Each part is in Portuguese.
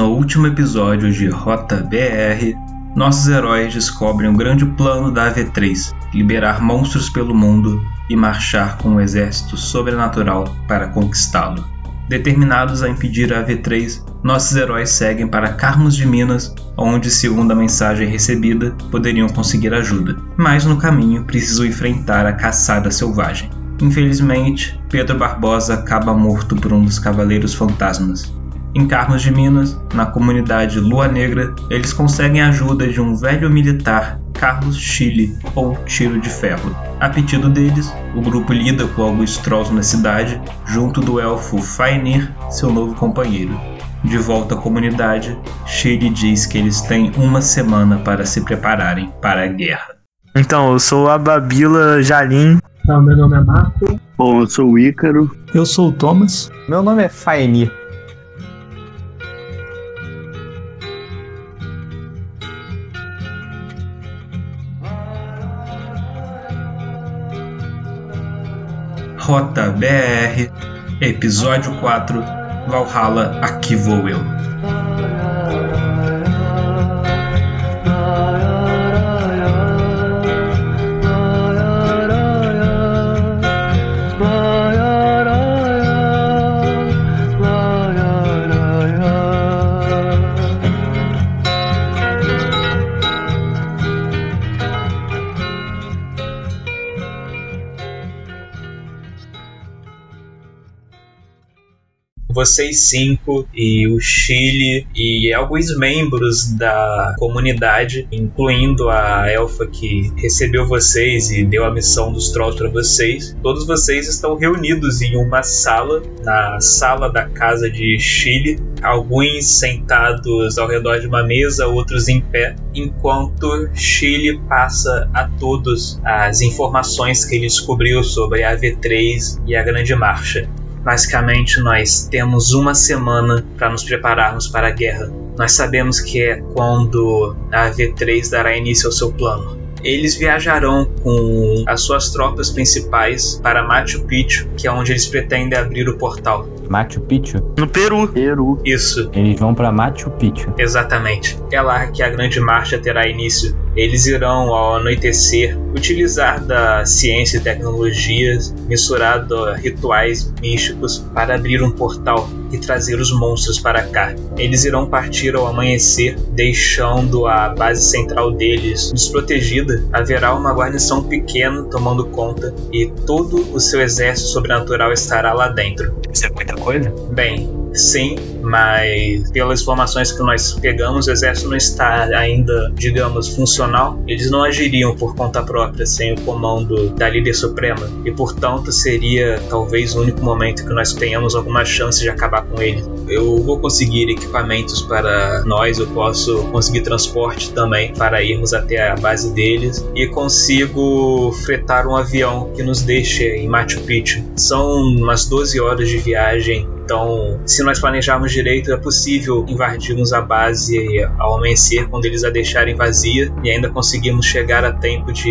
No último episódio de Rota BR, nossos heróis descobrem o grande plano da AV3: liberar monstros pelo mundo e marchar com um exército sobrenatural para conquistá-lo. Determinados a impedir a AV3, nossos heróis seguem para Carmos de Minas, onde, segundo a mensagem recebida, poderiam conseguir ajuda, mas no caminho precisam enfrentar a caçada selvagem. Infelizmente, Pedro Barbosa acaba morto por um dos Cavaleiros Fantasmas. Em Carmos de Minas, na comunidade Lua Negra, eles conseguem a ajuda de um velho militar, Carlos Chile, ou Tiro de Ferro. A pedido deles, o grupo lida com alguns trolls na cidade, junto do elfo Faenir, seu novo companheiro. De volta à comunidade, Chile diz que eles têm uma semana para se prepararem para a guerra. Então, eu sou a Babila Jalim, então, meu nome é Marco. Bom, eu sou o Ícaro. Eu sou o Thomas. Meu nome é Faenir. Rota BR, Episódio 4 Valhalla, aqui vou eu. Vocês cinco e o Chile e alguns membros da comunidade, incluindo a elfa que recebeu vocês e deu a missão dos trolls para vocês. Todos vocês estão reunidos em uma sala, na sala da casa de Chile, alguns sentados ao redor de uma mesa, outros em pé, enquanto Chile passa a todos as informações que ele descobriu sobre a V3 e a Grande Marcha. Basicamente, nós temos uma semana para nos prepararmos para a guerra. Nós sabemos que é quando a V3 dará início ao seu plano. Eles viajarão com as suas tropas principais para Machu Picchu, que é onde eles pretendem abrir o portal. Machu Picchu? No Peru. Peru. Isso. Eles vão para Machu Picchu. Exatamente. É lá que a grande marcha terá início. Eles irão, ao anoitecer, utilizar da ciência e tecnologias misturado a rituais místicos para abrir um portal e trazer os monstros para cá. Eles irão partir ao amanhecer, deixando a base central deles desprotegida. Haverá uma guarnição pequena tomando conta e todo o seu exército sobrenatural estará lá dentro. Isso é muita coisa? Bem, sim, mas pelas informações que nós pegamos, o exército não está ainda, digamos, funcional. Eles não agiriam por conta própria sem o comando da líder suprema e, portanto, seria talvez o único momento que nós tenhamos alguma chance de acabar com ele. Eu vou conseguir equipamentos para nós, eu posso conseguir transporte também para irmos até a base deles e consigo fretar um avião que nos deixe em Machu Picchu. São umas 12 horas de viagem então, se nós planejarmos direito, é possível invadirmos a base ao amanhecer, quando eles a deixarem vazia, e ainda conseguirmos chegar a tempo de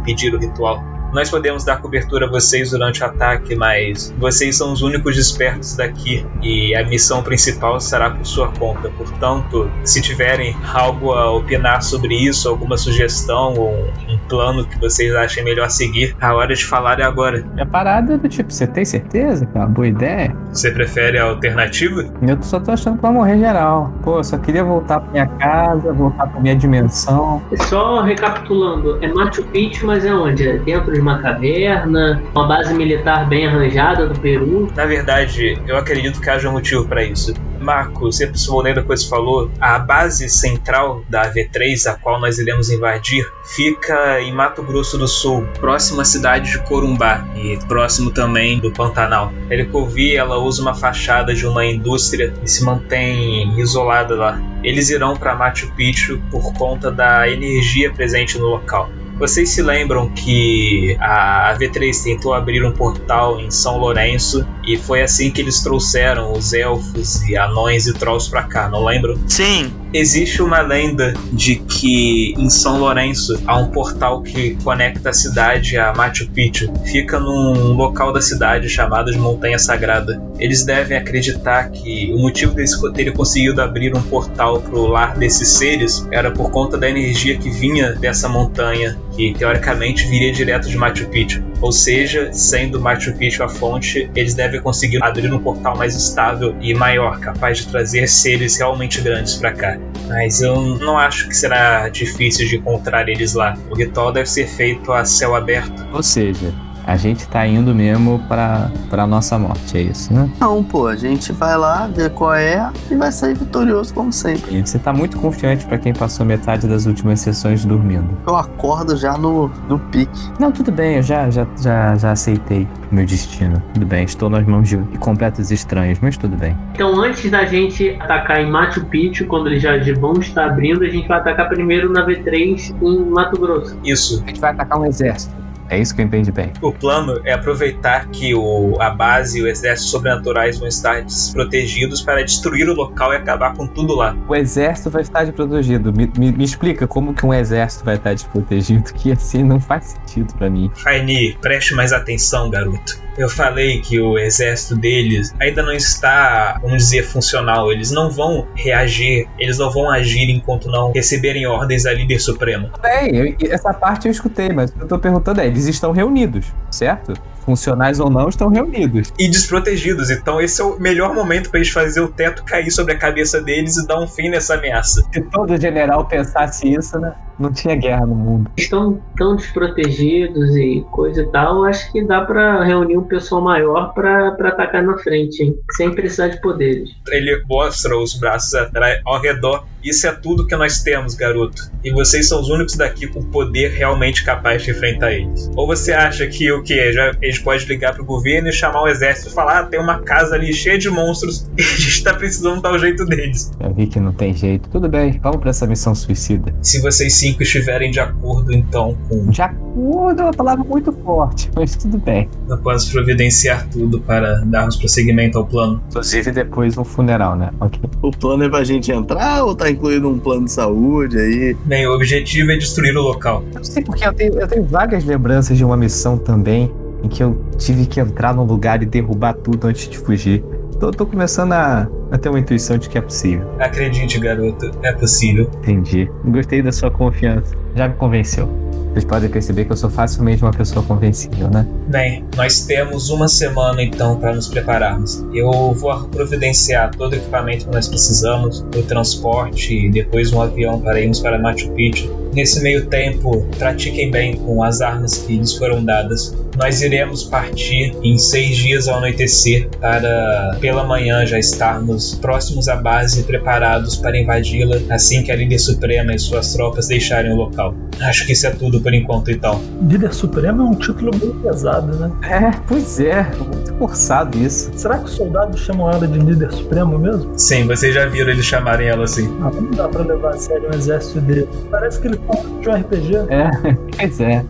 impedir o ritual. Nós podemos dar cobertura a vocês durante o ataque, mas vocês são os únicos despertos daqui e a missão principal será por sua conta. Portanto, se tiverem algo a opinar sobre isso, alguma sugestão ou um plano que vocês achem melhor seguir, a hora de falar é agora. A parada é do tipo, você tem certeza que é uma boa ideia? Você prefere a alternativa? Eu só tô achando que vai morrer geral. Pô, eu só queria voltar pra minha casa, voltar pra minha dimensão. Só recapitulando, é Machu Picchu, mas é onde? É dentro de uma caverna, uma base militar bem arranjada do Peru. Na verdade, eu acredito que haja um motivo para isso. Marco, você respondendo a coisa que falou, a base central da V3, a qual nós iremos invadir, fica em Mato Grosso do Sul, próximo à cidade de Corumbá e próximo também do Pantanal. Pelo que eu vi, ela usa uma fachada de uma indústria e se mantém isolada lá. Eles irão para Machu Picchu por conta da energia presente no local. Vocês se lembram que a V3 tentou abrir um portal em São Lourenço e foi assim que eles trouxeram os elfos e anões e trolls para cá, não lembram? Sim, Existe uma lenda de que em São Lourenço há um portal que conecta a cidade a Machu Picchu. Fica num local da cidade chamado de Montanha Sagrada. Eles devem acreditar que o motivo deles terem conseguido abrir um portal para o lar desses seres era por conta da energia que vinha dessa montanha, que teoricamente viria direto de Machu Picchu. Ou seja, sendo Machu Picchu a fonte, eles devem conseguir abrir um portal mais estável e maior, capaz de trazer seres realmente grandes para cá. Mas eu não acho que será difícil de encontrar eles lá. O ritual deve ser feito a céu aberto. Ou seja, a gente tá indo mesmo pra, pra nossa morte, é isso, né? Não, pô, a gente vai lá, vê qual é e vai sair vitorioso como sempre. E você tá muito confiante pra quem passou metade das últimas sessões dormindo. Eu acordo já no, no pique. Não, tudo bem, eu já, já, já, já aceitei meu destino. Tudo bem, estou nas mãos de completos estranhos, mas tudo bem. Então, antes da gente atacar em Machu Picchu, quando eles já vão estar abrindo, a gente vai atacar primeiro na V3 em Mato Grosso. Isso. A gente vai atacar um exército. É isso que eu entendi bem. O plano é aproveitar que o, a base e o exército sobrenaturais vão estar desprotegidos para destruir o local e acabar com tudo lá. O exército vai estar desprotegido. Me, me, me explica como que um exército vai estar desprotegido, que assim não faz sentido pra mim. Raini, preste mais atenção, garoto. Eu falei que o exército deles ainda não está, vamos dizer, funcional. Eles não vão reagir, eles não vão agir enquanto não receberem ordens da líder suprema. Bem, essa parte eu escutei, mas o que eu tô perguntando é, eles estão reunidos, certo? Funcionais ou não, estão reunidos. E desprotegidos, então esse é o melhor momento para eles fazer o teto cair sobre a cabeça deles e dar um fim nessa ameaça. Se todo general pensasse isso, né? Não tinha guerra no mundo. Estão tão desprotegidos e coisa e tal, acho que dá pra reunir um pessoal maior pra, pra atacar na frente, hein? Sem precisar de poderes. Ele mostra os braços atrás, ao redor. Isso é tudo que nós temos, garoto. E vocês são os únicos daqui com poder realmente capaz de enfrentar eles. Ou você acha que o que? Já, eles podem ligar pro governo e chamar o exército e falar: ah, tem uma casa ali cheia de monstros e a gente tá precisando dar o jeito deles. Já vi que não tem jeito. Tudo bem, vamos pra essa missão suicida. Se vocês cinco estiverem de acordo, então, com. De acordo é uma palavra muito forte, mas tudo bem. Podemos providenciar tudo para darmos prosseguimento ao plano. Inclusive depois um funeral, né? Ok. O plano é pra gente entrar ou tá incluído um plano de saúde aí? Bem, o objetivo é destruir o local. Eu não sei porque eu tenho, eu tenho vagas lembranças de uma missão também em que eu tive que entrar num lugar e derrubar tudo antes de fugir. Tô, tô começando a, a ter uma intuição de que é possível. Acredite, garoto, é possível. Entendi. Gostei da sua confiança. Já me convenceu. Vocês podem perceber que eu sou facilmente uma pessoa convencível, né? Bem, nós temos uma semana então para nos prepararmos. Eu vou providenciar todo o equipamento que nós precisamos, o transporte e depois um avião para irmos para Machu Picchu. Nesse meio tempo, pratiquem bem com as armas que lhes foram dadas. Nós iremos partir em seis dias ao anoitecer para, pela manhã, já estarmos próximos à base e preparados para invadi-la assim que a líder suprema e suas tropas deixarem o local. Acho que isso é tudo por enquanto, então. Líder Supremo é um título bem pesado, né? É, pois é. Muito forçado isso. Será que os soldados chamam ela de Líder Supremo mesmo? Sim, vocês já viram eles chamarem ela assim. Ah, não dá pra levar a sério um exército dele. Parece que ele tá de um RPG. É, pois é.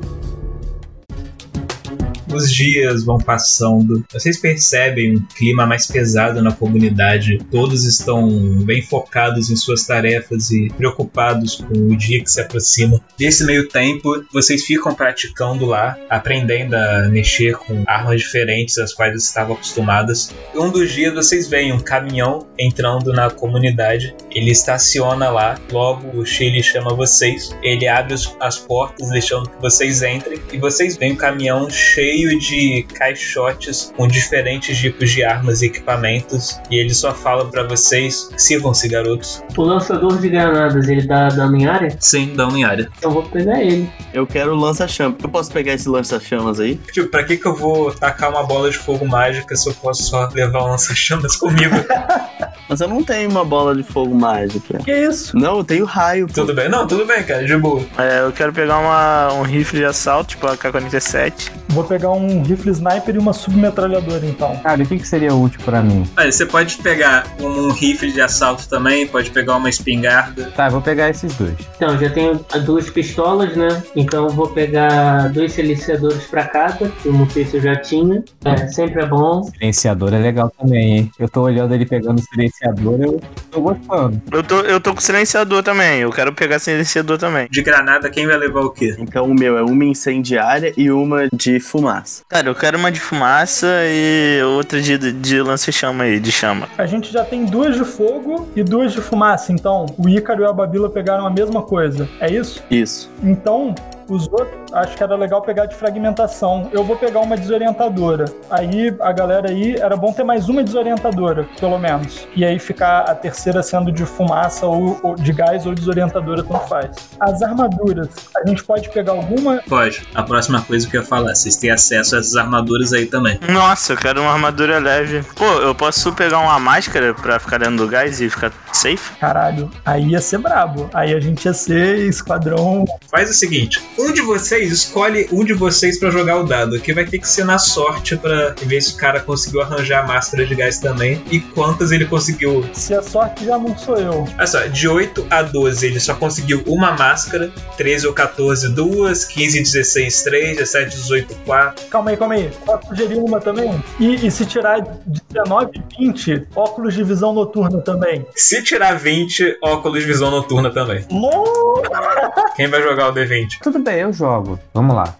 Os dias vão passando. Vocês percebem um clima mais pesado na comunidade. Todos estão bem focados em suas tarefas e preocupados com o dia que se aproxima. Nesse meio tempo, vocês ficam praticando lá, aprendendo a mexer com armas diferentes às quais estavam acostumadas. Um dos dias vocês veem um caminhão entrando na comunidade. Ele estaciona lá. Logo o Chile chama vocês. Ele abre as portas, deixando que vocês entrem. E vocês veem um caminhão cheio de caixotes com diferentes tipos de armas e equipamentos. E ele só fala pra vocês: sirvam-se, garotos. O lançador de granadas, ele dá dano em área? Sim, dão em área. Então eu vou pegar ele. Eu quero o lança-chamas. Eu posso pegar esse lança-chamas aí? Tipo, pra que, que eu vou tacar uma bola de fogo mágica se eu posso só levar um lança-chamas comigo? Mas eu não tenho uma bola de fogo mágica. Que isso? Não, eu tenho raio. pô. tudo bem? Não, tudo bem, cara, de boa. É, eu quero pegar uma, um rifle de assalto, tipo a K-47. Vou pegar um rifle sniper e uma submetralhadora, então. Cara, e o que, que seria útil pra mim? Olha, você pode pegar um rifle de assalto também, pode pegar uma espingarda. Tá, eu vou pegar esses dois. Então, já tenho duas pistolas, né? Então eu vou pegar dois silenciadores pra cada, que o Mufês já tinha. É, sempre é bom. Silenciador é legal também, hein? Eu tô olhando ele pegando o silenciador, eu tô gostando. Eu tô, eu tô com silenciador também. Eu quero pegar silenciador também. De granada, quem vai levar o quê? Então o meu é uma incendiária e uma de fumaça. Cara, eu quero uma de fumaça e outra de, de lança-chama aí, de chama. A gente já tem duas de fogo e duas de fumaça, então o Ícaro e a Babila pegaram a mesma coisa. É isso? Isso. Então, os outros, acho que era legal pegar de fragmentação. Eu vou pegar uma desorientadora. Aí, a galera aí, era bom ter mais uma desorientadora, pelo menos. E aí ficar a terceira sendo de fumaça ou, ou de gás ou desorientadora, tanto faz. As armaduras, a gente pode pegar alguma. Pode. A próxima coisa que eu ia falar, vocês têm acesso a essas armaduras aí também. Nossa, eu quero uma armadura leve. Pô, eu posso pegar uma máscara pra ficar dentro do gás e ficar safe? Caralho, aí ia ser brabo. Aí a gente ia ser esquadrão. Faz o seguinte: um de vocês escolhe um de vocês pra jogar o dado, que vai ter que ser na sorte pra ver se o cara conseguiu arranjar a máscara de gás também e quantas ele conseguiu. Se a sorte já não sou eu. Olha só, de 8 a 12 ele só conseguiu uma máscara, 13 ou 14 duas, 15 e 16 3, 17 18 4. Calma aí, calma aí. Posso sugerir uma também? E, e se tirar de 19 e 20, óculos de visão noturna também. Se tirar 20, óculos de visão noturna também. Nossa! Quem vai jogar o D20? Tudo bem, eu jogo. Vamos lá.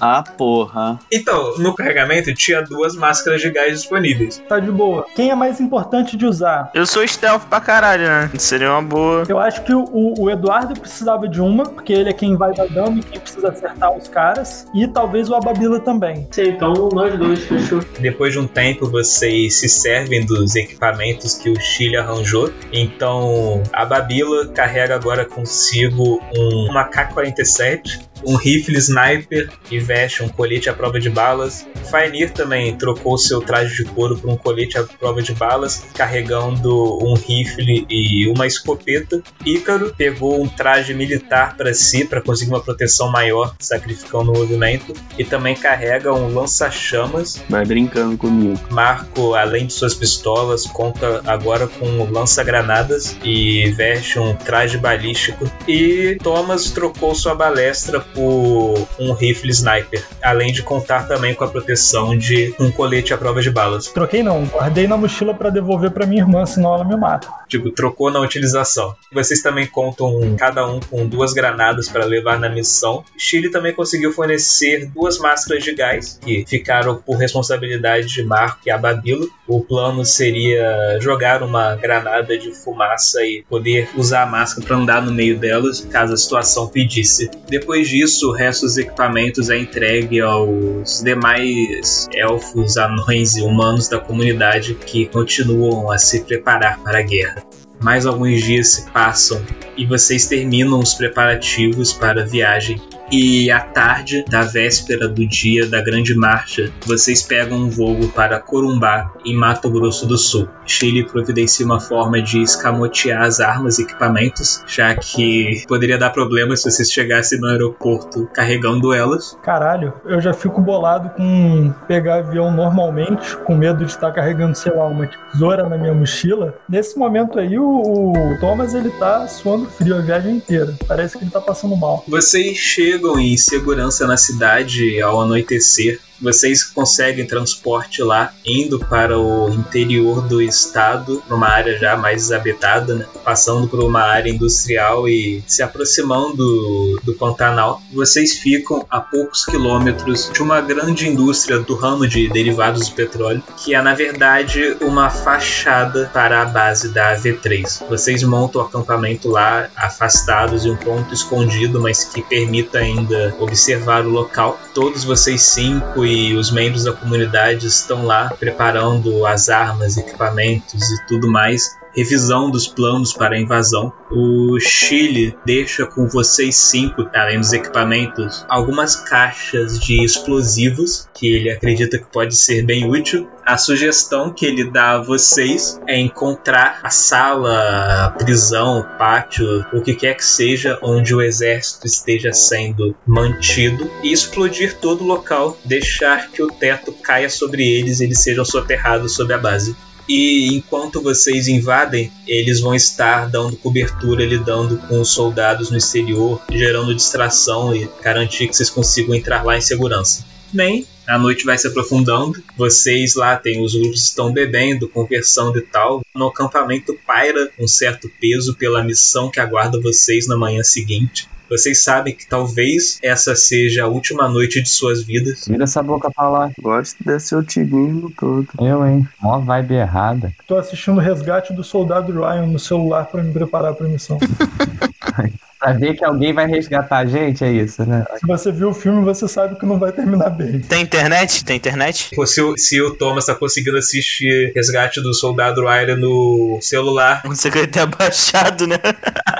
Ah, porra. Então, no carregamento tinha duas máscaras de gás disponíveis. Tá de boa. Quem é mais importante de usar? Eu sou stealth pra caralho, né? Seria uma boa. Eu acho que o, o Eduardo precisava de uma, porque ele é quem vai dar dano e quem precisa acertar os caras. E talvez o Ababila também. Sei, então nós dois, fechou. Depois de um tempo, vocês se servem dos equipamentos que o Chile arranjou. Então, a Babila carrega agora consigo um, uma K-47, um rifle sniper e veste um colete à prova de balas. Fainir também trocou seu traje de couro por um colete à prova de balas, carregando um rifle e uma escopeta. Ícaro pegou um traje militar para si, para conseguir uma proteção maior, sacrificando o movimento, e também carrega um lança-chamas. Vai brincando comigo. Marco, além de suas pistolas, conta agora com um lança-granadas e veste um traje balístico. E Thomas trocou sua balestra por um rifle sniper, além de contar também com a proteção de um colete à prova de balas. Troquei não, guardei na mochila pra devolver pra minha irmã, senão ela me mata. Tipo, trocou na utilização. Vocês também contam cada um com duas granadas para levar na missão. Chile também conseguiu fornecer duas máscaras de gás, que ficaram por responsabilidade de Marco e Ababilo. O plano seria jogar uma granada de fumaça e poder usar a máscara para andar no meio delas, caso a situação pedisse. Depois disso, o resto dos equipamentos é entregue aos demais elfos, anões e humanos da comunidade que continuam a se preparar para a guerra. Mais alguns dias se passam e vocês terminam os preparativos para a viagem. E à tarde da véspera do dia da grande marcha, vocês pegam um voo para Corumbá, em Mato Grosso do Sul. Chile providencia uma forma de escamotear as armas e equipamentos, já que poderia dar problema se vocês chegassem no aeroporto carregando elas. Caralho, eu já fico bolado com pegar avião normalmente, com medo de estar carregando, sei lá, uma tesoura na minha mochila. Nesse momento aí, o, Thomas ele tá suando frio a viagem inteira. Parece que ele tá passando mal. Vocês chegam em segurança na cidade ao anoitecer. Vocês conseguem transporte lá, indo para o interior do estado, numa área já mais desabitada, né? passando por uma área industrial e se aproximando do, do Pantanal. Vocês ficam a poucos quilômetros de uma grande indústria do ramo de derivados do petróleo, que é na verdade uma fachada para a base da V3. Vocês montam o acampamento lá, afastados de um ponto escondido, mas que permita ainda observar o local. Todos vocês cinco e os membros da comunidade estão lá preparando as armas, equipamentos e tudo mais revisão dos planos para a invasão. O Chile deixa com vocês cinco, além dos equipamentos, algumas caixas de explosivos que ele acredita que pode ser bem útil. A sugestão que ele dá a vocês é encontrar a sala, a prisão, o pátio, o que quer que seja onde o exército esteja sendo mantido e explodir todo o local, deixar que o teto caia sobre eles e eles sejam soterrados sob a base. E enquanto vocês invadem, eles vão estar dando cobertura, lidando com os soldados no exterior, gerando distração e garantir que vocês consigam entrar lá em segurança. Bem, a noite vai se aprofundando. Vocês lá tem os grupos estão bebendo, conversando e tal. No acampamento paira um certo peso pela missão que aguarda vocês na manhã seguinte. Vocês sabem que talvez essa seja a última noite de suas vidas. Vira essa boca pra lá. Gosto desse otimismo todo. Eu, hein? Mó vibe errada. Tô assistindo o resgate do soldado Ryan no celular pra me preparar pra missão. Pra ver que alguém vai resgatar a gente, é isso, né? Se você viu o filme, você sabe que não vai terminar bem. Tem internet? Tem internet? Pô, Se o, se o Thomas tá conseguindo assistir Resgate do Soldado Ryan no celular, Você quer ter abaixado, né?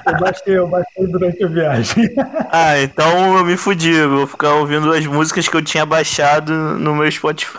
Eu baixei, eu baixei durante a viagem. Ah, então eu me fudi. Eu vou ficar ouvindo as músicas que eu tinha baixado no meu Spotify.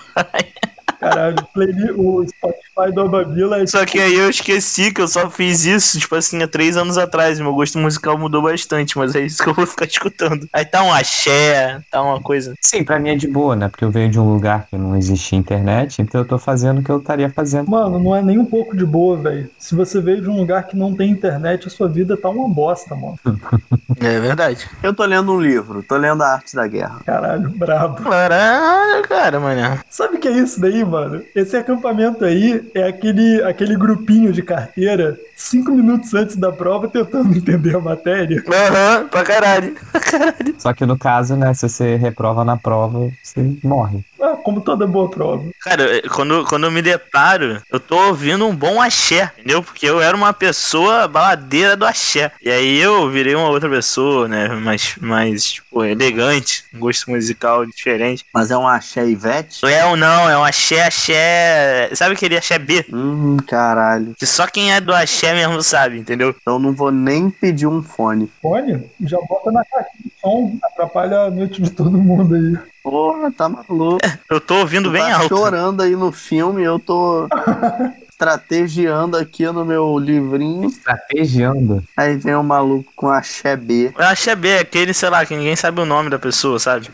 Caralho, playli- o Spotify do Ababila é Só que aí eu esqueci que eu só fiz isso, tipo assim, há três anos atrás. Meu gosto musical mudou bastante, mas é isso que eu vou ficar escutando. Aí tá um axé, tá uma coisa. Sim, pra mim é de boa, né? Porque eu venho de um lugar que não existia internet, então eu tô fazendo o que eu estaria fazendo. Mano, não é nem um pouco de boa, velho. Se você veio de um lugar que não tem internet, a sua vida tá uma bosta, mano. É verdade. Eu tô lendo um livro, tô lendo A Arte da Guerra. Caralho, brabo. Caralho, cara, mano. Sabe o que é isso daí, mano? Esse acampamento aí é aquele, aquele grupinho de carteira, cinco minutos antes da prova, tentando entender a matéria. Aham, pra caralho. Só que no caso, né, se você reprova na prova, você morre. Ah, como toda boa prova. Cara, eu- quando, quando eu me deparo, eu tô ouvindo um bom axé, entendeu? Porque eu era uma pessoa baladeira do axé. E aí eu virei uma outra pessoa, né? Mais, mais tipo, elegante, um gosto musical diferente. Mas é um axé Ivete? Não é um não, é um axé, axé. Sabe aquele axé B? Hum, caralho. Que só quem é do axé mesmo sabe, entendeu? Então não vou nem pedir um fone. Fone, já bota na caixinha de som, atrapalha a noite de todo mundo aí. Porra, tá maluco. Eu tô ouvindo Tu bem tá alto. chorando aí no filme, eu tô estrategiando aqui no meu livrinho. Estrategiando. Aí vem o maluco com axé B. O axé B é aquele, sei lá, que ninguém sabe o nome da pessoa, sabe?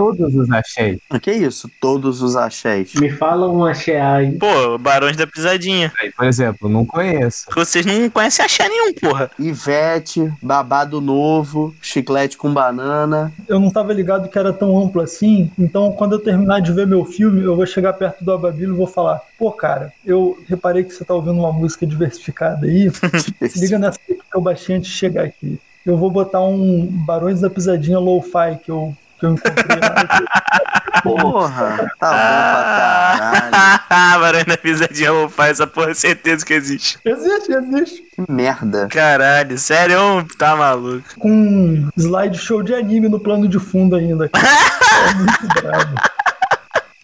Todos os achei. O que é isso? Todos os axés. Me fala um axé aí. Pô, Barões da Pisadinha. Aí, por exemplo, não conheço. Vocês não conhecem axé nenhum, porra. Ivete, babado novo, chiclete com banana. Eu não tava ligado que era tão amplo assim, então quando eu terminar de ver meu filme, eu vou chegar perto do Ababilo e vou falar: pô, cara, eu reparei que você tá ouvindo uma música diversificada aí. Se liga nessa que eu baixei antes de chegar aqui. Eu vou botar um Barões da Pisadinha Lo-Fi que eu, que eu encontrei lá. Porra, tá bom pra caralho. Barões da Pisadinha vou fazer essa porra, certeza que existe. existe, existe. Que merda. Caralho, sério, tá maluco. Com um slideshow de anime no plano de fundo ainda. É muito bravo.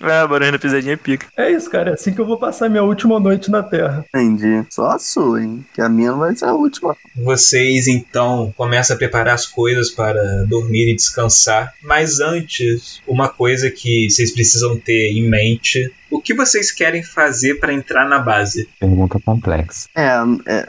Barões da Pisadinha é pica. É isso, cara. É assim que eu vou passar minha última noite na Terra. Entendi. Só a sua, hein? Que a minha não vai ser a última. Vocês então começam a preparar as coisas para dormir e descansar. Mas antes, uma coisa que vocês precisam ter em mente: o que vocês querem fazer para entrar na base? Pergunta complexa. É, é.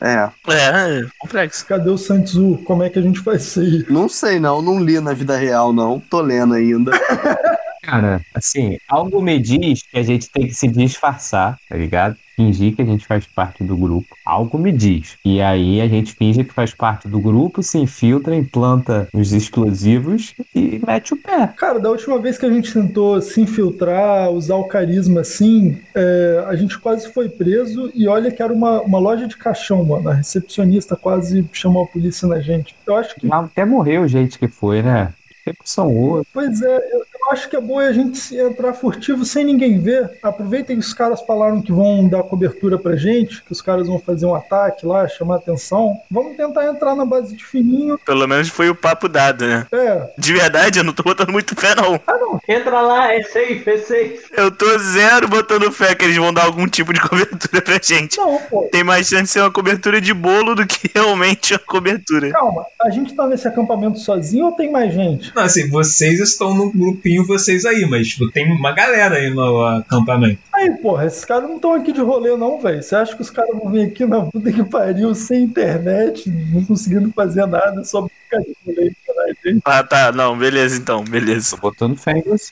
É. É, complexo. Cadê o Santzu? Como é que a gente faz isso aí? Não sei não, não li na vida real não. Tô lendo ainda. Cara, assim, algo me diz que a gente tem que se disfarçar, tá ligado? Fingir que a gente faz parte do grupo. Algo me diz. E aí a gente finge que faz parte do grupo, se infiltra, implanta os explosivos e mete o pé. Cara, da última vez que a gente tentou se infiltrar, usar o carisma assim, é, a gente quase foi preso e olha que era uma, uma loja de caixão, mano. A recepcionista quase chamou a polícia na gente. Eu acho que, Até morreu o jeito que foi, né? Repercussão outra. pois é, eu acho que é bom a gente se entrar furtivo sem ninguém ver. Aproveitem que os caras falaram que vão dar cobertura pra gente, que os caras vão fazer um ataque lá, chamar atenção. Vamos tentar entrar na base de fininho. Pelo menos foi o papo dado, né? É, De verdade, eu não tô botando muito fé, não. Entra lá, é safe, é safe. Eu tô zero botando fé que eles vão dar algum tipo de cobertura pra gente. não, pô. Tem mais chance de ser uma cobertura de bolo do que realmente uma cobertura. Calma, a gente tá nesse acampamento sozinho ou tem mais gente? Não, assim, vocês estão no grupinho, vocês aí, mas tipo, tem uma galera aí no acampamento. Aí, porra, esses caras não estão aqui de rolê, não, velho. Você acha que os caras vão vir aqui na puta que pariu, sem internet, não conseguindo fazer nada, só pra ficar de rolê, caralho? Ah, tá. Não, beleza então, beleza. Tô botando fé em você.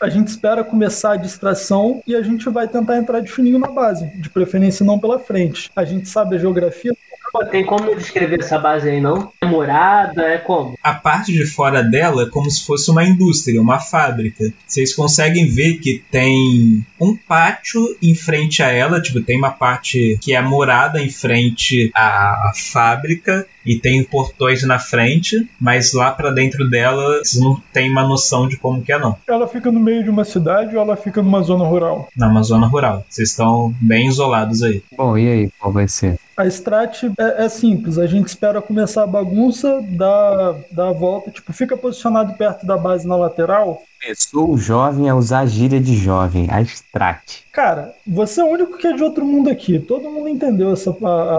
A gente espera começar a distração e a gente vai tentar entrar de fininho na base, de preferência não pela frente. A gente sabe a geografia. Pô, tem como descrever essa base aí, não? É morada, é como? A parte de fora dela é como se fosse uma indústria, uma fábrica. Vocês conseguem ver que tem um pátio em frente a ela, tipo, tem uma parte que é morada em frente à fábrica e tem portões na frente, mas lá pra dentro dela vocês não tem uma noção de como que é não. Ela fica no meio de uma cidade ou ela fica numa zona rural? Na uma zona rural. Vocês estão bem isolados aí. Bom, e aí, qual vai ser? A strat é, é simples, a gente espera começar a bagunça, dá, dá a volta, tipo, fica posicionado perto da base na lateral. Começou o jovem a usar a gíria de jovem, a strat. Cara, você é o único que é de outro mundo aqui, todo mundo entendeu essa. a-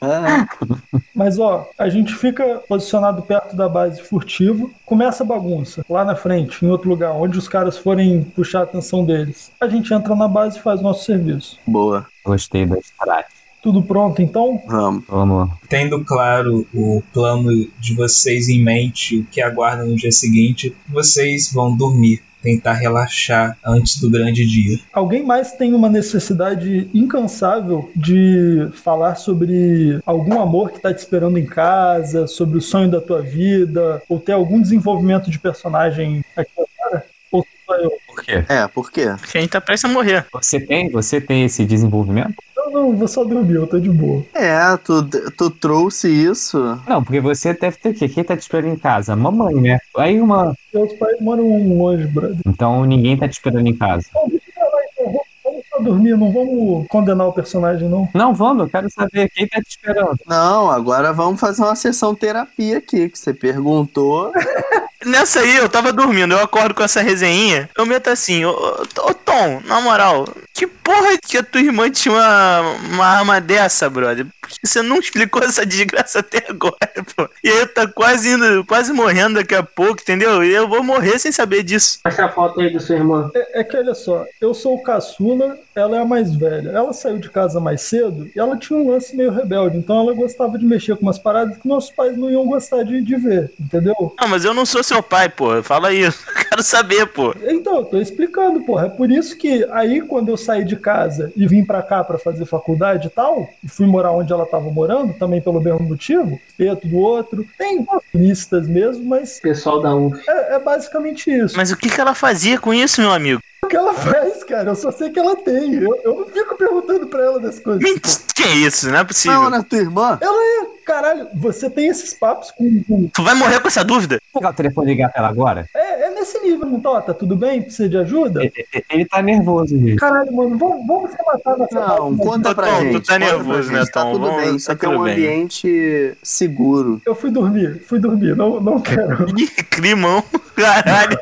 a- Mas ó, a gente fica posicionado perto da base furtivo, começa a bagunça lá na frente, em outro lugar, onde os caras forem puxar a atenção deles. A gente entra na base e faz nosso serviço. Boa, Gostei da strat. Tudo pronto então? vamos. Vamos lá. Tendo claro o plano de vocês em mente, o que aguardam no dia seguinte, vocês vão dormir, tentar relaxar antes do grande dia. Alguém mais tem uma necessidade incansável de falar sobre algum amor que tá te esperando em casa, sobre o sonho da tua vida, ou ter algum desenvolvimento de personagem aqui agora? Ou só eu? Por quê? É, por quê? Porque a gente tá prestes a morrer. Você tem, você tem esse desenvolvimento? Não, não, vou só dormir, eu tô de boa. É, tu, tu trouxe isso. Não, porque você deve ter o quê? Quem tá te esperando em casa? A mamãe, né? Aí uma. Meus pais moram longe, brother. Então ninguém tá te esperando em casa. Deixa pra lá, então. Vamos- Vamos só dormir, não vamos condenar o personagem, não. Não, vamos, eu quero saber quem tá te esperando. Não, agora vamos fazer uma sessão terapia aqui, que você perguntou. Nessa aí, eu tava dormindo, eu acordo com essa resenhinha, eu meto assim, ô, ô, Tom, na moral, que porra que a tua irmã tinha uma, uma arma dessa, brother? Por que você não explicou essa desgraça até agora, pô? E aí tá quase indo, quase morrendo daqui a pouco, entendeu? E eu vou morrer sem saber disso. Mostra a foto aí da sua irmã. É, é que olha só, eu sou o caçula, ela é a mais velha. Ela saiu de casa mais cedo e ela tinha um lance meio rebelde, então ela gostava de mexer com umas paradas que nossos pais não iam gostar de, de ver, entendeu? Ah, mas eu não sou seu pai, pô. Fala isso. Quero saber, pô. Então, eu tô explicando, porra. É por isso que aí, quando eu saí de casa e vim pra cá pra fazer faculdade e tal, e fui morar onde ela tava morando, também pelo mesmo motivo, espeto do outro, tem listas mesmo, mas Pessoal da UF. é, é basicamente isso. Mas o que, que ela fazia com isso, meu amigo? O que ela faz, cara, eu só sei que ela tem. Eu, eu não fico perguntando pra ela das coisas. Mentira, que é isso? Não é possível. Não, né, tua irmã? Ela é, caralho, você tem esses papos com. Tu vai morrer com essa dúvida? Vou pegar o telefone e ligar pra ela agora? é, é nesse nível, não tá? Tá tudo bem? Precisa de ajuda? E- e- Ele tá nervoso, gente. Caralho, mano, vamos, vamos se matar nessa Não, base, conta pra Tom, tu gente. tá conta pra nervoso, gente, né, Tá Tom? tudo Vamos- bem, isso tá aqui é um bem. ambiente seguro. Eu fui dormir, fui dormir, não, não quero. Ih, climão. Caralho.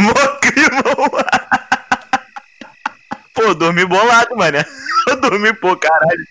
Mó climão. Pô, dormi bolado, mano. Eu dormi, pô, caralho.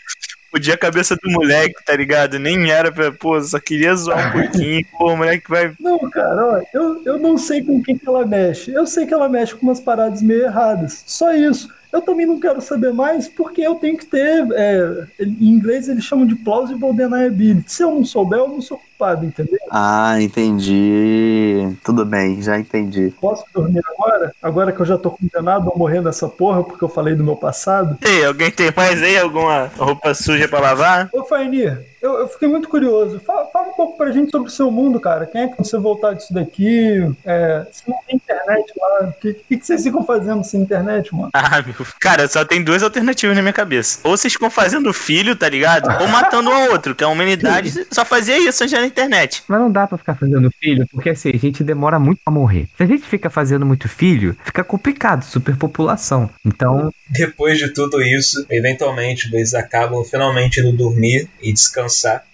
Podia a cabeça do moleque, tá ligado? Nem era pra. Pô, só queria zoar um pouquinho. Pô, o moleque vai. Não, cara, ó, eu, eu não sei com quem que ela mexe. Eu sei que ela mexe com umas paradas meio erradas. Só isso. Eu também não quero saber mais porque eu tenho que ter. é, em inglês eles chamam de plausible deniability. Se eu não souber, eu não sou culpado, entendeu? Ah, entendi. Tudo bem, já entendi. Posso dormir agora? Agora que eu já tô condenado a morrer nessa porra porque eu falei do meu passado? Ei, alguém tem mais aí? Alguma roupa suja pra lavar? Ô, Fainir, eu, eu fiquei muito curioso. Fala, fala um pouco pra gente sobre o seu mundo, cara. Quem é que você voltar disso daqui? É, se não tem internet lá. O que, que, que vocês ficam fazendo sem internet, mano? Ah, meu. Cara, só tem duas alternativas na minha cabeça. Ou vocês ficam fazendo filho, tá ligado? Ou matando um ao outro, que a humanidade só fazia isso antes da internet. Mas não dá pra ficar fazendo filho, porque assim, a gente demora muito pra morrer. Se a gente fica fazendo muito filho, fica complicado, superpopulação. Então, Depois de tudo isso, eventualmente eles acabam finalmente indo dormir e descansar.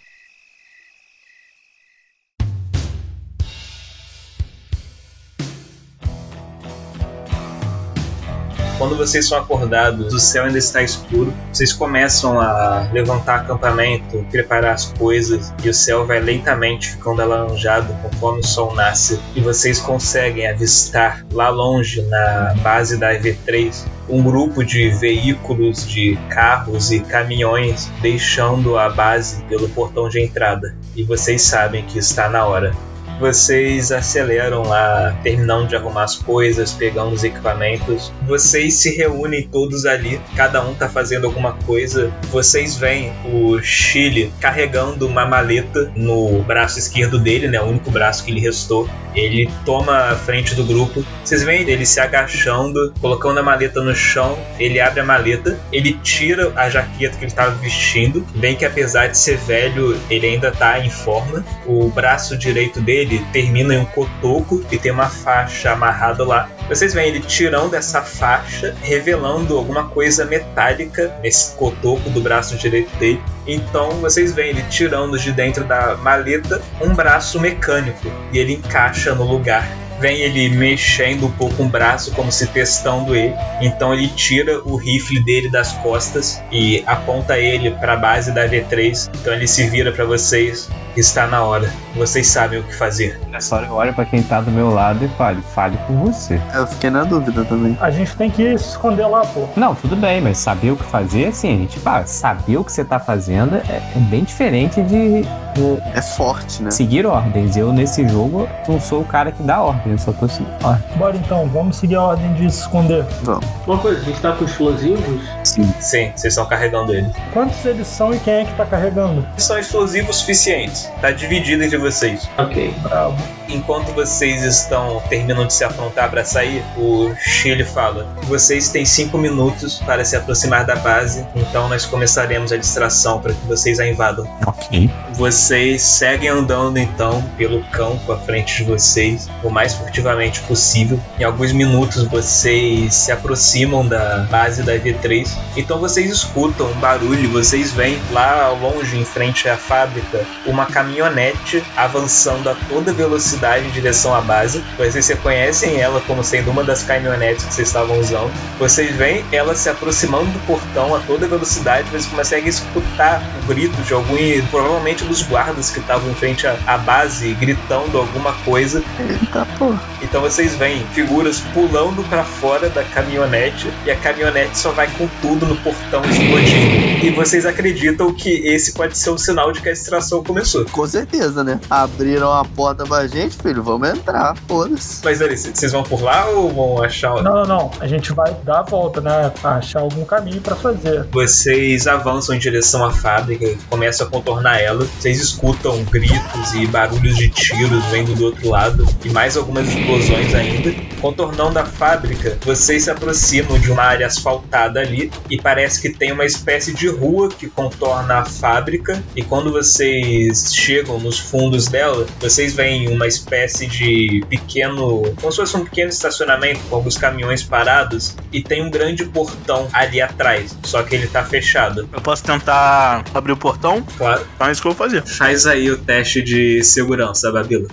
Quando vocês são acordados, o céu ainda está escuro. Vocês começam a levantar acampamento, preparar as coisas, e o céu vai lentamente ficando alaranjado conforme o sol nasce. E vocês conseguem avistar lá longe, na base da EV3, um grupo de veículos, de carros e caminhões deixando a base pelo portão de entrada. E vocês sabem que está na hora. Vocês aceleram lá, terminando de arrumar as coisas, pegando os equipamentos. Vocês se reúnem todos ali, cada um tá fazendo alguma coisa. Vocês veem o Chile carregando uma maleta no braço esquerdo dele, né? O único braço que lhe restou. Ele toma a frente do grupo. Vocês veem ele se agachando, colocando a maleta no chão. Ele abre a maleta, ele tira a jaqueta que ele estava vestindo. Bem que apesar de ser velho, ele ainda tá em forma. O braço direito dele termina em um cotoco e tem uma faixa amarrada lá. Vocês veem ele tirando essa faixa, revelando alguma coisa metálica nesse cotoco do braço direito dele. Então vocês veem ele tirando de dentro da maleta um braço mecânico e ele encaixa no lugar. Vem ele mexendo um pouco o braço, como se testando ele. Então ele tira o rifle dele das costas e aponta ele para a base da V3. Então ele se vira para vocês. Está na hora. Vocês sabem o que fazer. nessa hora eu olho pra quem tá do meu lado e falo, fale por você. Eu fiquei na dúvida também. A gente tem que se esconder lá, pô. Não, tudo bem, mas saber o que fazer, assim, a gente, pá, saber o que você tá fazendo é, é bem diferente de, de É forte, né? seguir ordens. Eu, nesse jogo, não sou o cara que dá ordem, eu só tô seguindo ordem. Bora então, vamos seguir a ordem de se esconder. Vamos. Uma coisa, a gente tá com explosivos? Sim. Sim, vocês estão carregando ele. Quantos eles são e quem é que tá carregando? São explosivos suficientes. Tá dividido entre vocês. Ok. Bravo. Enquanto vocês estão terminando de se aprontar para sair, o Chile fala: Vocês têm cinco minutos para se aproximar da base, então nós começaremos a distração para que vocês a invadam. Ok. Vocês seguem andando então pelo campo à frente de vocês, o mais furtivamente possível. Em alguns minutos vocês se aproximam da base da EV3, então vocês escutam um barulho, vocês veem lá ao longe, em frente à fábrica, uma caminhonete avançando a toda velocidade em direção à base. Vocês reconhecem ela como sendo uma das caminhonetes que vocês estavam usando. Vocês veem ela se aproximando do portão a toda velocidade, vocês conseguem escutar o grito de algum, provavelmente dos guardas que estavam em frente à, à base, gritando alguma coisa. Eita, pô. Então vocês veem figuras pulando para fora da caminhonete e a caminhonete só vai com tudo no portão explodindo. E vocês acreditam que esse pode ser o sinal de que a extração começou. Com certeza, né? Abriram a porta pra gente, filho. Vamos entrar. Foda-se. Mas ali, vocês vão por lá ou vão achar. Não, não, não. A gente vai dar a volta, né? Achar algum caminho pra fazer. Vocês avançam em direção à fábrica, começam a contornar ela. Vocês escutam gritos e barulhos de tiros vindo do outro lado e mais algumas explosões ainda. Contornando a fábrica, vocês se aproximam de uma área asfaltada ali e parece que tem uma espécie de rua que contorna a fábrica. E quando vocês chegam nos fundos dela, vocês veem uma espécie de pequeno, como se fosse um pequeno estacionamento com alguns caminhões parados e tem um grande portão ali atrás, só que ele tá fechado. Eu posso tentar abrir o portão? Claro. Então é isso que eu vou fazer. Faz aí o teste de segurança, Babila.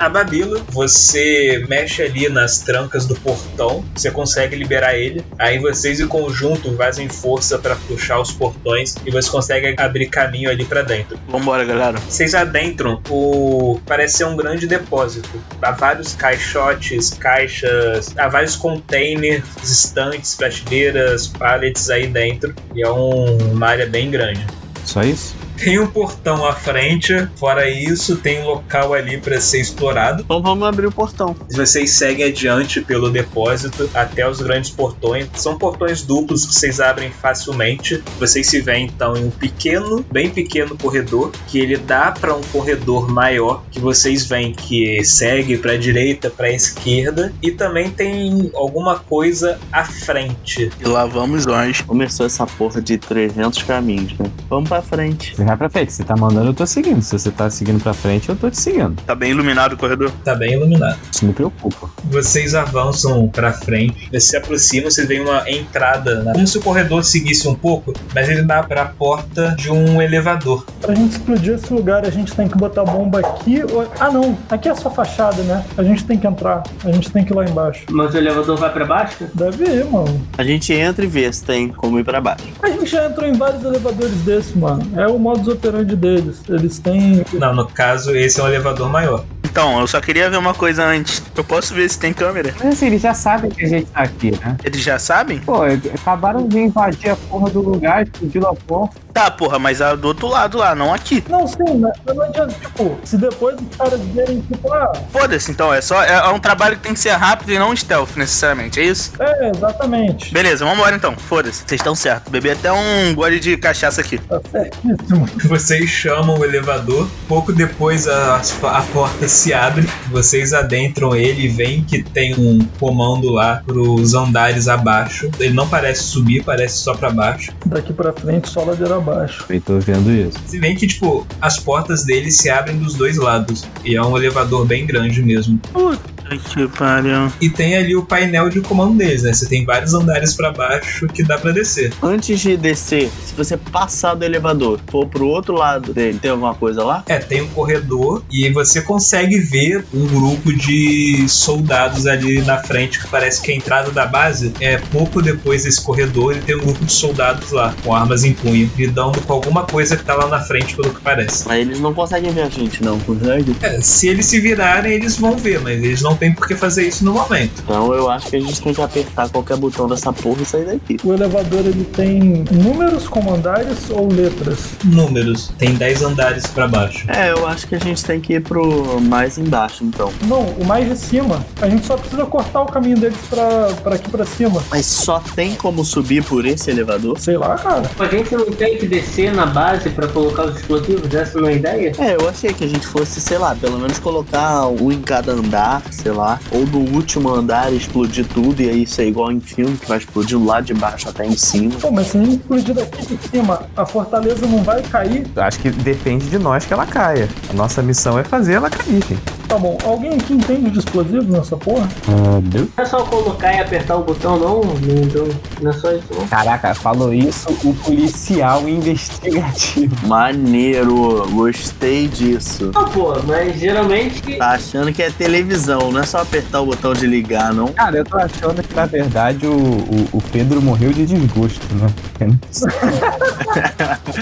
A Babila, você mexe ali nas trancas do portão, você consegue liberar ele. Aí vocês em conjunto fazem força para puxar os portões e você consegue abrir caminho ali para dentro. Vambora, galera. Vocês adentram o parece ser um grande depósito. Há vários caixotes, caixas, há vários containers, estantes, prateleiras, pallets aí dentro. E é um- uma área bem grande. Só isso? Tem um portão à frente, fora isso, tem um local ali para ser explorado. Então vamos abrir o portão. Vocês seguem adiante pelo depósito até os grandes portões. São portões duplos que vocês abrem facilmente. Vocês se veem então em um pequeno, bem pequeno corredor que ele dá para um corredor maior que vocês veem que segue para a direita, para a esquerda e também tem alguma coisa à frente. E lá vamos nós. Começou essa porra de 300 caminhos, né? Vamos pra frente. Você vai pra frente. Você tá mandando, eu tô seguindo. Se você tá seguindo pra frente, eu tô te seguindo. Tá bem iluminado o corredor. Tá bem iluminado. Isso me preocupa. Vocês avançam pra frente, vocês se aproximam, vocês veem uma entrada, né? como se o corredor seguisse um pouco, mas ele dá pra porta de um elevador. Pra gente explodir esse lugar, a gente tem que botar bomba aqui. ou- Ah, não. Aqui é só fachada, né? A gente tem que entrar. A gente tem que ir lá embaixo. Mas o elevador vai pra baixo? Deve ir, mano. A gente entra e vê se tem como ir pra baixo. A gente já entrou em vários elevadores desses, mano. É o modus operandi deles. Eles têm. Não, no caso, esse é um elevador maior. Então, eu só queria ver uma coisa antes. Eu posso ver se tem câmera? Mas assim, eles já sabem que a gente tá aqui, né? Eles já sabem? Pô, acabaram de invadir a porra do lugar, explodiu a porra. Tá, porra, mas a do outro lado lá, não aqui. Não, sim, mas não adianta. Tipo, se depois os caras verem, tipo, ah, Foda-se, então, é só. É, é um trabalho que tem que ser rápido e não stealth, necessariamente, é isso? é, exatamente. Beleza, vambora então, foda-se. Vocês estão certos. Bebi até um gole de cachaça aqui. Tá certíssimo. Vocês chamam o elevador, pouco depois a, a porta se abre, vocês adentram ele e veem que tem um comando lá pros andares abaixo. Ele não parece subir, parece só pra baixo. Daqui pra frente, só ladeira abaixo. Eu tô vendo isso. Você vê que, tipo, as portas dele se abrem dos dois lados. E é um elevador bem grande mesmo. Ai, que pariu. E tem ali o painel de comando deles, né? Você tem vários andares pra baixo que dá pra descer. Antes de descer, se você passar do elevador, for pro outro lado dele, tem alguma coisa lá? É, tem um corredor e você consegue ver um grupo de soldados ali na frente, que parece que a entrada da base é pouco depois desse corredor e tem um grupo de soldados lá, com armas em punho, lidando com alguma coisa que tá lá na frente, pelo que parece. Mas eles não conseguem ver a gente, não, consegue? É, se eles se virarem, eles vão ver, mas eles não têm por que fazer isso no momento. Então eu acho que a gente tem que apertar qualquer botão dessa porra e sair daqui. O elevador ele tem números como andares ou letras? Números, tem 10 andares pra baixo. É, eu acho que a gente tem que ir pro mais embaixo, então. Não, o mais de cima. A gente só precisa cortar o caminho deles pra, pra aqui pra cima. Mas só tem como subir por esse elevador? Sei lá, cara. A gente não tem que descer na base pra colocar os explosivos? Essa não é a ideia? É, eu achei que a gente fosse, sei lá, pelo menos colocar um em cada andar, sei lá. Ou no último andar explodir tudo e aí ser igual em filme, que vai explodir lá de baixo até em cima. Pô, mas se a gente explodir daqui de cima, a fortaleza não vai cair? Acho que depende de nós que ela caia. A nossa missão é fazer ela cair, gente. Tá bom, alguém aqui entende de explosivos nessa porra? Ah, deu? Não é só colocar e apertar o botão, não? Não, não, não é só isso, não. Caraca, falou isso o policial investigativo. Maneiro, gostei disso. Ah, pô, mas geralmente. Tá achando que é televisão, não é só apertar o botão de ligar, não? Cara, eu tô achando que na verdade o, o, o Pedro morreu de desgosto, né?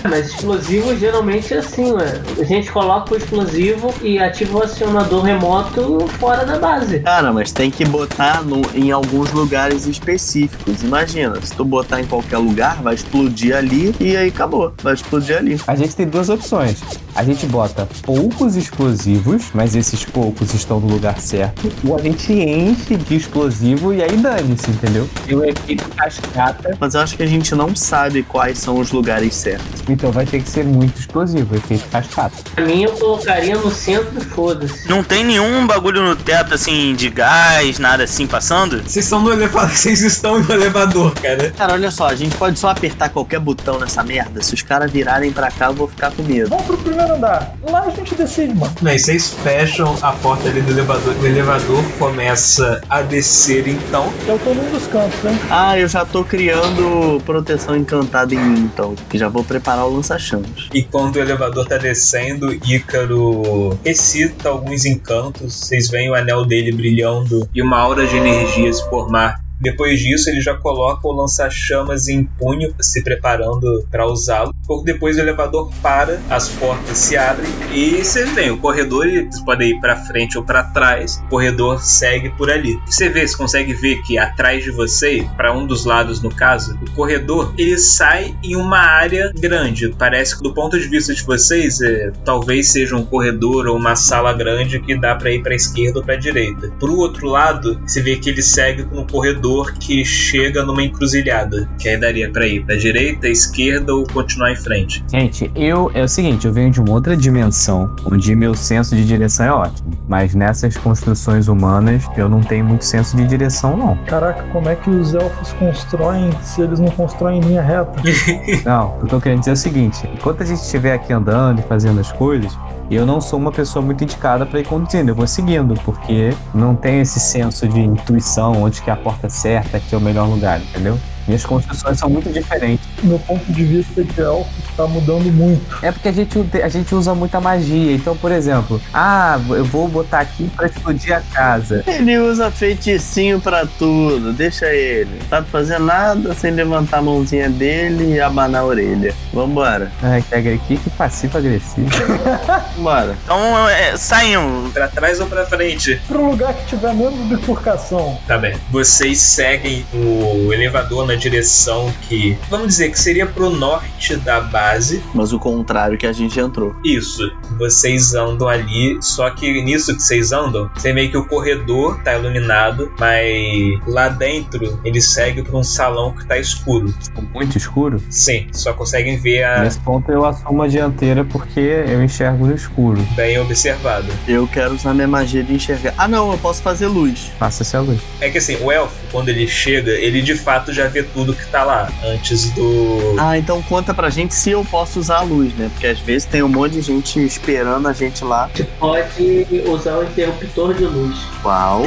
Mas explosivo geralmente é assim, ué. A gente coloca o explosivo e ativa o acionador remoto fora da base. Cara, mas tem que botar no- em alguns lugares específicos. Imagina, se tu botar em qualquer lugar, vai explodir ali e aí acabou. Vai explodir ali. A gente tem duas opções. A gente bota poucos explosivos, mas esses poucos estão no lugar certo. Ou a gente enche de explosivo e aí dane-se, entendeu? Tem o efeito cascata, Mas eu acho que a gente não sabe quais são os lugares certos. então vai ter que ser muito explosivo, efeito cascata. Pra mim, eu colocaria no centro e foda-se. Não tem nenhum bagulho no teto, assim, de gás, nada assim passando? Vocês estão no elevador, vocês estão no elevador, cara. Cara, olha só, a gente pode só apertar qualquer botão nessa merda. Se os caras virarem pra cá, eu vou ficar com medo. Vamos pro primeiro andar. Lá a gente decide, mano. Mas vocês fecham a porta ali do elevador. O elevador começa a descer então. Eu tô num dos cantos, hein? Ah, eu já tô criando proteção encantada em mim, então. Que já vou preparar o lança-chamas. E quando o elevador tá descendo, Ícaro recita alguns encantos. Vocês veem o anel dele brilhando e uma aura de energia se formar Depois disso, ele já coloca o lança-chamas em punho, se preparando para usá-lo. Pouco depois, o elevador para, as portas se abrem e você vê o corredor. Eles podem ir para frente ou para trás. O corredor segue por ali. Você vê, você consegue ver que atrás de você, para um dos lados no caso, o corredor ele sai em uma área grande. Parece que do ponto de vista de vocês, é, talvez seja um corredor ou uma sala grande que dá para ir para esquerda ou para direita. Pro outro lado, você vê que ele segue no corredor que chega numa encruzilhada, que aí daria para ir para direita, esquerda ou continuar em frente. Gente, eu é o seguinte, eu venho de uma outra dimensão, onde meu senso de direção é ótimo. Mas nessas construções humanas, eu não tenho muito senso de direção, não. Caraca, como é que os elfos constroem se eles não constroem em linha reta? Não, eu tô querendo dizer o seguinte: enquanto a gente estiver aqui andando e fazendo as coisas, eu não sou uma pessoa muito indicada para ir conduzindo, eu vou seguindo, porque não tenho esse senso de intuição, onde que é a porta certa, que é o melhor lugar, entendeu? Minhas construções são muito diferentes. Meu ponto de vista de elfo tá mudando muito. É porque a gente, a gente usa muita magia. Então, por exemplo, ah, eu vou botar aqui pra explodir a casa. Ele usa feiticinho pra tudo, deixa ele. Tá fazendo nada sem levantar a mãozinha dele e abanar a orelha. Vambora. Ai, que, que, que passivo-agressivo. Vambora. Então, é, saímos. Para trás ou para frente? Pro lugar que tiver menos bifurcação. Tá bem. Vocês seguem o elevador na direção que, vamos dizer que seria pro norte da base. Mas o contrário que a gente entrou. Isso. Vocês andam ali, só que nisso que vocês andam, você vê que o corredor tá iluminado, mas lá dentro ele segue para um salão que tá escuro. Muito escuro? Sim, só conseguem ver a Nesse ponto eu assumo a dianteira porque eu enxergo no escuro. bem observado. Eu quero usar minha magia de enxergar. Ah, não, eu posso fazer luz. Passa-se a luz. É que assim, o elfo, quando ele chega, ele de fato já vê tudo que tá lá antes do. Ah, então conta pra gente se eu posso usar a luz, né? Porque às vezes tem um monte de gente esperando a gente lá. A gente pode usar o interruptor de luz. Uau!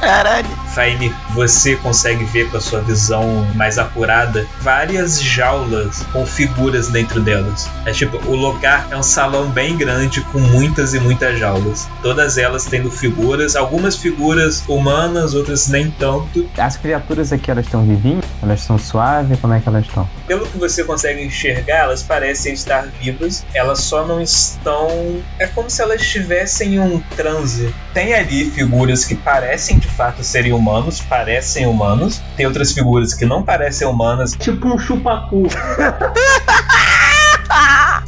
Caralho. Faine, você consegue ver com a sua visão mais apurada várias jaulas com figuras dentro delas. É tipo, o lugar é um salão bem grande com muitas e muitas jaulas. Todas elas tendo figuras, algumas figuras humanas, outras nem tanto. As criaturas aqui, elas estão vivinhas? Elas são suaves? Como é que elas estão? Pelo que você consegue enxergar, elas parecem estar vivas, elas só não estão. É como se elas estivessem em um transe. Tem ali figuras que parecem de fato serem humanos, parecem humanos. Tem outras figuras que não parecem humanas. Tipo um chupacu.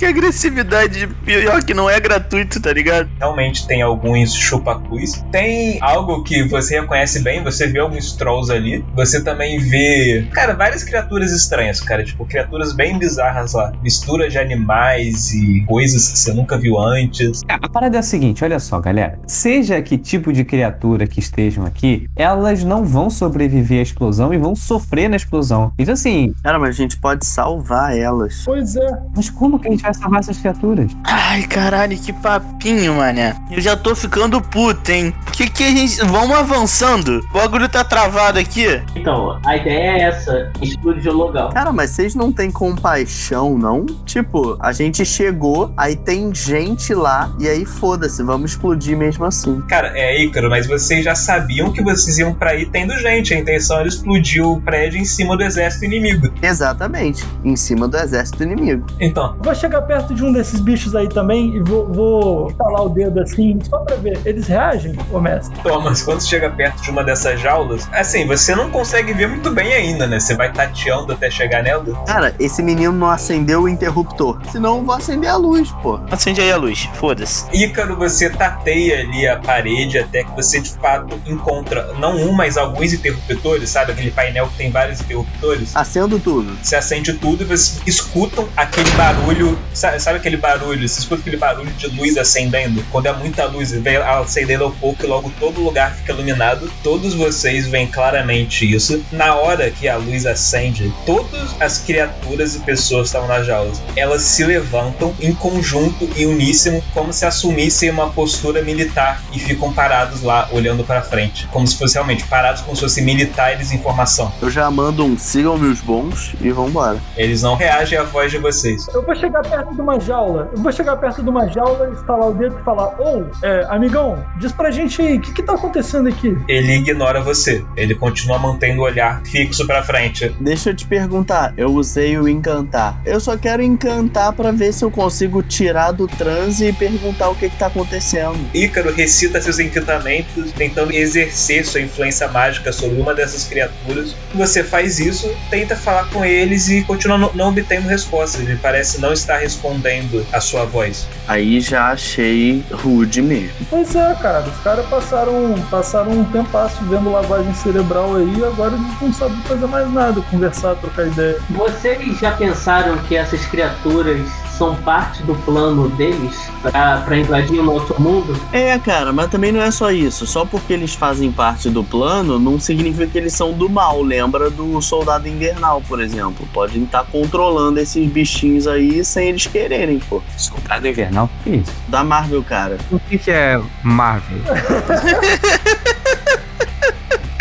Que agressividade pior que não é gratuito, tá ligado? Realmente tem alguns chupacus. Tem algo que você reconhece bem, você vê alguns trolls ali. Você também vê, cara, várias criaturas estranhas, cara. Tipo, criaturas bem bizarras lá. Mistura de animais e coisas que você nunca viu antes. A parada é a seguinte, olha só, galera. Seja que tipo de criatura que estejam aqui, elas não vão sobreviver à explosão e vão sofrer na explosão. Então, assim, Cara, mas a gente pode salvar elas. Pois é. mas como que a gente vai salvar essas criaturas? Ai, caralho, que papinho, mané. Eu já tô ficando puto, hein? Por que que a gente... Vamos avançando. O bagulho tá travado aqui. Então, a ideia é essa: explodir o local. Cara, mas vocês não têm compaixão, não? Tipo, a gente chegou, aí tem gente lá, e aí foda-se, vamos explodir mesmo assim. Cara, é Ícaro, mas vocês já sabiam que vocês iam pra aí tendo gente. A intenção era explodir o prédio em cima do exército inimigo. Exatamente, em cima do exército inimigo. Então, Vou chegar perto de um desses bichos aí também e vou, vou estalar o dedo assim, só pra ver. Eles reagem, ô mestre? Thomas, quando você chega perto de uma dessas jaulas, assim, você não consegue ver muito bem ainda, né? Você vai tateando até chegar nela. Cara, esse menino não acendeu o interruptor. Senão eu vou acender a luz, pô. Acende aí a luz, foda-se. Ícaro, você tateia ali a parede até que você de fato encontra não um, mas alguns interruptores, sabe? Aquele painel que tem vários interruptores. Acendo tudo. Você acende tudo e vocês escutam aquele barulho. Sabe, sabe aquele barulho? Você escuta aquele barulho de luz acendendo? Quando é muita luz, vem acendendo ao pouco e logo todo lugar fica iluminado. Todos vocês veem claramente isso. Na hora que a luz acende, todas as criaturas e pessoas que estavam nas jaulas, elas se levantam em conjunto e uníssono, como se assumissem uma postura militar e ficam parados lá, olhando pra frente. Como se fossem realmente parados como se fossem militares em formação. Eu já mando um sigam meus bons e vambora. Eles não reagem à voz de vocês. Eu vou chegar perto de uma jaula. Eu vou chegar perto de uma jaula, estalar o dedo e falar: Ô, é, amigão, diz pra gente aí, o que que tá acontecendo aqui? Ele ignora você. Ele continua mantendo o olhar fixo pra frente. Deixa eu te perguntar, eu usei o encantar. Eu só quero encantar pra ver se eu consigo tirar do transe e perguntar o que que tá acontecendo. Ícaro recita seus encantamentos, tentando exercer sua influência mágica sobre uma dessas criaturas. Você faz isso, tenta falar com eles e continua não, não obtendo respostas. Ele parece não estar respondendo a sua voz. Aí já achei rude mesmo. Pois é, cara, os caras passaram, passaram um tempasso vendo lavagem cerebral aí e agora eles não sabem fazer mais nada, conversar, trocar ideia. Vocês já pensaram que essas criaturas são parte do plano deles pra, pra invadir o nosso mundo? É, cara, mas também não é só isso. Só porque eles fazem parte do plano, não significa que eles são do mal. Lembra do Soldado Invernal, por exemplo. Podem estar controlando esses bichinhos aí sem eles quererem, pô. Soldado Invernal? Que isso? Da Marvel, cara. O que, que é Marvel?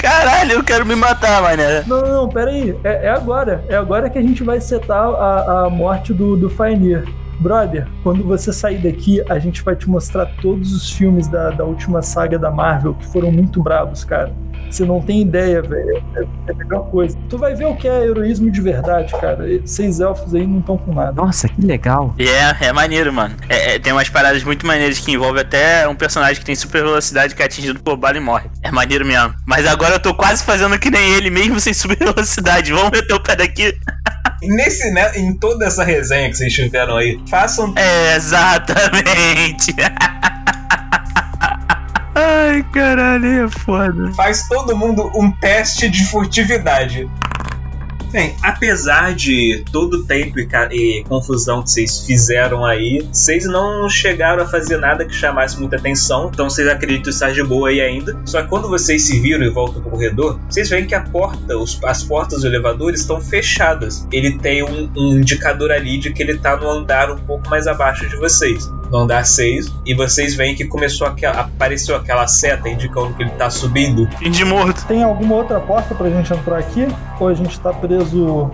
Caralho, eu quero me matar, mané. Não, não, pera aí. É, é agora. É agora que a gente vai setar a, a morte do, do Fainir. Brother, quando você sair daqui, a gente vai te mostrar todos os filmes da, da última saga da Marvel que foram muito bravos, cara. Você não tem ideia, velho. É, é a melhor coisa. Tu vai ver o que é heroísmo de verdade, cara. Seis elfos aí não estão com nada. Nossa, que legal. E é, é maneiro, mano. É, é, tem umas paradas muito maneiras que envolvem até um personagem que tem super velocidade que é atingido por bala e morre. É maneiro mesmo. Mas agora eu tô quase fazendo que nem ele, mesmo sem super velocidade. Vamos meter o pé daqui. Nesse, né, em toda essa resenha que vocês tiveram aí, façam É, exatamente. Ai, caralho, é foda. faz todo mundo um teste de furtividade. Bem, apesar de todo o tempo e, e confusão que vocês fizeram aí, vocês não chegaram a fazer nada que chamasse muita atenção, então vocês acreditam estar de boa aí ainda. Só que quando vocês se viram e voltam pro corredor, vocês veem que a porta, os- as portas do elevador estão fechadas. Ele tem um, um indicador ali de que ele tá no andar um pouco mais abaixo de vocês. No andar 6, e vocês veem que começou a, apareceu aquela seta indicando que ele tá subindo. Fim de morto. Tem alguma outra porta pra gente entrar aqui? Ou a gente tá preso.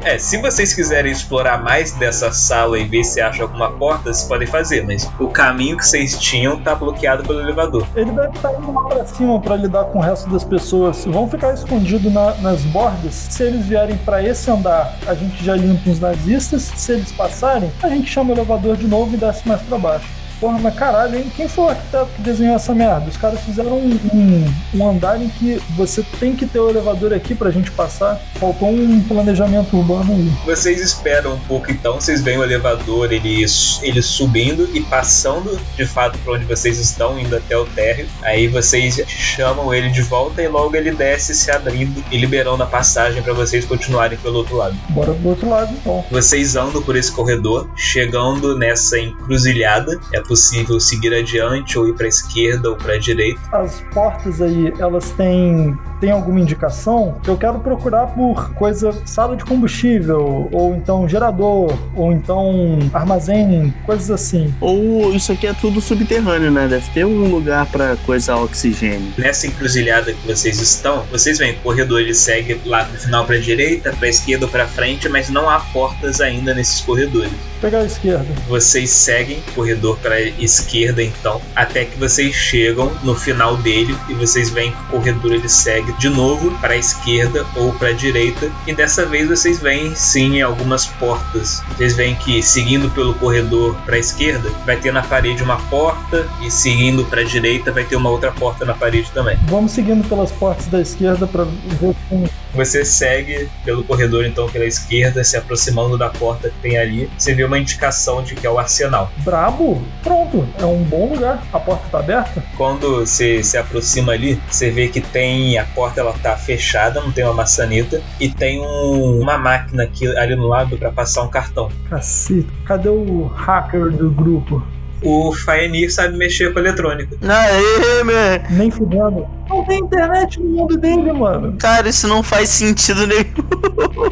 É, se vocês quiserem explorar mais dessa sala e ver se acha alguma porta, vocês podem fazer, mas o caminho que vocês tinham tá bloqueado pelo elevador. Ele deve estar indo lá pra cima pra lidar com o resto das pessoas. Vão ficar escondidos na- nas bordas. Se eles vierem pra esse andar, a gente já limpa os nazistas. Se eles passarem, a gente chama o elevador de novo e desce mais pra baixo. Porra, mas caralho, hein? Quem foi o arquiteto que desenhou essa merda? Os caras fizeram um, um- um andar em que você tem que ter o elevador aqui pra gente passar. Faltou um planejamento urbano aí. Vocês esperam um pouco então, vocês veem o elevador ele, ele subindo e passando de fato para onde vocês estão, indo até o térreo. Aí vocês chamam ele de volta e logo ele desce se abrindo e liberando a passagem para vocês continuarem pelo outro lado. Bora pro outro lado, então. Vocês andam por esse corredor, chegando nessa encruzilhada. É possível seguir adiante ou ir para a esquerda ou para a direita. As portas aí, elas têm, têm alguma indicação? Eu quero procurar por coisa, sala de combustível, ou então gerador, ou então armazém, coisas assim. Ou isso aqui é tudo subterrâneo, né? Deve ter um lugar pra coisar oxigênio. Nessa encruzilhada que vocês estão, vocês veem que o corredor ele segue lá no final para a direita, para a esquerda ou para frente, mas não há portas ainda nesses corredores. Vou pegar a esquerda. Vocês seguem o corredor para esquerda então, até que vocês chegam no final dele e vocês veem que o corredor ele segue de novo para a esquerda ou para a direita e dessa vez vocês veem sim algumas portas. Vocês veem que seguindo pelo corredor para a esquerda vai ter na parede uma porta e seguindo para a direita vai ter uma outra porta na parede também. Vamos seguindo pelas portas da esquerda pra ver como. Você segue pelo corredor então pela esquerda, se aproximando da porta que tem ali. Você vê uma indicação de que é o arsenal. Brabo? Pronto, é um bom lugar. A porta tá aberta? Quando você se aproxima ali, você vê que tem a porta ela tá fechada, não tem uma maçaneta e tem um- uma máquina aqui ali no lado para passar um cartão. Cacete. Cadê o hacker do grupo? O Faenir sabe mexer com eletrônica. Aê, meu. Nem fudendo. Não tem internet no mundo dele, mano. Cara, isso não faz sentido nenhum.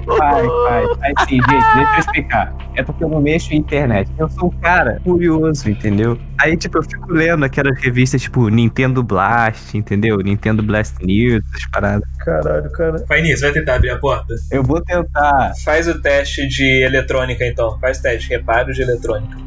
Vai, vai, vai sim, gente, deixa eu explicar. É porque eu não mexo em internet. Eu sou um cara curioso, entendeu? Aí, tipo, eu fico lendo aquelas revistas, tipo, Nintendo Blast, entendeu? Nintendo Blast News, essas paradas. Caralho, cara. Faenir, você vai tentar abrir a porta? Eu vou tentar. Faz o teste de eletrônica então. Faz teste, reparo de eletrônica.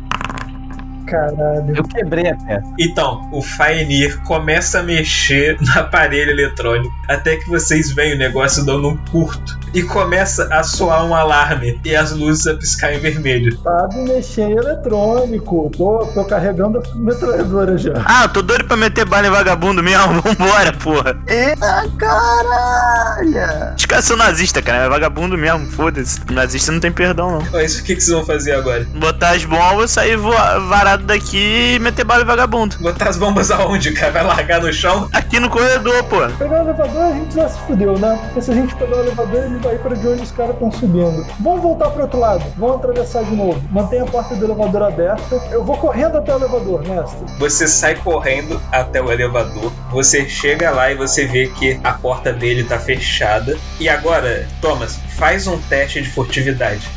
Caralho. Eu quebrei a peça. Então, o Faenir começa a mexer no aparelho eletrônico até que vocês veem o negócio dando um curto e começa a soar um alarme e as luzes a piscar em vermelho. Sabe mexer em eletrônico. Tô, tô carregando a metralhadora já. Ah, eu tô doido pra meter bala em vagabundo mesmo. Vambora, porra. Eita caralho! Os caras são nazistas, cara. É vagabundo mesmo, foda-se. Nazista não tem perdão, não. Mas o que, que vocês vão fazer agora? Botar as bombas, sair voa- varado daqui e meter bala em vagabundo. Botar as bombas aonde, cara? Vai largar no chão? Aqui no corredor, pô. Pegar o elevador, a gente já se fudeu, né? Porque se a gente pegar o elevador, ele vai pra de onde os caras estão subindo. Vamos voltar pro outro lado. Vamos atravessar de novo. Mantenha a porta do elevador aberta. Eu vou correndo até o elevador, mestre. Você sai correndo até o elevador, você chega lá e você vê que a porta dele tá fechada. E agora, Thomas, faz um teste de furtividade.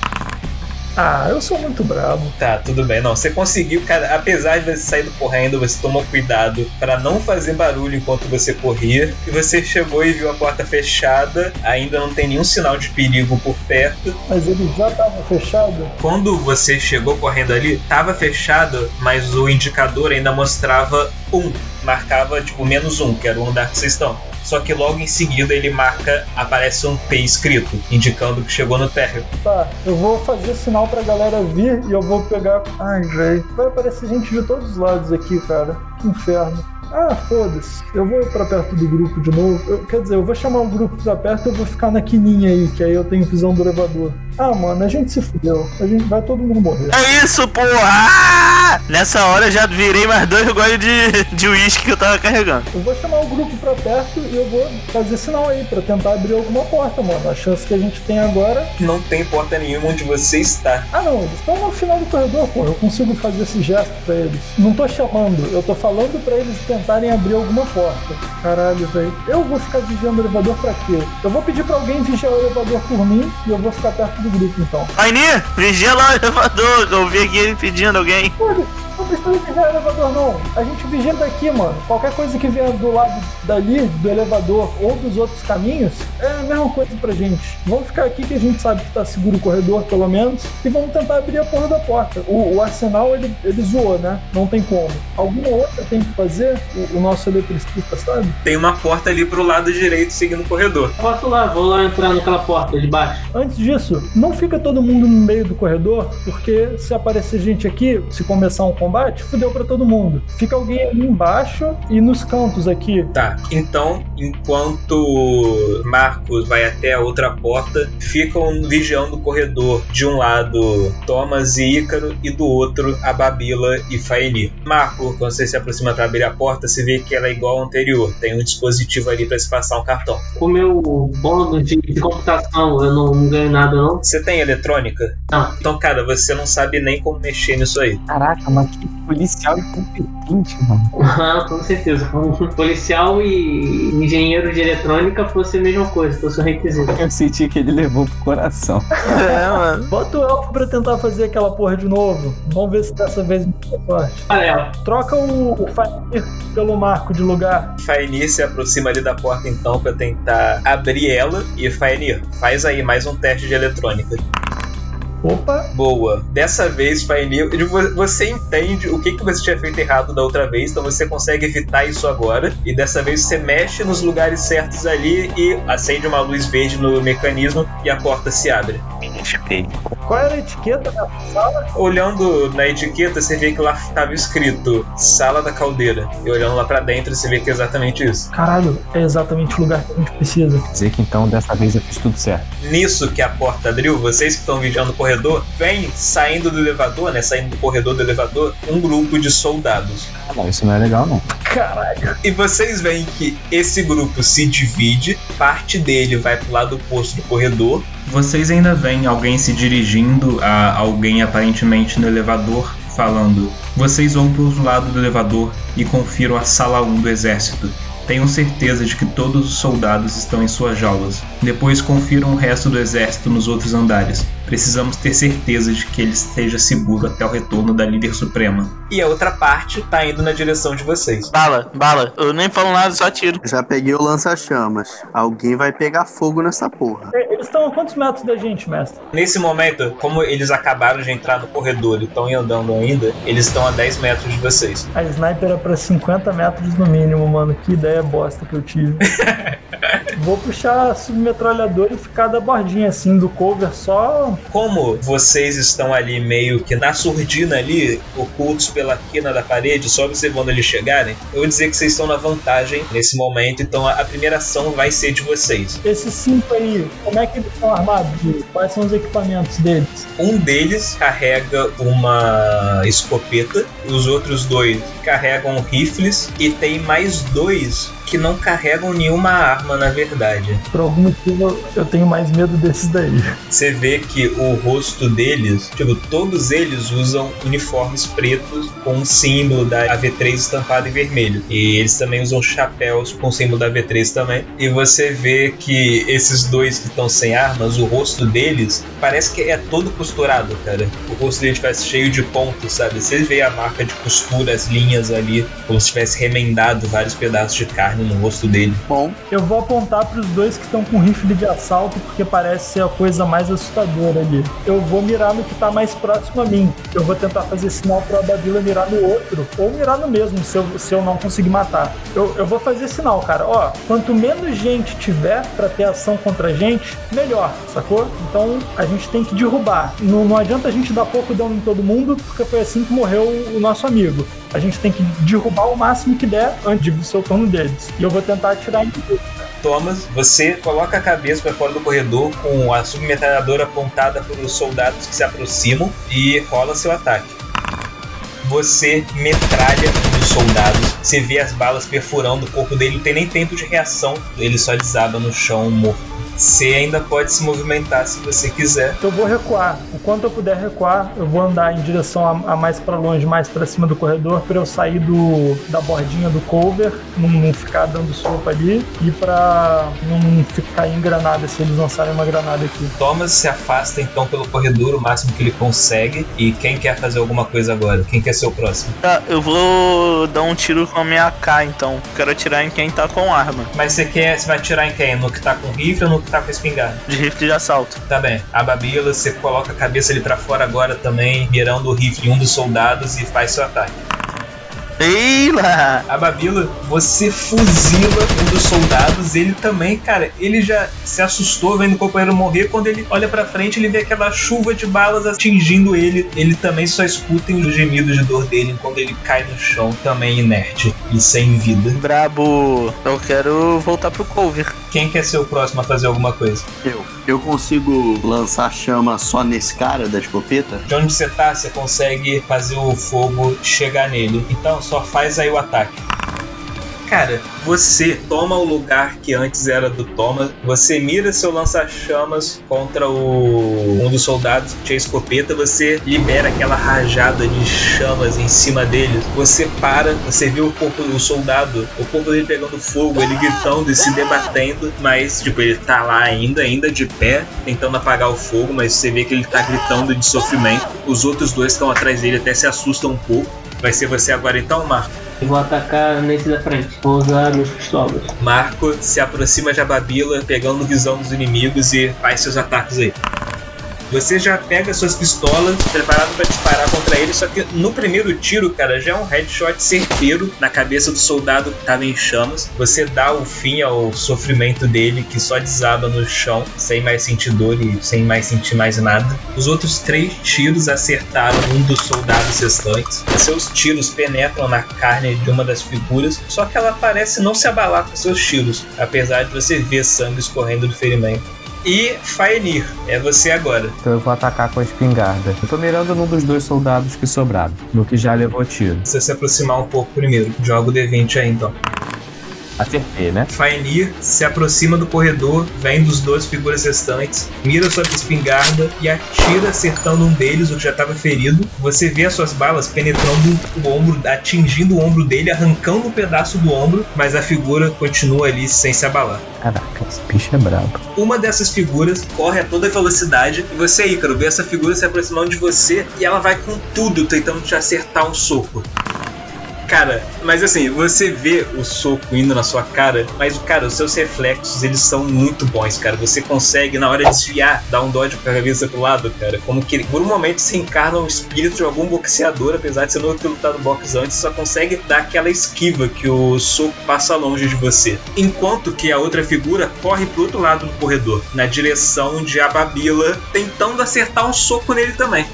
Ah, eu sou muito brabo. Tá, tudo bem. Não, você conseguiu, cara. Apesar de você sair correndo, você tomou cuidado pra não fazer barulho enquanto você corria. E você chegou e viu a porta fechada. Ainda não tem nenhum sinal de perigo por perto. Mas ele já tava fechado. Quando você chegou correndo ali, tava fechado, mas o indicador ainda mostrava um. Marcava tipo menos um, que era o andar que vocês estão. Só que logo em seguida ele marca, aparece um P escrito, indicando que chegou no térreo. Tá, eu vou fazer sinal pra galera vir e eu vou pegar. Ai, velho. Vai aparecer gente de todos os lados aqui, cara. Que inferno. Ah, foda-se. Eu vou pra perto do grupo de novo. Eu- quer dizer, eu vou chamar o grupo pra perto e eu vou ficar na quininha aí, que aí eu tenho visão do elevador. Ah, mano, a gente se fudeu. A gente vai todo mundo morrer. É isso, porra! Ah! Nessa hora eu já virei mais dois goles de de uísque que eu tava carregando. Eu vou chamar o grupo pra perto e eu vou fazer sinal aí pra tentar abrir alguma porta, mano. A chance que a gente tem agora. Não tem porta nenhuma onde você está. Ah, não, eles estão no final do corredor, pô. Eu consigo fazer esse gesto pra eles. Não tô chamando, eu tô falando pra eles tentarem abrir alguma porta. Caralho, velho. Eu vou ficar vigiando o elevador pra quê? Eu vou pedir pra alguém vigiar o elevador por mim e eu vou ficar perto do grupo então. Rainir, vigia lá o elevador. Eu vi aqui ele pedindo alguém. Não precisa vigiar o elevador, não. A gente vigia daqui, mano. Qualquer coisa que vier do lado dali, do elevador ou dos outros caminhos, é a mesma coisa pra gente. Vamos ficar aqui que a gente sabe que tá seguro o corredor, pelo menos, e vamos tentar abrir a porra da porta. O, o arsenal, ele, ele zoou, né? Não tem como. Alguma outra tem que fazer, o, o nosso eletricista, sabe? Tem uma porta ali pro lado direito seguindo o corredor. Posso lá, vou lá entrar naquela porta de baixo. Antes disso, não fica todo mundo no meio do corredor, porque se aparecer gente aqui, se começar um combate, fudeu pra todo mundo. Fica alguém ali embaixo e nos cantos aqui. Tá, então, enquanto Marcos vai até a outra porta, ficam vigiando o corredor. De um lado, Thomas e Ícaro, e do outro, a Babila e Faeni. Marco, quando você se aproxima para abrir a porta, você vê que ela é igual ao anterior. Tem um dispositivo ali para se passar um cartão. Com o meu bônus de, de computação, eu não, não ganho nada, não. Você tem eletrônica? Não. Então, cara, você não sabe nem como mexer nisso aí. Caraca, mas que policial incompetente, mano. Ah, com certeza. Um policial e engenheiro de eletrônica fosse a mesma coisa, fosse o requisito. Eu senti que ele levou pro coração. É, mano. Bota o elfo pra tentar fazer aquela porra de novo. Vamos ver se dessa vez me sorte. Olha, Troca o, o Fair pelo marco de lugar. Faenir se aproxima ali da porta então para tentar abrir ela. E Faenir, faz aí mais um teste de eletrônica. निकल Opa, Boa. Dessa vez, vo- você entende o que, que você tinha feito errado da outra vez, então você consegue evitar isso agora. E dessa vez você mexe nos lugares certos ali e acende uma luz verde no mecanismo e a porta se abre. qual era a etiqueta da sala? Olhando na etiqueta, você vê que lá estava escrito Sala da Caldeira. E olhando lá pra dentro, você vê que é exatamente isso. Caralho, é exatamente o lugar que a gente precisa. Quer dizer que então dessa vez eu fiz tudo certo. Nisso que a porta abriu, vocês que estão vigiando o corredor, vem saindo do elevador, né? Saindo do corredor do elevador, um grupo de soldados. Ah, não, isso não é legal, não. Caralho. E vocês veem que esse grupo se divide, parte dele vai pro lado oposto do corredor. Vocês ainda veem alguém se dirigindo a alguém aparentemente no elevador, falando: Vocês vão pro lado do elevador e confiram a sala 1 do exército. Tenham certeza de que todos os soldados estão em suas jaulas. Depois confiram o resto do exército nos outros andares. Precisamos ter certeza de que ele esteja seguro até o retorno da líder suprema. E a outra parte tá indo na direção de vocês. Bala, bala. Eu nem falo nada, só tiro. Já peguei o lança-chamas. Alguém vai pegar fogo nessa porra. E- Eles estão a quantos metros da gente, mestre? Nesse momento, como eles acabaram de entrar no corredor e estão andando ainda, eles estão a 10 metros de vocês. A sniper é pra 50 metros no mínimo, mano. Que ideia bosta que eu tive. Vou puxar a submetralhadora e ficar da bordinha assim do cover só. Como vocês estão ali meio que na surdina ali, ocultos pela quina da parede, só observando eles chegarem, eu vou dizer que vocês estão na vantagem nesse momento, então a primeira ação vai ser de vocês. Esses cinco aí, como é que eles estão armados? Quais são os equipamentos deles? Um deles carrega uma escopeta, os outros dois carregam rifles e tem mais dois que não carregam nenhuma arma na verdade. Por algum motivo eu tenho mais medo desses daí. Você vê que o rosto deles, tipo, todos eles usam uniformes pretos com o símbolo da AV3 estampado em vermelho. E eles também usam chapéus com o símbolo da AV3 também. E você vê que esses dois que estão sem armas, o rosto deles parece que é todo costurado, cara. O rosto deles parece cheio de pontos, sabe? Você vê a marca de costura, as linhas ali, como se tivesse remendado vários pedaços de carne no rosto dele. Bom, Eu vou apontar pros dois que estão com rifle de assalto, porque parece ser a coisa mais assustadora ali. Eu vou mirar no que tá mais próximo a mim. Eu vou tentar fazer sinal pra Babila mirar no outro, ou mirar no mesmo, se eu, se eu não conseguir matar. Eu, eu vou fazer sinal, cara. Ó, quanto menos gente tiver pra ter ação contra a gente, melhor, sacou? Então a gente tem que derrubar. Não, não adianta a gente dar pouco dano em todo mundo, porque foi assim que morreu o nosso amigo. A gente tem que derrubar o máximo que der antes de ser o turno deles. E eu vou tentar atirar em tudo. Thomas, você coloca a cabeça para fora do corredor com a submetralhadora apontada para os soldados que se aproximam e rola seu ataque. Você metralha dos soldados, você vê as balas perfurando o corpo dele, não tem nem tempo de reação, ele só desaba no chão morto. Você ainda pode se movimentar se você quiser. Eu vou recuar. O quanto eu puder recuar, eu vou andar em direção a, a mais pra longe, mais pra cima do corredor, pra eu sair do, da bordinha do cover, não, não ficar dando sopa ali e pra não ficar em granada se eles lançarem uma granada aqui. Thomas se afasta então pelo corredor o máximo que ele consegue. E quem quer fazer alguma coisa agora? Quem quer ser o próximo? Tá, eu vou dar um tiro com a minha AK então. Quero atirar em quem tá com arma. Mas você quer. Você vai atirar em quem? No que tá com rifle ou no que tá com espingarda? De rifle de assalto. Tá bem. A Babila, você coloca a cabeça ali pra fora agora também, mirando o rifle em um dos soldados e faz seu ataque. Eila! A Babila, você fuzila um dos soldados, ele também, cara, ele já se assustou vendo o companheiro morrer. Quando ele olha pra frente, ele vê aquela chuva de balas atingindo ele. Ele também só escuta os gemidos de dor dele quando ele cai no chão, também inerte e sem vida. Brabo. Eu quero voltar pro cover. Quem quer ser o próximo a fazer alguma coisa? eu. Eu consigo lançar chama só nesse cara da escopeta? De onde você tá, você consegue fazer o fogo chegar nele. Então só faz aí o ataque. Cara, você toma o lugar que antes era do Thomas, você mira seu lança-chamas contra o um dos soldados que tinha escopeta, você libera aquela rajada de chamas em cima dele, você para, você vê o corpo do soldado, o corpo dele pegando fogo, ele gritando e se debatendo, mas tipo, ele tá lá ainda, ainda de pé, tentando apagar o fogo, mas você vê que ele tá gritando de sofrimento. Os outros dois estão atrás dele até se assustam um pouco. Vai ser você agora então, Marco. Eu vou atacar nesse da frente. Vou usar meus pistolas. Marco se aproxima de Ababila, pegando visão dos inimigos e faz seus ataques aí. Você já pega suas pistolas, preparado para disparar contra ele, só que no primeiro tiro, cara, já é um headshot certeiro na cabeça do soldado que estava em chamas. Você dá o fim ao sofrimento dele, que só desaba no chão, sem mais sentir dor e sem mais sentir mais nada. Os outros três tiros acertaram um dos soldados restantes. Seus tiros penetram na carne de uma das figuras, só que ela parece não se abalar com seus tiros, apesar de você ver sangue escorrendo do ferimento. E Faenir, é você agora. Então eu vou atacar com a espingarda. Eu tô mirando num dos dois soldados que sobraram, no que já levou tiro. Se você se aproximar um pouco primeiro, joga o D20 aí então. Acertei, né? Faenir se aproxima do corredor, vem dos duas figuras restantes, mira sua espingarda e atira acertando um deles, o que já estava ferido. Você vê as suas balas penetrando o ombro, atingindo o ombro dele, arrancando um pedaço do ombro, mas a figura continua ali sem se abalar. Caraca, esse bicho é brabo. Uma dessas figuras corre a toda velocidade e você, Ícaro, vê essa figura se aproximando de você e ela vai com tudo tentando te acertar um soco. Cara, mas assim, você vê o soco indo na sua cara, mas, cara, os seus reflexos, eles são muito bons, cara. Você consegue, na hora de desviar, dar um dodge com a cabeça pro lado, cara. Como que, por um momento, você encarna o espírito de algum boxeador, apesar de você não ter lutado boxe antes, só consegue dar aquela esquiva que o soco passa longe de você. Enquanto que a outra figura corre pro outro lado do corredor, na direção de Ababila, tentando acertar um soco nele também.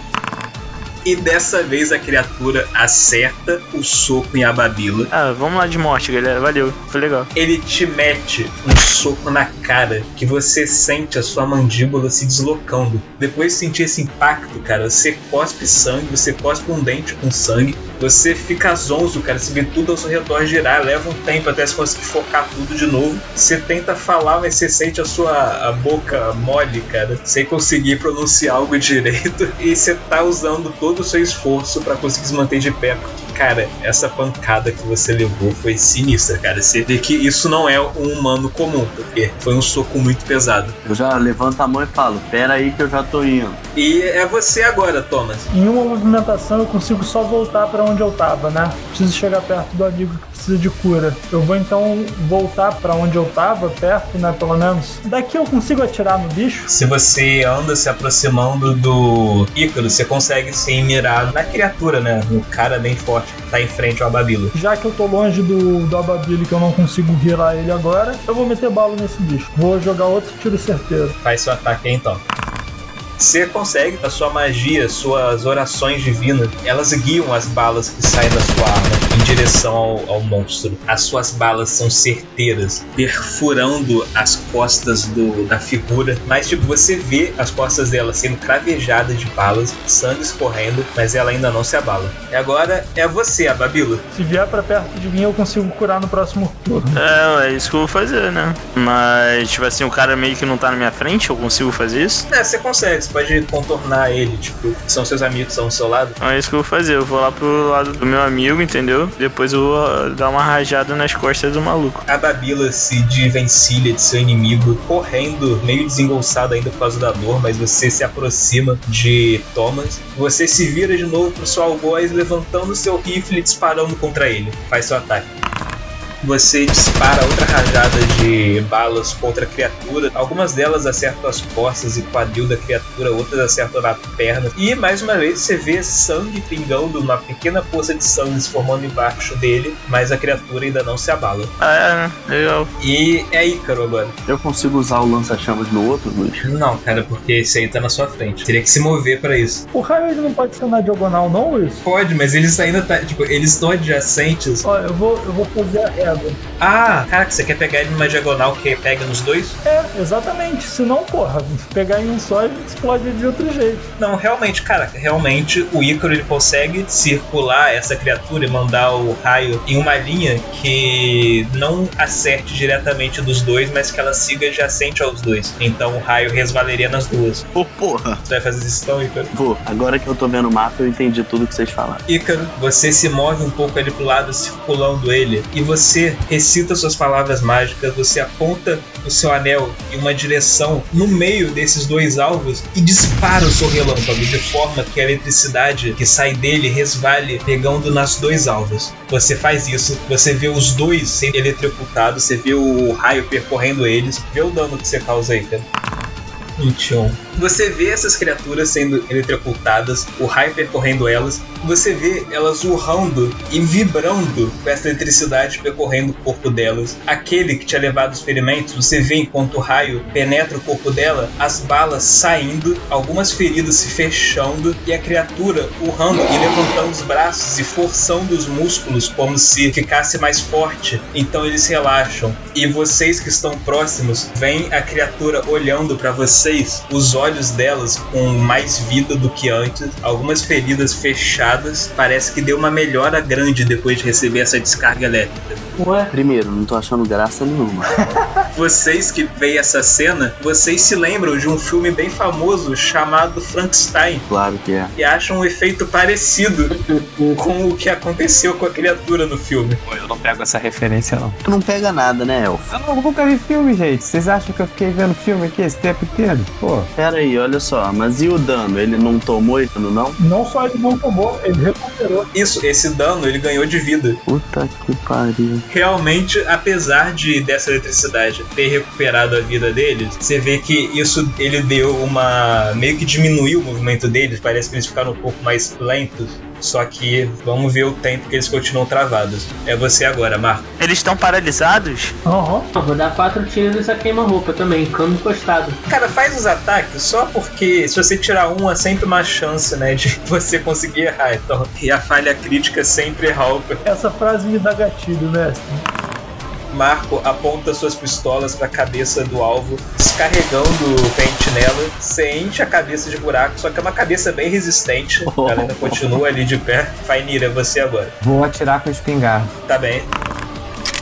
E dessa vez a criatura acerta o soco em Ababila. Ah, vamos lá de morte, galera. Valeu. Foi legal. Ele te mete um soco na cara que você sente a sua mandíbula se deslocando. Depois de sentir esse impacto, cara, você cospe sangue, você cospe um dente com sangue, você fica zonzo, cara. Você vê tudo ao seu redor girar, leva um tempo até você conseguir focar tudo de novo. Você tenta falar, mas você sente a sua a boca mole, cara, sem conseguir pronunciar algo direito. E você tá usando todo o seu esforço para conseguir se manter de pé. Porque, cara, essa pancada que você levou foi sinistra, cara. Você vê que isso não é um humano comum, porque foi um soco muito pesado. Eu já levanto a mão e falo, pera aí que eu já tô indo. E é você agora, Thomas. Em uma movimentação eu consigo só voltar pra onde eu tava, né? Preciso chegar perto do amigo que precisa de cura. Eu vou então voltar pra onde eu tava, perto, né? Pelo menos. Daqui eu consigo atirar no bicho? Se você anda se aproximando do Ícaro, você consegue sim mirar na criatura, né? No cara bem forte tá em frente ao Babilo. Já que eu tô longe do, do Ababile, que eu não consigo virar ele agora, eu vou meter bala nesse bicho. Vou jogar outro tiro certeiro. Faz seu ataque aí, então. Você consegue, a sua magia, suas orações divinas, elas guiam as balas que saem da sua arma em direção ao, ao monstro. As suas balas são certeiras, perfurando as costas do, da figura. Mas, tipo, você vê as costas dela sendo cravejadas de balas, sangue escorrendo, mas ela ainda não se abala. E agora é você, a Babila. Se vier pra perto de mim, eu consigo curar no próximo turno. É, é isso que eu vou fazer, né? Mas, tipo assim, o cara meio que não tá na minha frente, eu consigo fazer isso? É, você consegue, você pode contornar ele, tipo, são seus amigos que estão do seu lado. Então é isso que eu vou fazer. Eu vou lá pro lado do meu amigo, entendeu? Depois eu vou ah, dar uma rajada nas costas do maluco. A Babila se desvencilha de seu inimigo, correndo, meio desengolçado ainda por causa da dor, mas você se aproxima de Thomas. Você se vira de novo pro seu algoz, levantando seu rifle e disparando contra ele. Faz seu ataque. Você dispara outra rajada de balas contra a criatura. Algumas delas acertam as costas e quadril da criatura, outras acertam na perna. E mais uma vez você vê sangue pingando, uma pequena poça de sangue se formando embaixo dele, mas a criatura ainda não se abala. Ah, é, né? Legal. E é Ícaro agora. Eu consigo usar o lança-chamas no outro, Luiz? Não, cara, porque esse aí tá na sua frente. Teria que se mover pra isso. O raio ele não pode ser na diagonal, não, Luiz? Pode, mas eles ainda tá, tipo, eles estão adjacentes. Ó, eu vou, eu vou fazer a régua. Ah, caraca, você quer pegar ele numa diagonal que pega nos dois? É, exatamente. Se não, porra, pegar em um só, gente explode de outro jeito. Não, realmente, cara, realmente o Ícaro ele consegue circular essa criatura e mandar o raio em uma linha que não acerte diretamente dos dois, mas que ela siga adjacente aos dois. Então o raio resvaleria nas duas. Ô, porra! Você vai fazer isso então, Ícaro? Vou. Agora que eu tô vendo o mapa, eu entendi tudo que vocês falaram. Ícaro, você se move um pouco ali pro lado, circulando ele, e você recita suas palavras mágicas, você aponta o seu anel em uma direção no meio desses dois alvos e dispara o seu relâmpago, de forma que a eletricidade que sai dele resvale pegando nas dois alvos. Você faz isso, você vê os dois sendo eletrocutados, você vê o raio percorrendo eles, vê o dano que você causa aí, cara. 21. Você vê essas criaturas sendo eletrocutadas, o raio percorrendo elas, você vê elas urrando e vibrando com essa eletricidade percorrendo o corpo delas. Aquele que tinha levado os ferimentos, você vê enquanto o raio penetra o corpo dela, as balas saindo, algumas feridas se fechando e a criatura urrando e levantando os braços e forçando os músculos como se ficasse mais forte. Então eles relaxam. E vocês que estão próximos veem a criatura olhando para vocês, os olhos delas com mais vida do que antes, algumas feridas fechadas. Parece que deu uma melhora grande depois de receber essa descarga elétrica. Ué, Primeiro, não tô achando graça nenhuma. Vocês que veem essa cena, vocês se lembram de um filme bem famoso chamado Frankenstein Claro que é. e acham um efeito parecido com o que aconteceu com a criatura no filme. Pô, eu não pego essa referência, não. Tu não pega nada, né, Elfo? Eu nunca vi filme, gente. Vocês acham que eu fiquei vendo filme aqui esse tempo inteiro? Pô, Pera aí, olha só. Mas e o dano? Ele não tomou dano, não? Não só ele não tomou, ele recuperou. Isso, esse dano ele ganhou de vida. Puta que pariu. Realmente, apesar de dessa eletricidade ter recuperado a vida deles, você vê que isso ele deu uma meio que diminuiu o movimento deles, parece que eles ficaram um pouco mais lentos. Só que vamos ver o tempo que eles continuam travados. É você agora, Marco. Eles estão paralisados? Aham. eu vou dar quatro tiros nessa queima-roupa também, cano encostado. Cara, faz os ataques só porque se você tirar um, é sempre uma chance, né, de você conseguir errar. Então, e a falha crítica sempre rouba. Essa frase me dá gatilho, mestre. Marco aponta suas pistolas para a cabeça do alvo, descarregando o pente nela. Você enche a cabeça de buraco, só que é uma cabeça bem resistente. Ela ainda continua ali de pé. Fainira, é você agora. vou atirar com espingarda. Tá bem.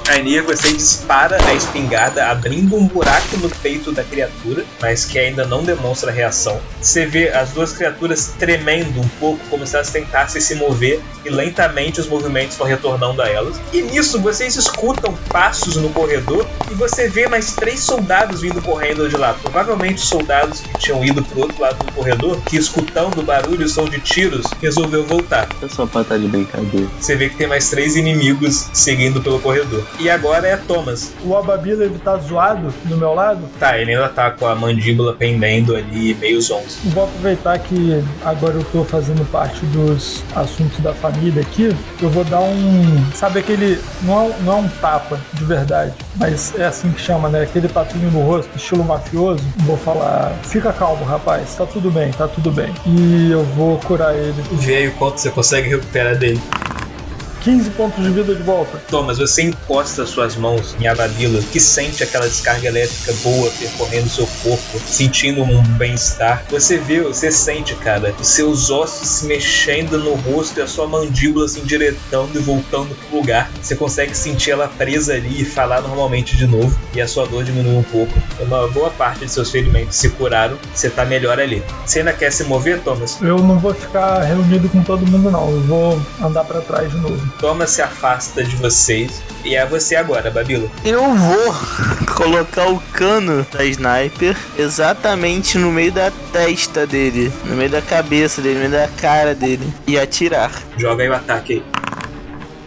Rainier, você dispara a espingarda, abrindo um buraco no peito da criatura, mas que ainda não demonstra reação. Você vê as duas criaturas tremendo um pouco, como se elas tentassem se mover, e lentamente os movimentos vão retornando a elas. E nisso, vocês escutam passos no corredor, e você vê mais três soldados vindo correndo de lá. Provavelmente soldados que tinham ido pro outro lado do corredor, que escutando o barulho e o som de tiros, resolveu voltar. É só pra estar de brincadeira. Você vê que tem mais três inimigos seguindo pelo corredor. E agora é Thomas. O Ababila, ele tá zoado do meu lado. Tá, ele ainda tá com a mandíbula pendendo ali, meio zonzo. Vou aproveitar que agora eu tô fazendo parte dos assuntos da família aqui. Eu vou dar um. Sabe aquele. Não é, não é um tapa de verdade, mas é assim que chama, né? Aquele tapinho no rosto, estilo mafioso. Vou falar: fica calmo, rapaz, tá tudo bem, tá tudo bem. E eu vou curar ele. Vê aí o quanto você consegue recuperar dele. 15 pontos de vida de volta. Thomas, você encosta suas mãos em Ababila, que sente aquela descarga elétrica boa percorrendo seu corpo, sentindo um bem-estar. Você vê, você sente, cara, os seus ossos se mexendo no rosto e a sua mandíbula se endireitando e voltando pro lugar. Você consegue sentir ela presa ali e falar normalmente de novo, e a sua dor diminui um pouco. Uma boa parte de seus ferimentos se curaram, você tá melhor ali. Você ainda quer se mover, Thomas? Eu não vou ficar reunido com todo mundo, não. Eu vou andar pra trás de novo. Thomas se afasta de vocês. E é você agora, Babilo. Eu vou colocar o cano da sniper exatamente no meio da testa dele, no meio da cabeça dele, no meio da cara dele e atirar. Joga aí o ataque aí.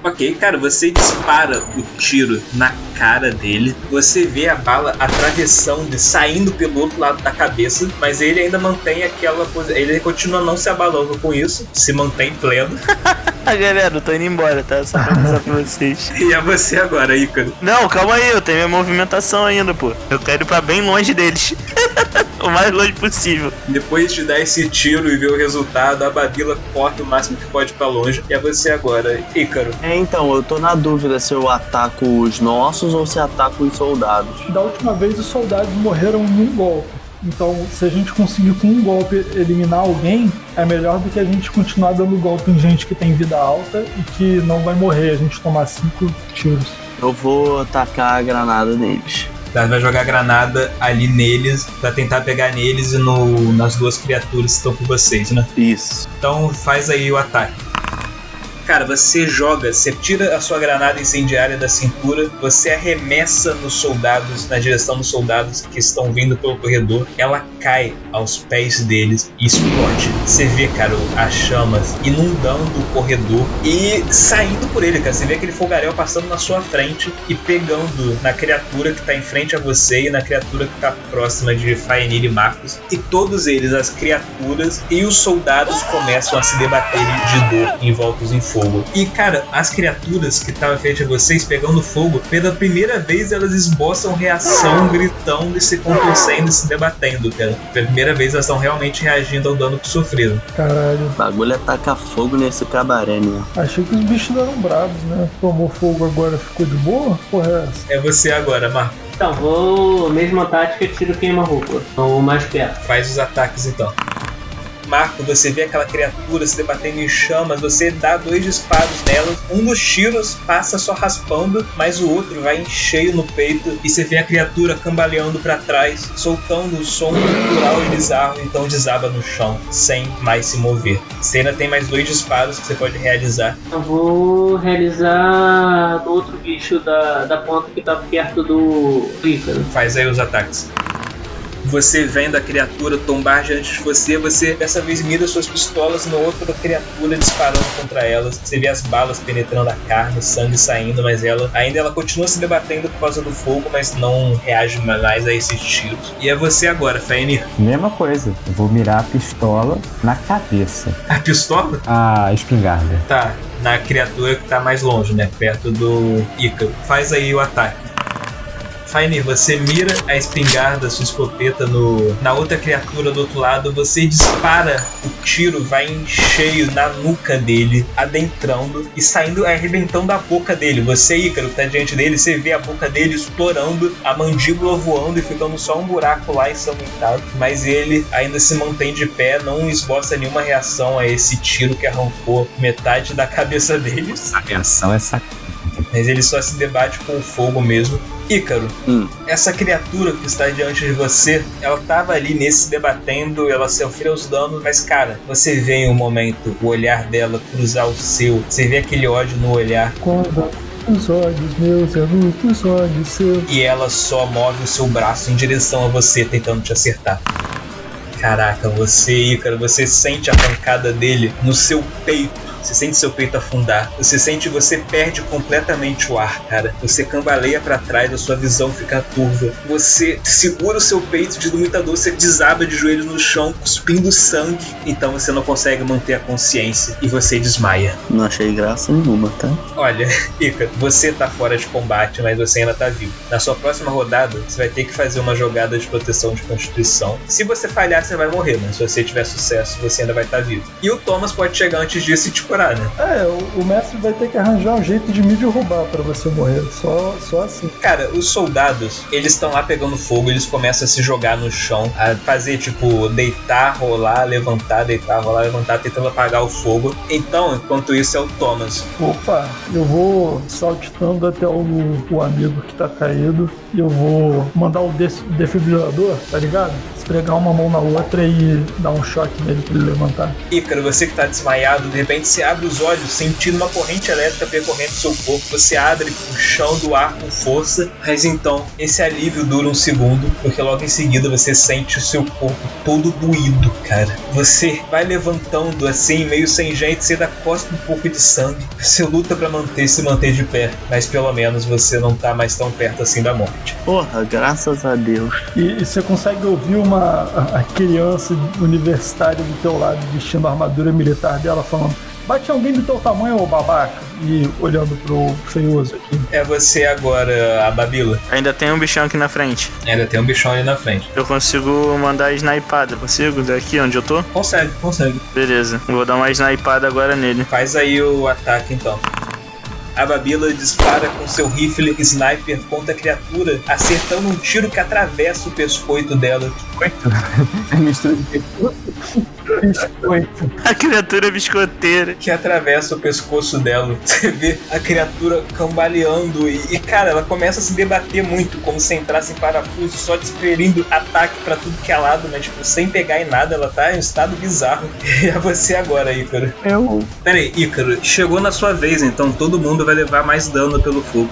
Ok, cara, você dispara o tiro na cara dele. Você vê a bala atravessando saindo pelo outro lado da cabeça, mas ele ainda mantém aquela posição. Ele continua não se abalando com isso, se mantém pleno. Ah, galera, eu tô indo embora, tá? Só pra avisar pra vocês. E é você agora, Ícaro. Não, calma aí, eu tenho minha movimentação ainda, pô. Eu quero ir pra bem longe deles. o mais longe possível. Depois de dar esse tiro e ver o resultado, a Babila corre o máximo que pode pra longe. E é você agora, Ícaro. É, então, eu tô na dúvida se eu ataco os nossos ou se ataco os soldados. Da última vez, os soldados morreram num golpe. Então, se a gente conseguir com um golpe eliminar alguém, é melhor do que a gente continuar dando golpe em gente que tem vida alta e que não vai morrer a gente tomar cinco tiros. Eu vou tacar a granada neles. Vai jogar granada ali neles pra tentar pegar neles e no, nas duas criaturas que estão com vocês, né? Isso. Então faz aí o ataque. Cara, você joga, você tira a sua granada incendiária da cintura, você arremessa nos soldados, na direção dos soldados que estão vindo pelo corredor. Ela cai aos pés deles e explode. Você vê, cara, as chamas inundando o corredor e saindo por ele, cara. Você vê aquele fogaréu passando na sua frente e pegando na criatura que tá em frente a você e na criatura que tá próxima de Faenir e Marcos. E todos eles, as criaturas e os soldados, começam a se debater de dor envoltos em fogo. E, cara, as criaturas que estavam frente a vocês pegando fogo, pela primeira vez elas esboçam reação, gritando e se contorcendo e se debatendo, cara. Pela primeira vez elas estão realmente reagindo ao dano que sofreram. Caralho, O bagulho é tacar fogo nesse cabaré, né? achei que os bichos eram bravos, né? Tomou fogo agora, ficou de boa? Porra, é essa? É você agora, Marco. Então, vou. Mesma tática, tiro queima-roupa. Então, o mais perto. Faz os ataques então. Marco, você vê aquela criatura se debatendo em chamas, você dá dois disparos nela, um dos tiros passa só raspando, mas o outro vai em cheio no peito e você vê a criatura cambaleando para trás, soltando um som natural e bizarro, então desaba no chão, sem mais se mover. Você ainda tem mais dois disparos que você pode realizar. Eu vou realizar no outro bicho da, da ponta que tá perto do Ícaro. Faz aí os ataques. Você vendo a criatura tombar diante de você, você dessa vez mira suas pistolas na outra criatura disparando contra elas. Você vê as balas penetrando a carne, o sangue saindo, mas ela ainda ela continua se debatendo por causa do fogo, mas não reage mais a esses tiros. E é você agora, Fainir. Mesma coisa. Eu vou mirar a pistola na cabeça. A pistola? A espingarda. Tá, na criatura que tá mais longe, né? Perto do Ícaro. Faz aí o ataque. Fainir, você mira a espingarda, sua escopeta no, na outra criatura do outro lado, você dispara, o tiro vai em cheio na nuca dele, adentrando e saindo, arrebentando a boca dele. Você, Ícaro, que tá diante dele, você vê a boca dele estourando, a mandíbula voando e ficando só um buraco lá ensanguentado. Mas ele ainda se mantém de pé, não esboça nenhuma reação a esse tiro que arrancou metade da cabeça dele. Essa reação é sac... Mas ele só se debate com o fogo mesmo. Ícaro, Hum. essa criatura que está diante de você, ela tava ali nesse debatendo, ela sofreu os danos, mas cara, você vê em um momento o olhar dela cruzar o seu, você vê aquele ódio no olhar Quando os olhos meus é luz dos olhos seus. e ela só move o seu braço em direção a você, tentando te acertar. Caraca, você, Ícaro, você sente a pancada dele no seu peito. Você sente seu peito afundar. Você sente você perde completamente o ar, cara. Você cambaleia pra trás, a sua visão fica turva. Você segura o seu peito de muita dor, você desaba de joelhos no chão, cuspindo sangue. Então você não consegue manter a consciência e você desmaia. Não achei graça nenhuma, tá? Olha, Ícaro, você tá fora de combate, mas você ainda tá vivo. Na sua próxima rodada, você vai ter que fazer uma jogada de proteção de constituição. Se você falhar, você vai morrer, mas se você tiver sucesso, você ainda vai estar vivo. E o Thomas pode chegar antes disso e te É, o, o mestre vai ter que arranjar um jeito de me derrubar pra você morrer. Só, só assim. Cara, os soldados, eles estão lá pegando fogo, eles começam a se jogar no chão, a fazer tipo deitar, rolar, levantar, deitar, rolar, levantar, tentando apagar o fogo. Então, enquanto isso, é o Thomas. Opa, eu vou saltitando até o, o amigo que tá caído e eu vou mandar o defibrilador, tá ligado? Esfregar uma mão na outra e dar um choque nele pra ele levantar. Ícaro, você que tá desmaiado, de repente você abre os olhos, sentindo uma corrente elétrica percorrendo seu corpo. Você abre puxando o ar com força, mas então esse alívio dura um segundo, porque logo em seguida você sente o seu corpo todo doído, cara. Você vai levantando assim, meio sem jeito, você dá costa um pouco de sangue. Você luta pra manter se manter de pé, mas pelo menos você não tá mais tão perto assim da morte. Porra, graças a Deus. E, e você consegue ouvir uma a, a criança universitária do teu lado vestindo a armadura militar dela falando: Bate alguém do teu tamanho, ô babaca. E olhando pro feioso aqui. É você agora, a Babila. Ainda tem um bichão aqui na frente. Ainda tem um bichão ali na frente. Eu consigo mandar a snipada. Consigo? Daqui onde eu tô? Consegue, consegue. Beleza. Vou dar uma snipada agora nele. Faz aí o ataque então. A Babila dispara com seu rifle sniper contra a criatura, acertando um tiro que atravessa o pescoço dela. É mistura de Biscoito. A criatura biscoteira. Que atravessa o pescoço dela. Você vê a criatura cambaleando e, e, cara, ela começa a se debater muito, como se entrasse em parafuso, só desferindo ataque pra tudo que é lado, mas tipo, sem pegar em nada, ela tá em um estado bizarro. E é você agora, Ícaro. Eu. Pera aí, Ícaro, chegou na sua vez, então todo mundo vai levar mais dano pelo fogo.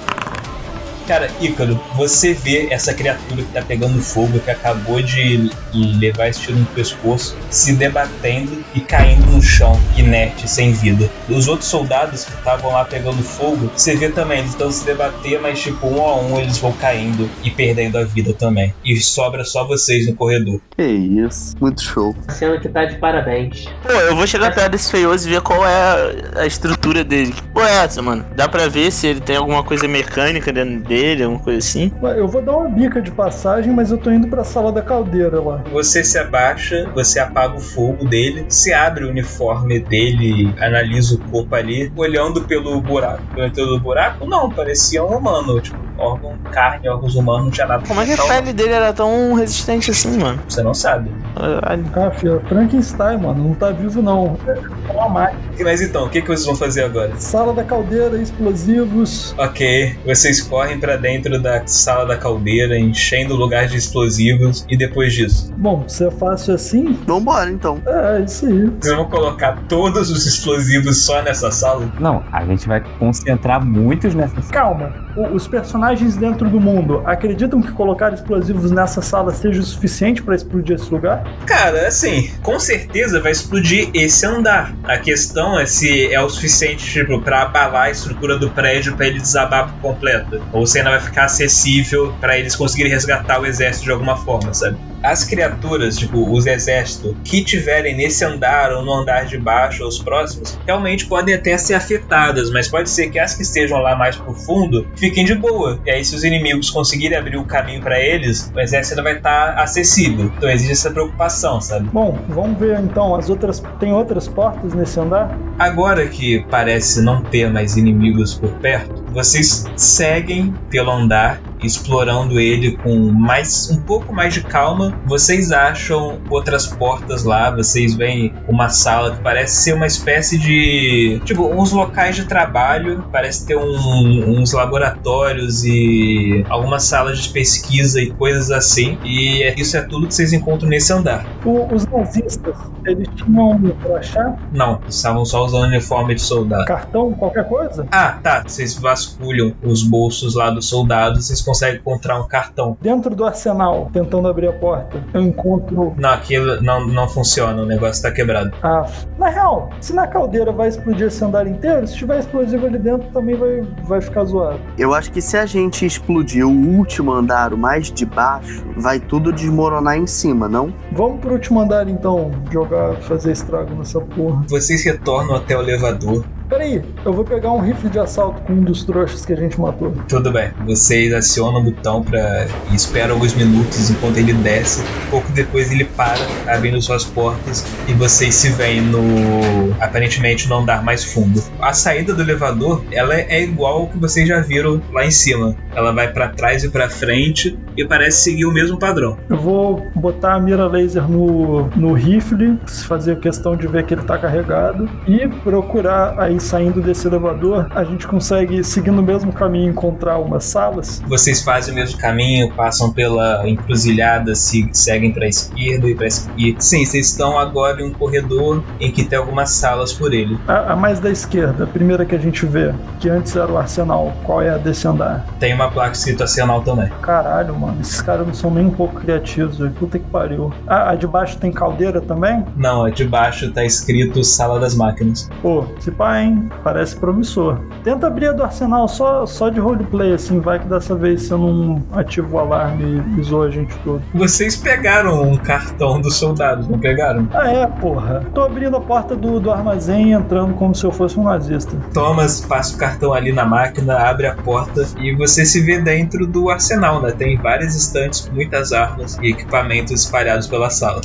Cara, Ícaro, você vê essa criatura que tá pegando fogo, que acabou de levar esse tiro no pescoço, se debatendo e caindo no chão, inerte, sem vida. Os outros soldados que estavam lá pegando fogo, você vê também, eles estão se debater, mas tipo, um a um eles vão caindo e perdendo a vida também. E sobra só vocês no corredor. Que isso. Muito show. A cena que tá de parabéns. Pô, eu vou chegar perto desse feioso e ver qual é a, estrutura dele. Que porra é essa, mano? Dá pra ver se ele tem alguma coisa mecânica dentro dele dele, alguma coisa assim. Eu vou dar uma bica de passagem, mas eu tô indo pra sala da caldeira lá. Você se abaixa, você apaga o fogo dele, se abre o uniforme dele, analisa o corpo ali, olhando pelo buraco. Pelo buraco, não, parecia um humano, tipo, órgão, carne, órgãos humanos, não tinha nada. Como é que a pele dele era tão resistente assim, mano? Você não sabe. Ah, filho, Frankenstein, mano, não tá vivo não. É uma máquina. Mas então, o que, que vocês vão fazer agora? Sala da caldeira, explosivos. Ok, vocês correm pra dentro da sala da caldeira, enchendo o lugar de explosivos, e depois disso? Bom, se é fácil assim, Vambora, então. é isso aí. Vocês vão colocar todos os explosivos só nessa sala? Não, a gente vai concentrar muitos nessa. Calma, o- os personagens dentro do mundo acreditam que colocar explosivos nessa sala seja o suficiente pra explodir esse lugar? Cara, assim, com certeza vai explodir esse andar. A questão é se é o suficiente, tipo, pra abalar a estrutura do prédio pra ele desabar por completo. Ou se ainda vai ficar acessível pra eles conseguirem resgatar o exército de alguma forma, sabe? As criaturas, tipo, os exércitos, que tiverem nesse andar ou no andar de baixo ou os próximos, realmente podem até ser afetadas, mas pode ser que as que estejam lá mais pro fundo fiquem de boa. E aí, se os inimigos conseguirem abrir o caminho pra eles, o exército ainda vai estar acessível. Então existe essa preocupação, sabe? Bom, vamos ver então as outras. Tem outras portas nesse andar? Agora que parece não ter mais inimigos por perto, vocês seguem pelo andar, explorando ele com mais um pouco mais de calma. Vocês acham outras portas lá, vocês veem uma sala que parece ser uma espécie de tipo uns locais de trabalho, parece ter um- uns laboratórios e algumas salas de pesquisa e coisas assim. E isso é tudo que vocês encontram nesse andar. O- os nazistas, eles tinham um crachá, Não, estavam só usando uniforme de soldado. cartão, qualquer coisa? Ah, tá. Vocês vasculham os bolsos lá dos soldados, vocês conseguem encontrar um cartão. Dentro do arsenal, tentando abrir a porta, eu encontro. Não, aquilo não, não funciona, o negócio tá quebrado. a. Na real, se na caldeira vai explodir esse andar inteiro, se tiver explosivo ali dentro também vai, vai ficar zoado. Eu acho que se a gente explodir o último andar, o mais de baixo, vai tudo desmoronar em cima, não? Vamos pro último andar então, jogar, fazer estrago nessa porra. Vocês retornam até o elevador. Peraí, eu vou pegar um rifle de assalto com um dos trouxas que a gente matou. Tudo bem. Vocês acionam o botão para e esperam alguns minutos enquanto ele desce. Pouco depois ele para, abrindo suas portas e vocês se veem no aparentemente no andar mais fundo. A saída do elevador, ela é igual ao que vocês já viram lá em cima. Ela vai para trás e para frente e parece seguir o mesmo padrão. Eu vou botar a mira laser no, no rifle, fazer questão de ver que ele tá carregado e procurar aí saindo desse elevador, a gente consegue, seguindo o mesmo caminho, encontrar umas salas. Vocês fazem o mesmo caminho, passam pela encruzilhada, se seguem para a esquerda e para esquerda. Sim, vocês estão agora em um corredor em que tem algumas salas por ele. A, a mais da esquerda, a primeira que a gente vê, que antes era o arsenal. Qual é a desse andar? Tem uma placa escrito Arsenal também. Caralho, mano, esses caras não são nem um pouco criativos, velho. Puta que pariu. Ah, a de baixo tem caldeira também? Não, é de baixo tá escrito Sala das Máquinas. Pô, se pá, hein? Parece promissor. Tenta abrir a do arsenal só, só de roleplay, assim, vai que dessa vez você não ativa o alarme e zoa a gente todo. Vocês pegaram um cartão dos soldados, não pegaram? Ah, é, porra. Tô abrindo a porta do, do armazém e entrando como se eu fosse um nazista. Thomas passa o cartão ali na máquina, abre a porta e você se vê dentro do arsenal, né? Tem várias estantes com muitas armas e equipamentos espalhados pela sala.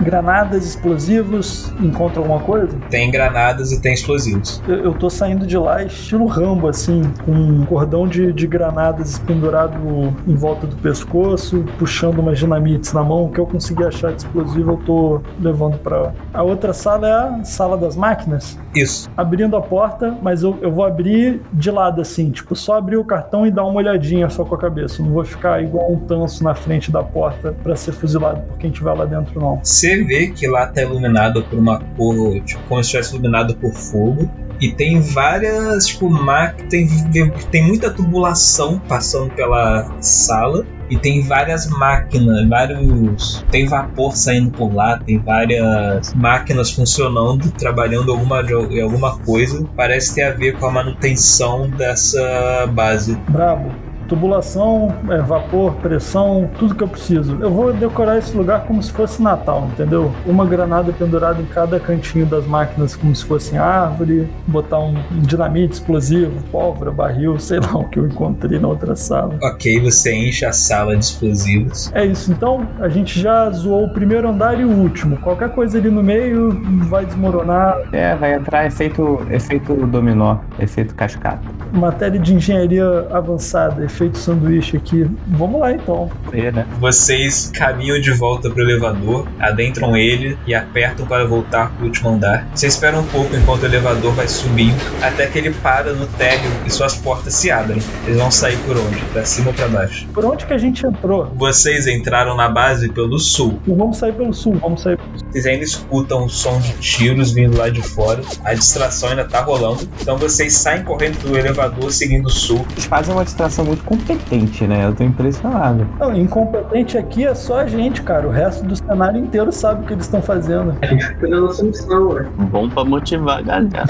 Granadas, explosivos, encontra alguma coisa? Tem granadas e tem explosivos. Eu, eu tô saindo de lá estilo Rambo, assim, com um cordão de, de granadas pendurado em volta do pescoço, puxando umas dinamites na mão. O que eu consegui achar de explosivo eu tô levando pra. A outra sala é a sala das máquinas. Isso. Abrindo a porta, mas eu, eu vou abrir de lado, assim, tipo, só abrir o cartão e dar uma olhadinha só com a cabeça. Eu não vou ficar igual um tanso na frente da porta pra ser fuzilado por quem tiver lá dentro, não. Você vê que lá tá iluminado por uma cor, tipo, como se estivesse iluminado por fogo. E tem várias, tipo, máquinas. Tem, tem, muita tubulação passando pela sala. E tem várias máquinas, vários. Tem vapor saindo por lá, tem várias máquinas funcionando, trabalhando alguma, em alguma coisa. Parece ter a ver com a manutenção dessa base. Brabo. Tubulação, é, vapor, pressão, tudo que eu preciso. Eu vou decorar esse lugar como se fosse Natal, entendeu? Uma granada pendurada em cada cantinho das máquinas, como se fosse árvore, botar um dinamite explosivo, pólvora, barril, sei lá o que eu encontrei na outra sala. Ok, você enche a sala de explosivos. É isso, então a gente já zoou o primeiro andar e o último. Qualquer coisa ali no meio vai desmoronar. É, vai entrar efeito, efeito dominó, efeito cascata. Matéria de engenharia avançada, efeito sanduíche aqui. Vamos lá então. É, né? Vocês caminham de volta pro elevador, adentram ele e apertam para voltar pro último andar. Você espera um pouco enquanto o elevador vai subindo, até que ele para no térreo e suas portas se abrem. Eles vão sair por onde? Pra cima ou pra baixo? Por onde que a gente entrou? Vocês entraram na base pelo sul. Não vamos sair pelo sul, vamos sair pelo sul. Vocês ainda escutam o som de tiros vindo lá de fora. A distração ainda tá rolando. Então vocês saem correndo do elevador seguindo o sul. Eles fazem uma distração muito competente, né? Eu tô impressionado. Não, incompetente aqui é só a gente, cara. O resto do cenário inteiro sabe o que eles estão fazendo. A gente foi na nossa missão, ué. Bom pra motivar a galera.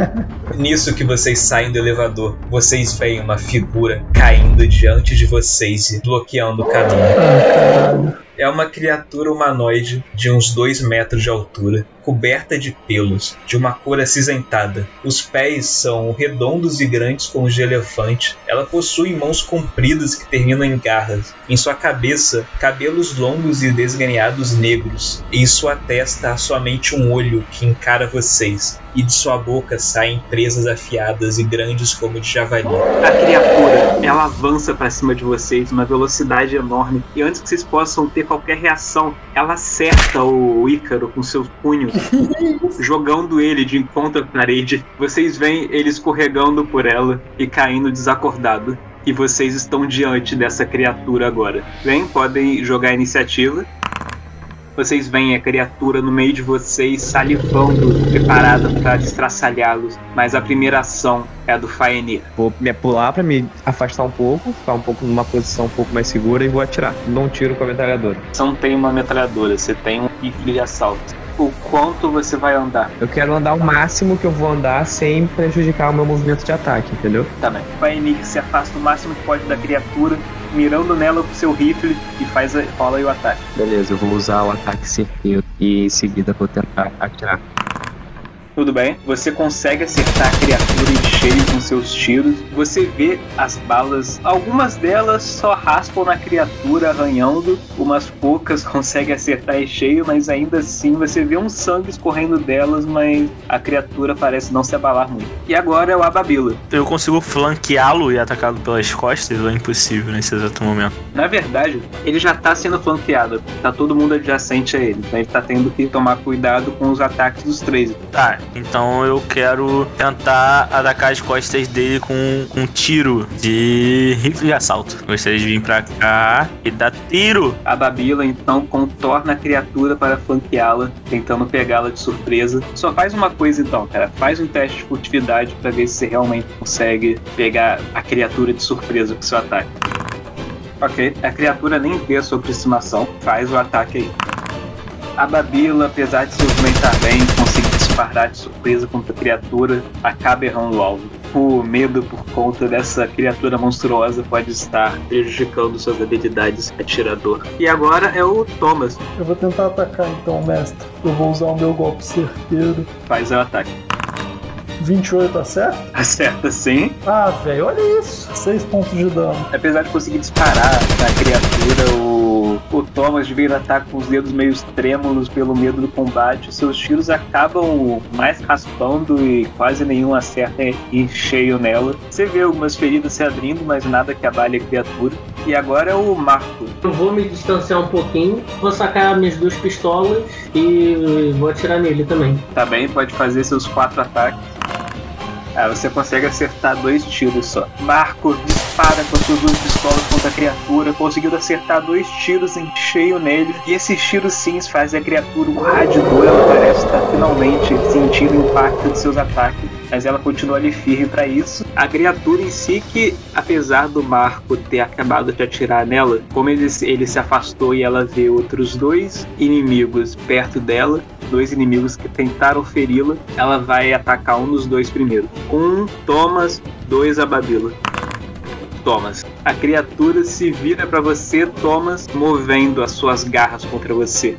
Nisso que vocês saem do elevador, vocês veem uma figura caindo diante de vocês e bloqueando o caminho. Ah, caralho. É uma criatura humanoide de uns 2 metros de altura, coberta de pelos, de uma cor acinzentada. Os pés são redondos e grandes como os de elefante. Ela possui mãos compridas que terminam em garras. Em sua cabeça, cabelos longos e desgrenhados negros. Em sua testa há somente um olho que encara vocês. E de sua boca saem presas afiadas e grandes como de javali. A criatura, ela avança para cima de vocês numa velocidade enorme. E antes que vocês possam ter qualquer reação, ela acerta o Ícaro com seus punhos jogando ele de encontro à parede. Vocês veem ele escorregando por ela e caindo desacordado. E vocês estão diante dessa criatura agora. Bem, podem jogar a iniciativa. Vocês veem a criatura no meio de vocês, salivando, preparada para destraçalhá-los. Mas a primeira ação é a do Faenir. Vou me pular pra me afastar um pouco, ficar um pouco numa posição um pouco mais segura e vou atirar. Um tiro com a metralhadora. Você não tem uma metralhadora, você tem um rifle de assalto. O quanto você vai andar? Eu quero andar o máximo que eu vou andar sem prejudicar o meu movimento de ataque, entendeu? Tá bem. O Faenir se afasta o máximo que pode da criatura, mirando nela com seu rifle e faz a, rola o ataque. Beleza, eu vou usar o ataque certeiro e em seguida vou tentar atirar. Tudo bem, você consegue acertar a criatura em cheio com seus tiros. Você vê as balas, algumas delas só raspam na criatura arranhando, umas poucas conseguem acertar em cheio, mas ainda assim você vê um sangue escorrendo delas, mas a criatura parece não se abalar muito. E agora é o Ababila. Eu consigo flanqueá-lo e atacá-lo pelas costas ou é impossível nesse exato momento? Na verdade, ele já tá sendo flanqueado, tá todo mundo adjacente a ele, então ele tá tendo que tomar cuidado com os ataques dos três. Tá, então eu quero tentar atacar as costas dele com com um tiro de rifle de assalto. Gostaria de vir pra cá e dar tiro. A Babila então contorna a criatura para flanqueá-la, tentando pegá-la de surpresa. Só faz uma coisa então, cara. Faz um teste de furtividade para ver se você realmente consegue pegar a criatura de surpresa com seu ataque. Ok, a criatura nem vê a sua aproximação, faz o ataque aí. A Babila, apesar de se movimentar bem, conseguir disparar de surpresa contra a criatura, acaba errando o alvo. O medo por conta dessa criatura monstruosa pode estar prejudicando suas habilidades atirador. E agora é o Thomas, Eu vou tentar atacar então, mestre. Eu vou usar o meu golpe certeiro. faz o ataque. 28 acerta? Acerta sim. Ah, velho, olha isso. 6 pontos de dano. Apesar de conseguir disparar na criatura, o, o Thomas veio atacar com os dedos meio trêmulos pelo medo do combate. Seus tiros acabam mais raspando e quase nenhum acerta em cheio nela. Você vê algumas feridas se abrindo, mas nada que abale a criatura. E agora é o Marco. Eu vou me distanciar um pouquinho, vou sacar minhas duas pistolas e vou atirar nele também. Tá bem, pode fazer seus quatro ataques. Ah, você consegue acertar dois tiros só. Marco dispara com suas duas pistolas contra a criatura, conseguiu acertar dois tiros em cheio nele. E esses tiros sim fazem a criatura urrar de dor. Ela parece estar finalmente sentindo o impacto de seus ataques. Mas ela continua ali firme para isso. A criatura em si, que apesar do Marco ter acabado de atirar nela, como ele, ele se afastou e ela vê outros dois inimigos perto dela, dois inimigos que tentaram feri-la, ela vai atacar um dos dois primeiro. Um, Thomas, dois, a Babila. Thomas. A criatura se vira pra você, Thomas, movendo as suas garras contra você.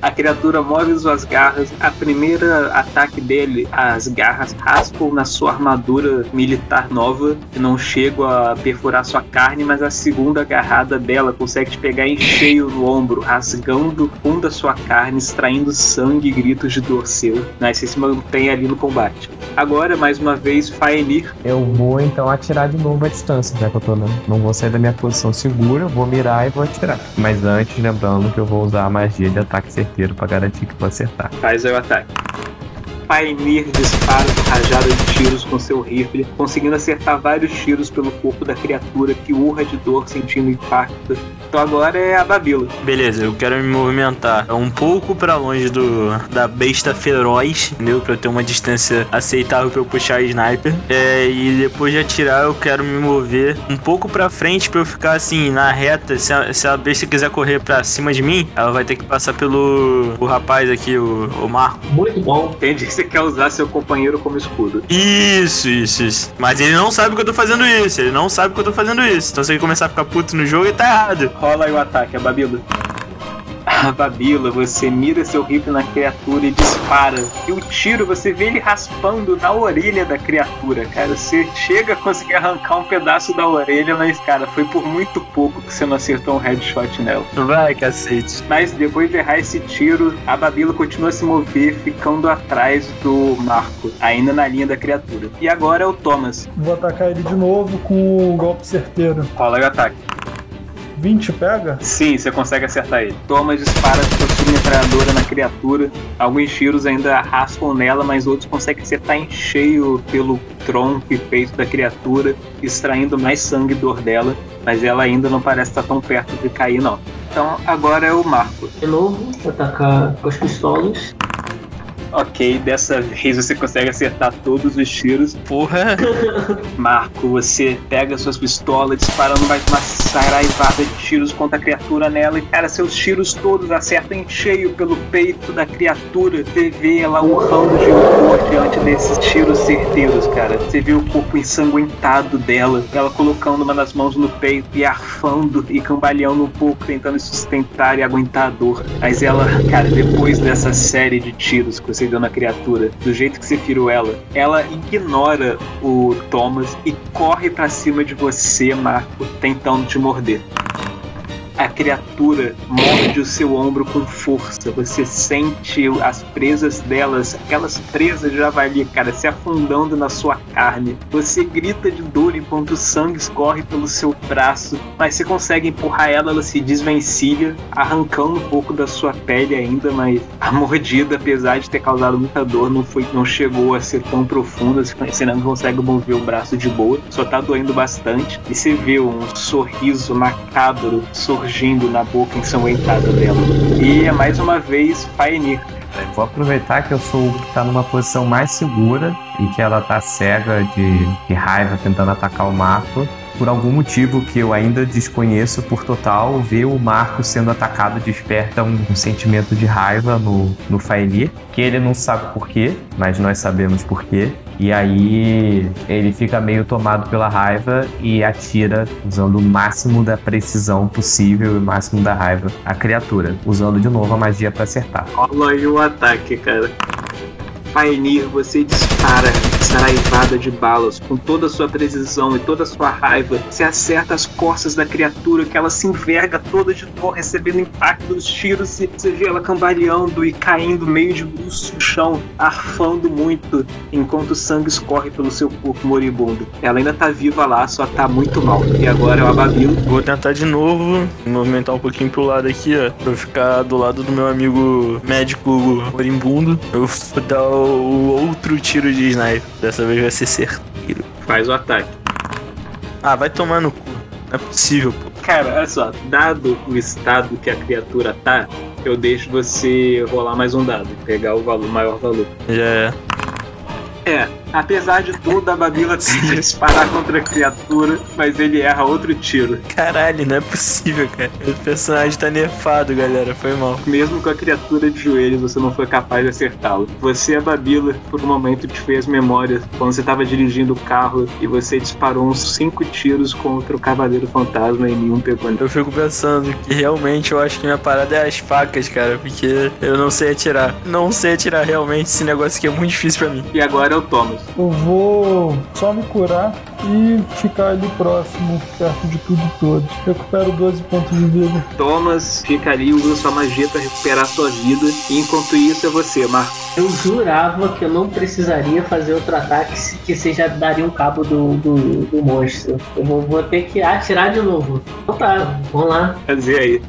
A criatura move suas garras. A primeira ataque dele, as garras raspam na sua armadura militar nova, que não chegam a perfurar sua carne, mas a segunda agarrada dela consegue te pegar em cheio no ombro, rasgando o fundo da sua carne, extraindo sangue e gritos de dor seu. Mas você se mantém ali no combate. Agora, mais uma vez, Faenir. Eu vou então atirar de novo à distância, já que eu tô não, não vou sair da minha posição segura, vou mirar e vou atirar. Mas antes, lembrando que eu vou usar a magia de ataque certeiro pra garantir que vou acertar. Faz o ataque. Painir dispara uma rajada de tiros com seu rifle, conseguindo acertar vários tiros pelo corpo da criatura que urra de dor sentindo impacto. Então agora é a Babila. Beleza, eu quero me movimentar um pouco pra longe do da besta feroz, entendeu? Pra eu ter uma distância aceitável pra eu puxar a sniper. É, e depois de atirar, eu quero me mover um pouco pra frente pra eu ficar assim, na reta. Se a, se a besta quiser correr pra cima de mim, ela vai ter que passar pelo o rapaz aqui, o, o Marco. Muito bom. Entendi você quer usar seu companheiro como escudo. Isso, isso, isso. Mas ele não sabe que eu tô fazendo isso. Ele não sabe que eu tô fazendo isso. Então se ele começar a ficar puto no jogo, ele tá errado. Rola aí o ataque, a Babila. A Babila, você mira seu rifle na criatura e dispara. E o tiro, você vê ele raspando na orelha da criatura, cara. Você chega a conseguir arrancar um pedaço da orelha, mas, cara, foi por muito pouco que você não acertou um headshot nela. Vai, cacete. Mas depois de errar esse tiro, a Babila continua a se mover, ficando atrás do Marco, ainda na linha da criatura. E agora é o Thomas. Vou atacar ele de novo com o golpe certeiro. Rola o ataque. 20 pega? Sim, você consegue acertar ele. Thomas dispara sua submetralhadora na criatura. Alguns tiros ainda raspam nela, mas outros conseguem acertar em cheio pelo tronco e peito da criatura, extraindo mais sangue e dor dela. Mas ela ainda não parece estar tão perto de cair, não. Então agora é o Marco. De novo, atacar com as pistolas. Ok, dessa vez você consegue acertar todos os tiros. Porra. Marco, você pega suas pistolas, disparando mais uma saraivada de tiros contra a criatura nela. E, cara, seus tiros todos acertam em cheio pelo peito da criatura. Você vê ela urrando de horror diante desses tiros certeiros, cara. Você vê o corpo ensanguentado dela, ela colocando uma das mãos no peito e arfando e cambaleando um pouco, tentando sustentar e aguentar a dor. Mas ela, cara, depois dessa série de tiros que você deu na criatura, do jeito que você feriu ela, ela ignora o Thomas e corre pra cima de você, Marco, tentando te morder. A criatura morde o seu ombro com força. Você sente as presas delas, aquelas presas de javali, cara, se afundando na sua carne. Você grita de dor enquanto o sangue escorre pelo seu braço, mas você consegue empurrar ela, ela se desvencilha, arrancando um pouco da sua pele ainda, mas a mordida, apesar de ter causado muita dor, não foi, não chegou a ser tão profunda. Você não consegue mover o braço de boa, só tá doendo bastante. E você vê um sorriso macabro surgindo na boca ensanguentada dela. E é mais uma vez Faenir. Vou aproveitar que eu sou o que tá numa posição mais segura e que ela tá cega de, de raiva tentando atacar o Marco. Por algum motivo que eu ainda desconheço por total, ver o Marco sendo atacado desperta um, um sentimento de raiva no, no Faenir, que ele não sabe por quê, mas nós sabemos por quê. E aí ele fica meio tomado pela raiva e atira usando o máximo da precisão possível e o máximo da raiva a criatura, usando de novo a magia para acertar. Rola aí o ataque, cara. Faenir, você dispara saraivada de balas com toda a sua precisão e toda a sua raiva. Você acerta as costas da criatura que ela se enverga toda de dor, recebendo impacto dos tiros. E você vê ela cambaleando e caindo meio de bruço no chão, arfando muito, enquanto o sangue escorre pelo seu corpo moribundo. Ela ainda tá viva lá, só tá muito mal. E agora é o Ababil. Vou tentar de novo me movimentar um pouquinho pro lado aqui, ó. Pra eu ficar do lado do meu amigo médico moribundo. Eu vou dar o outro tiro de sniper. Dessa vez vai ser certeiro. Faz o ataque. Ah, vai tomar no cu. Não é possível, pô. Cara, olha só, dado o estado que a criatura tá, eu deixo você rolar mais um dado, pegar o valor, maior valor. Já é. É, Apesar de tudo, a Babila tenta disparar contra a criatura, mas ele erra outro tiro. Caralho, não é possível, cara. O personagem tá nerfado, galera. Foi mal. Mesmo com a criatura de joelhos, você não foi capaz de acertá-lo. Você, a Babila, por um momento te fez memória quando você estava dirigindo o carro e você disparou uns cinco tiros contra o Cavaleiro Fantasma e nenhum pegou. Eu fico pensando que realmente eu acho que minha parada é as facas, cara, porque eu não sei atirar. Não sei atirar realmente, esse negócio aqui é muito difícil pra mim. E agora é o Thomas. Eu vou só me curar e ficar ali próximo, perto de tudo e todos. Recupero 12 pontos de vida. Thomas fica ali usando sua magia para recuperar sua vida. E enquanto isso é você, Marco. Eu jurava que eu não precisaria fazer outro ataque se- que você já daria um cabo do, do, do monstro. Eu vou, vou ter que atirar de novo. Então tá, vamos lá. Quer dizer aí.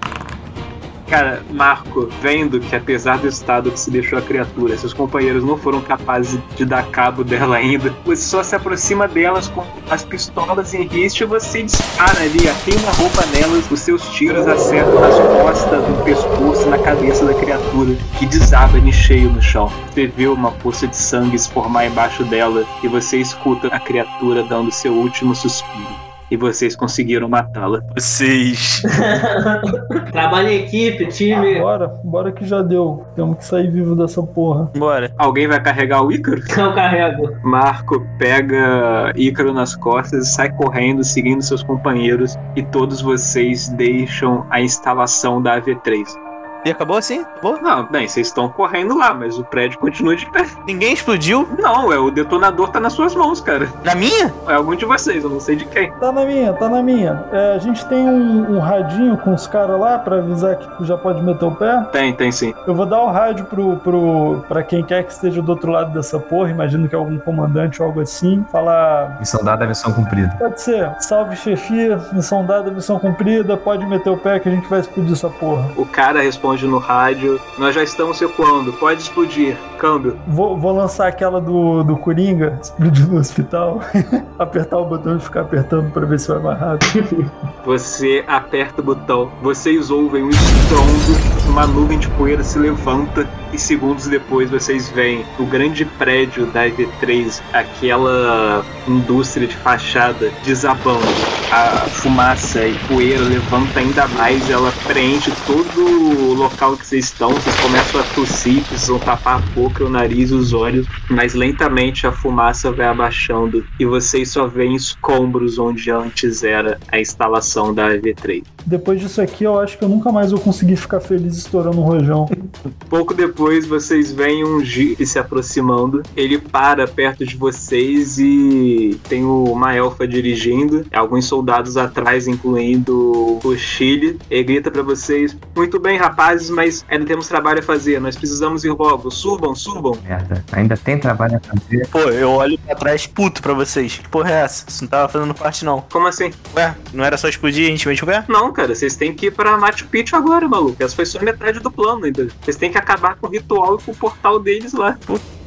Cara, Marco, vendo que apesar do estado que se deixou a criatura, seus companheiros não foram capazes de dar cabo dela ainda, você só se aproxima delas com as pistolas em riste e você dispara ali, queima a roupa nelas, os seus tiros acertam nas costas, no pescoço na cabeça da criatura, que desaba em cheio no chão. Você vê uma poça de sangue se formar embaixo dela e você escuta a criatura dando seu último suspiro. E vocês conseguiram matá-la. Vocês. Trabalho em equipe, time. Bora, bora que já deu. Temos que sair vivo dessa porra. Bora. Alguém vai carregar o Ícaro? Eu carrego. Marco pega Ícaro nas costas e sai correndo, seguindo seus companheiros, e todos vocês deixam a instalação da AV3. E acabou assim? Acabou? Não, bem, vocês estão correndo lá, mas o prédio continua de pé. Ninguém explodiu? Não, é o detonador tá nas suas mãos, cara. Na minha? É algum de vocês, eu não sei de quem. Tá na minha, tá na minha. É, a gente tem um, um radinho com os caras lá pra avisar que já pode meter o pé. Tem, tem sim. Eu vou dar o rádio pro, pro, pra quem quer que esteja do outro lado dessa porra, imagino que é algum comandante ou algo assim. Falar. Missão dada, missão cumprida. Pode ser, salve chefia, missão dada, missão cumprida, pode meter o pé que a gente vai explodir essa porra. O cara responde no rádio: Nós já estamos recuando, pode explodir. Câmbio. Vou, vou lançar aquela do, do Coringa, explodir no hospital, apertar o botão e ficar apertando pra ver se vai mais rápido. Você aperta o botão, vocês ouvem um estrondo, uma nuvem de poeira se levanta e segundos depois vocês veem o grande prédio da EV3, aquela indústria de fachada desabando. A fumaça e poeira levanta ainda mais, ela preenche todo o local que vocês estão, vocês começam a tossir, precisam tapar a boca, o nariz e os olhos, mas lentamente a fumaça vai abaixando e vocês só veem escombros onde antes era a instalação da EV3. Depois disso aqui, eu acho que eu nunca mais vou conseguir ficar feliz estourando um rojão. Pouco depois, vocês veem um Jeep se aproximando. Ele para perto de vocês e tem uma elfa dirigindo. Alguns soldados atrás, incluindo o Chile. Ele grita pra vocês: Muito bem, mas ainda temos trabalho a fazer. Nós precisamos ir logo. Subam, subam. Merda. Ainda tem trabalho a fazer. Pô, eu olho pra trás puto pra vocês. Que porra é essa? Isso não tava fazendo parte, não. Como assim? Ué, não era só explodir e a gente mete o pé? Não, cara, vocês têm que ir pra Machu Picchu agora, maluco. Essa foi só metade do plano ainda. Vocês têm que acabar com o ritual e com o portal deles lá.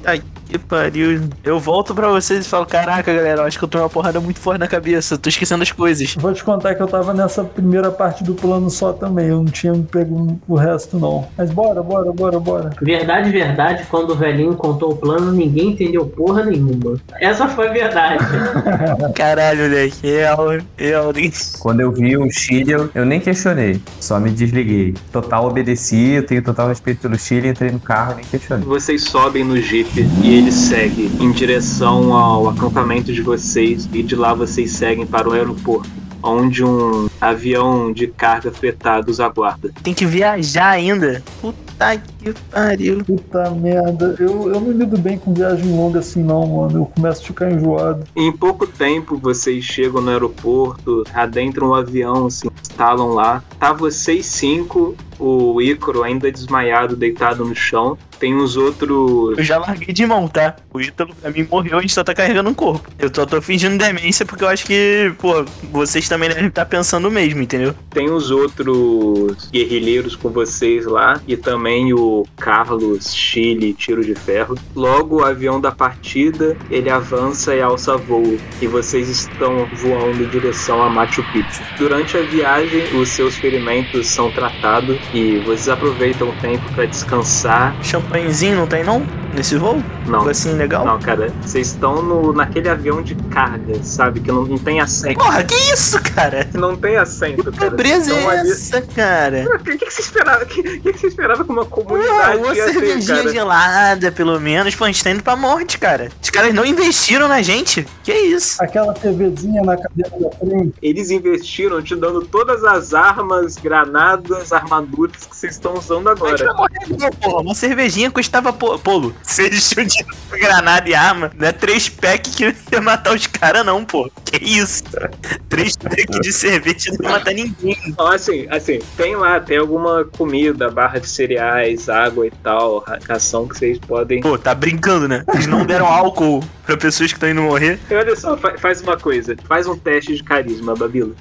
Ai, que pariu. Eu volto pra vocês e falo: Caraca, galera, eu acho que eu tomei uma porrada muito forte na cabeça. Tô esquecendo as coisas. Vou te contar que eu tava nessa primeira parte do plano só também. Eu não tinha pego o resto, não. Mas bora, bora, bora, bora. Verdade, verdade, quando o velhinho contou o plano, ninguém entendeu porra nenhuma. Essa foi a verdade. Caralho, moleque. Real, real. Quando eu vi o Chile, eu, eu nem questionei. Só me desliguei. Total obedeci, eu tenho total respeito pelo Chile, entrei no carro e nem questionei. Vocês sobem no Jeep e ele segue em direção ao acampamento de vocês e de lá vocês seguem para o aeroporto, onde um avião de carga fretado os aguarda. Tem que viajar ainda. Puta que pariu. Puta merda. Eu, eu não lido bem com viagem longa assim, não, mano. Eu começo a ficar enjoado. Em pouco tempo vocês chegam no aeroporto, adentram o avião, se instalam lá. Tá vocês cinco, o Ícaro ainda desmaiado, deitado no chão. Tem uns outros Eu já larguei de mão, tá? O Ítalo pra mim morreu, a gente só tá carregando um corpo. Eu só tô fingindo demência porque eu acho que, pô, vocês também devem estar pensando o mesmo, entendeu? Tem os outros guerrilheiros com vocês lá e também o Carlos Chile Tiro de Ferro. Logo o avião da partida ele avança e alça voo e vocês estão voando em direção a Machu Picchu. Durante a viagem os seus ferimentos são tratados e vocês aproveitam o tempo para descansar. Champanhezinho não tem, não? nesse voo? Não. Assim legal? Não, cara, vocês estão no, naquele avião de carga, sabe? Que não, não tem assento. Porra, que isso, cara? Não tem assento, Que cara. pobreza Então, é ali- essa, cara? O que, que você esperava? O que, que, que você esperava que uma Porra, uma cervejinha cara? gelada, pelo menos. Pô, a gente tá indo pra morte, cara. Os caras não investiram na gente. Que isso? Aquela TVzinha na cadeira da frente. Eles investiram te dando todas as armas, granadas, armaduras que vocês estão usando A gente vai agora. morrer, porra. Uma cervejinha custava po- polo. Vocês pra granada e arma. Não é três packs que ia matar os caras, não, pô. Que isso? Três packs de cerveja não ia matar ninguém. Então, assim, assim, tem lá, tem alguma comida, barra de cereais, água e tal, ra- ração que vocês podem. Pô, tá brincando, né? Eles não deram álcool pra pessoas que estão indo morrer. E olha só, fa- faz uma coisa, faz um teste de carisma, Babila.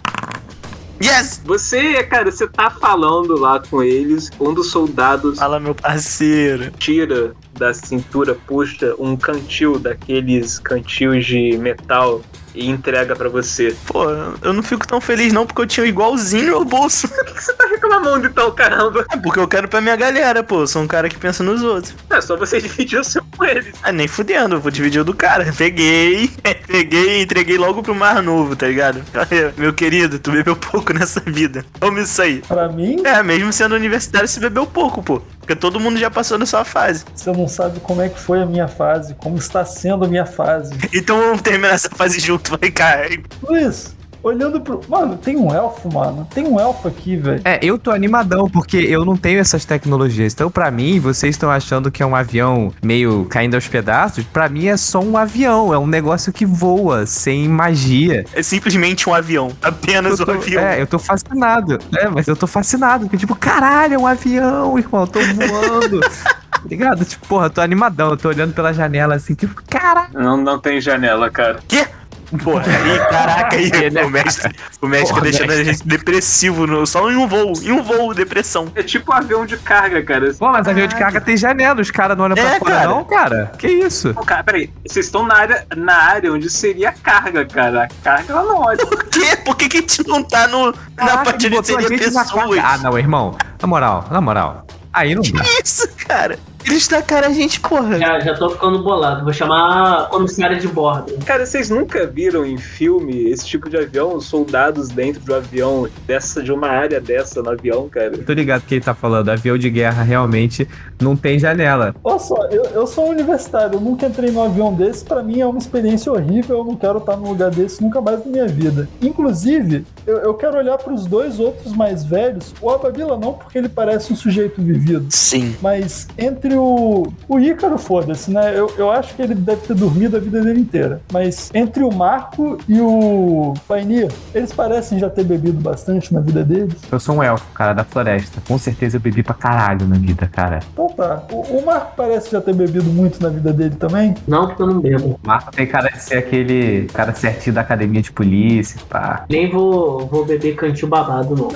Yes! Você, cara, você tá falando lá com eles, um dos soldados Fala, meu parceiro. tira da cintura, puxa um cantil daqueles cantil de metal e entrega pra você. Pô, eu não fico tão feliz não porque eu tinha igualzinho no bolso. Por que, que você tá reclamando então, caramba? É porque eu quero pra minha galera, pô. Eu sou um cara que pensa nos outros. É só você dividir o seu com eles. Ah, nem fudendo, eu vou dividir o do cara. Peguei, peguei e entreguei logo pro Mar Novo, tá ligado? Aí, Meu querido, tu bebeu pouco nessa vida. Toma isso aí. Pra mim, É, mesmo sendo universitário, você bebeu pouco, pô. Porque todo mundo já passou nessa fase. você não sabe como é que foi a minha fase, como está sendo a minha fase. Então vamos terminar essa fase junto, vai, cara. Luiz, olhando pro. Mano, tem um elfo, mano. Tem um elfo aqui, velho. É, eu tô animadão, porque eu não tenho essas tecnologias. Então, pra mim, vocês estão achando que é um avião meio caindo aos pedaços. Pra mim, é só um avião. É um negócio que voa, sem magia. É simplesmente um avião. Apenas Eu um tô- avião. É, eu tô fascinado. É, mas eu tô fascinado. Porque, tipo, caralho, é um avião, irmão. Eu tô voando. Tá Ligado? Tipo, porra, eu tô animadão. Eu tô olhando pela janela assim, tipo, caralho. Não, não tem janela, cara. Porra, ih, caraca, aí, né, o mestre, o mestre Porra, deixando a gente depressivo, no, só em um voo, em um voo, depressão. É tipo um avião de carga, cara. Pô, mas avião de carga tem janela. Os caras não olham É, pra fora, cara. não, cara? Que isso? Pô, cara, peraí, vocês estão na área, na área onde seria a carga, cara. A carga ela não olha. Por quê? Por que, que a gente não tá no, na Caraca, parte ele onde seria na pessoas? Ah, não, irmão. Na moral, na moral. Aí não dá. Que isso, cara? Eles tacaram a gente, porra. Já, já tô ficando bolado. Vou chamar a comissária de bordo. Cara, vocês nunca viram em filme esse tipo de avião, os soldados dentro de um avião, dessa, de uma área dessa no avião, cara? Tô ligado que ele tá falando. Avião de guerra realmente não tem janela. Olha só, eu, eu sou um universitário, eu nunca entrei num avião desse, pra mim é uma experiência horrível, eu não quero estar num lugar desse nunca mais na minha vida. Inclusive, eu, eu quero olhar pros dois outros mais velhos, o Ababila não, porque ele parece um sujeito vivido. Sim. Mas entre o. O Ícaro, foda-se, né? Eu, eu acho que ele deve ter dormido a vida dele inteira. Mas entre o Marco e o Painir, eles parecem já ter bebido bastante na vida deles. Eu sou um elfo, cara, da floresta. Com certeza eu bebi pra caralho na vida, cara. Então tá. O, o Marco parece já ter bebido muito na vida dele também. Não, porque eu não bebo. O Marco tem cara de ser aquele cara certinho da academia de polícia, pá. Nem vou, vou beber cantil babado, não.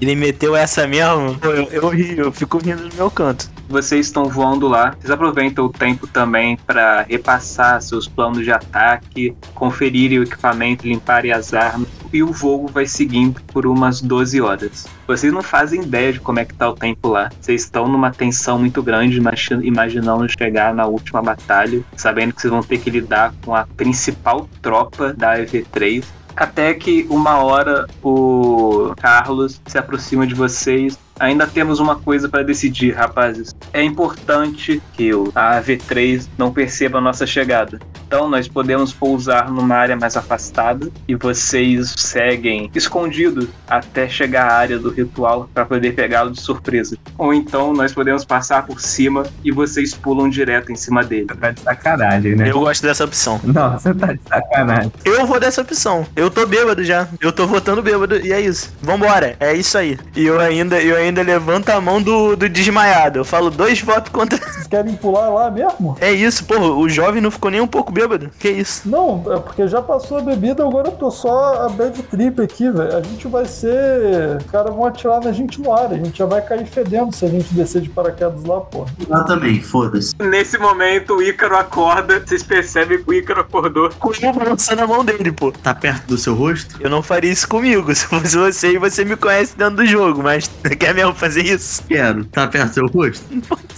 Ele meteu essa mesmo. Eu, eu rio, eu fico rindo no meu canto. Vocês estão voando lá, vocês aproveitam o tempo também para repassar seus planos de ataque, conferirem o equipamento, limparem as armas, e o voo vai seguindo por umas 12 horas. Vocês não fazem ideia de como é que tá o tempo lá. Vocês estão numa tensão muito grande, imagi- imaginando chegar na última batalha, sabendo que vocês vão ter que lidar com a principal tropa da EV3. Até que uma hora o Carlos se aproxima de vocês. Ainda temos uma coisa para decidir, rapazes. É importante que o- a AV3 não perceba a nossa chegada. Então nós podemos pousar numa área mais afastada e vocês seguem escondidos até chegar à área do ritual para poder pegá-lo de surpresa. Ou então nós podemos passar por cima e vocês pulam direto em cima dele. Tá de sacanagem, né? Eu gosto dessa opção. Não, você tá de sacanagem. Eu vou dessa opção. Eu tô bêbado já. Eu tô votando bêbado. E é isso. Vambora. É isso aí. E eu ainda, eu ainda levanto a mão do, do desmaiado. Eu falo dois votos contra. Vocês querem pular lá mesmo? É isso, porra. O jovem não ficou nem um pouco bêbado. Que isso? Não, é porque já passou a bebida, agora eu tô só a bad trip aqui, velho. A gente vai ser. Os caras vão atirar na gente no ar, a gente já vai cair fedendo se a gente descer de paraquedas lá, pô. Lá também, foda-se. Nesse momento o Ícaro acorda, vocês percebem que o Ícaro acordou. Com uma balançando a mão dele, pô. Tá perto do seu rosto? Eu não faria isso comigo. Se fosse você e você me conhece dentro do jogo, mas quer mesmo fazer isso? Quero. Tá perto do seu rosto?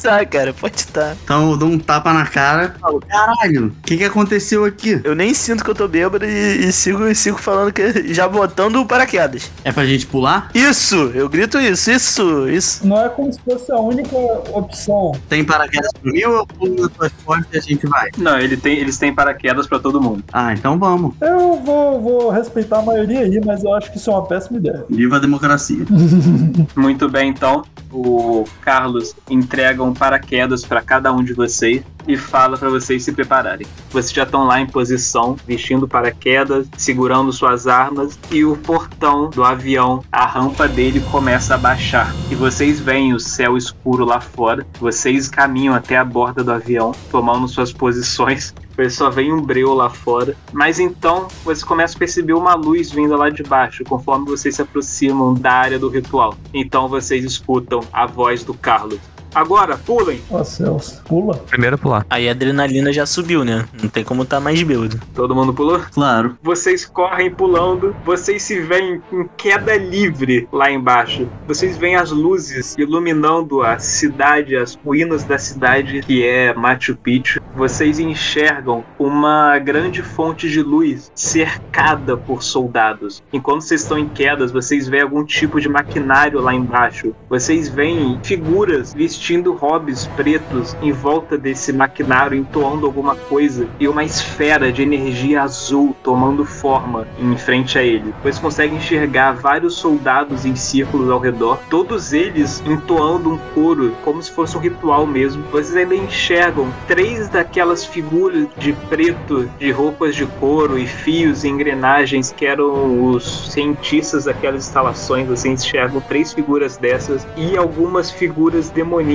Tá, cara, pode estar. Então eu dou um tapa na cara. Falo, caralho, o que que aconteceu aqui? Eu nem sinto que eu tô bêbado e, e sigo, e sigo falando que. Já botando o paraquedas. É pra gente pular? Isso! Eu grito isso, isso, isso. Não é como se fosse a única opção. Tem paraquedas pra mim ou eu pulo nas tuas costas e a gente vai? Não, ele tem, eles têm paraquedas pra todo mundo. Ah, então vamos. Eu vou, vou respeitar a maioria aí, mas eu acho que isso é uma péssima ideia. Viva a democracia. Muito bem, então. O Carlos entrega um paraquedas pra cada um de vocês e fala pra vocês se prepararem. Vocês já estão lá em posição, vestindo paraquedas, segurando suas armas e o portão do avião, a rampa dele começa a baixar. E vocês veem o céu escuro lá fora. Vocês caminham até a borda do avião, tomando suas posições. Vocês só veem um breu lá fora. Mas então vocês começam a perceber uma luz vindo lá de baixo, conforme vocês se aproximam da área do ritual. Então vocês escutam a voz do Carlos. Agora, pulem! Ó céus, pula. Primeiro pular. Aí a adrenalina já subiu, né? Não tem como tá mais bêbado. Todo mundo pulou? Claro. Vocês correm pulando, vocês se veem em queda livre lá embaixo. Vocês veem as luzes iluminando a cidade, as ruínas da cidade que é Machu Picchu. Vocês enxergam uma grande fonte de luz cercada por soldados. Enquanto vocês estão em quedas, vocês veem algum tipo de maquinário lá embaixo. Vocês veem figuras vestindo hobbies pretos em volta desse maquinário, entoando alguma coisa, e uma esfera de energia azul tomando forma em frente a ele. Vocês conseguem enxergar vários soldados em círculos ao redor, todos eles entoando um coro, como se fosse um ritual mesmo. Vocês ainda enxergam três daquelas figuras de preto, de roupas de couro e fios e engrenagens que eram os cientistas daquelas instalações. Vocês enxergam três figuras dessas e algumas figuras demoníacas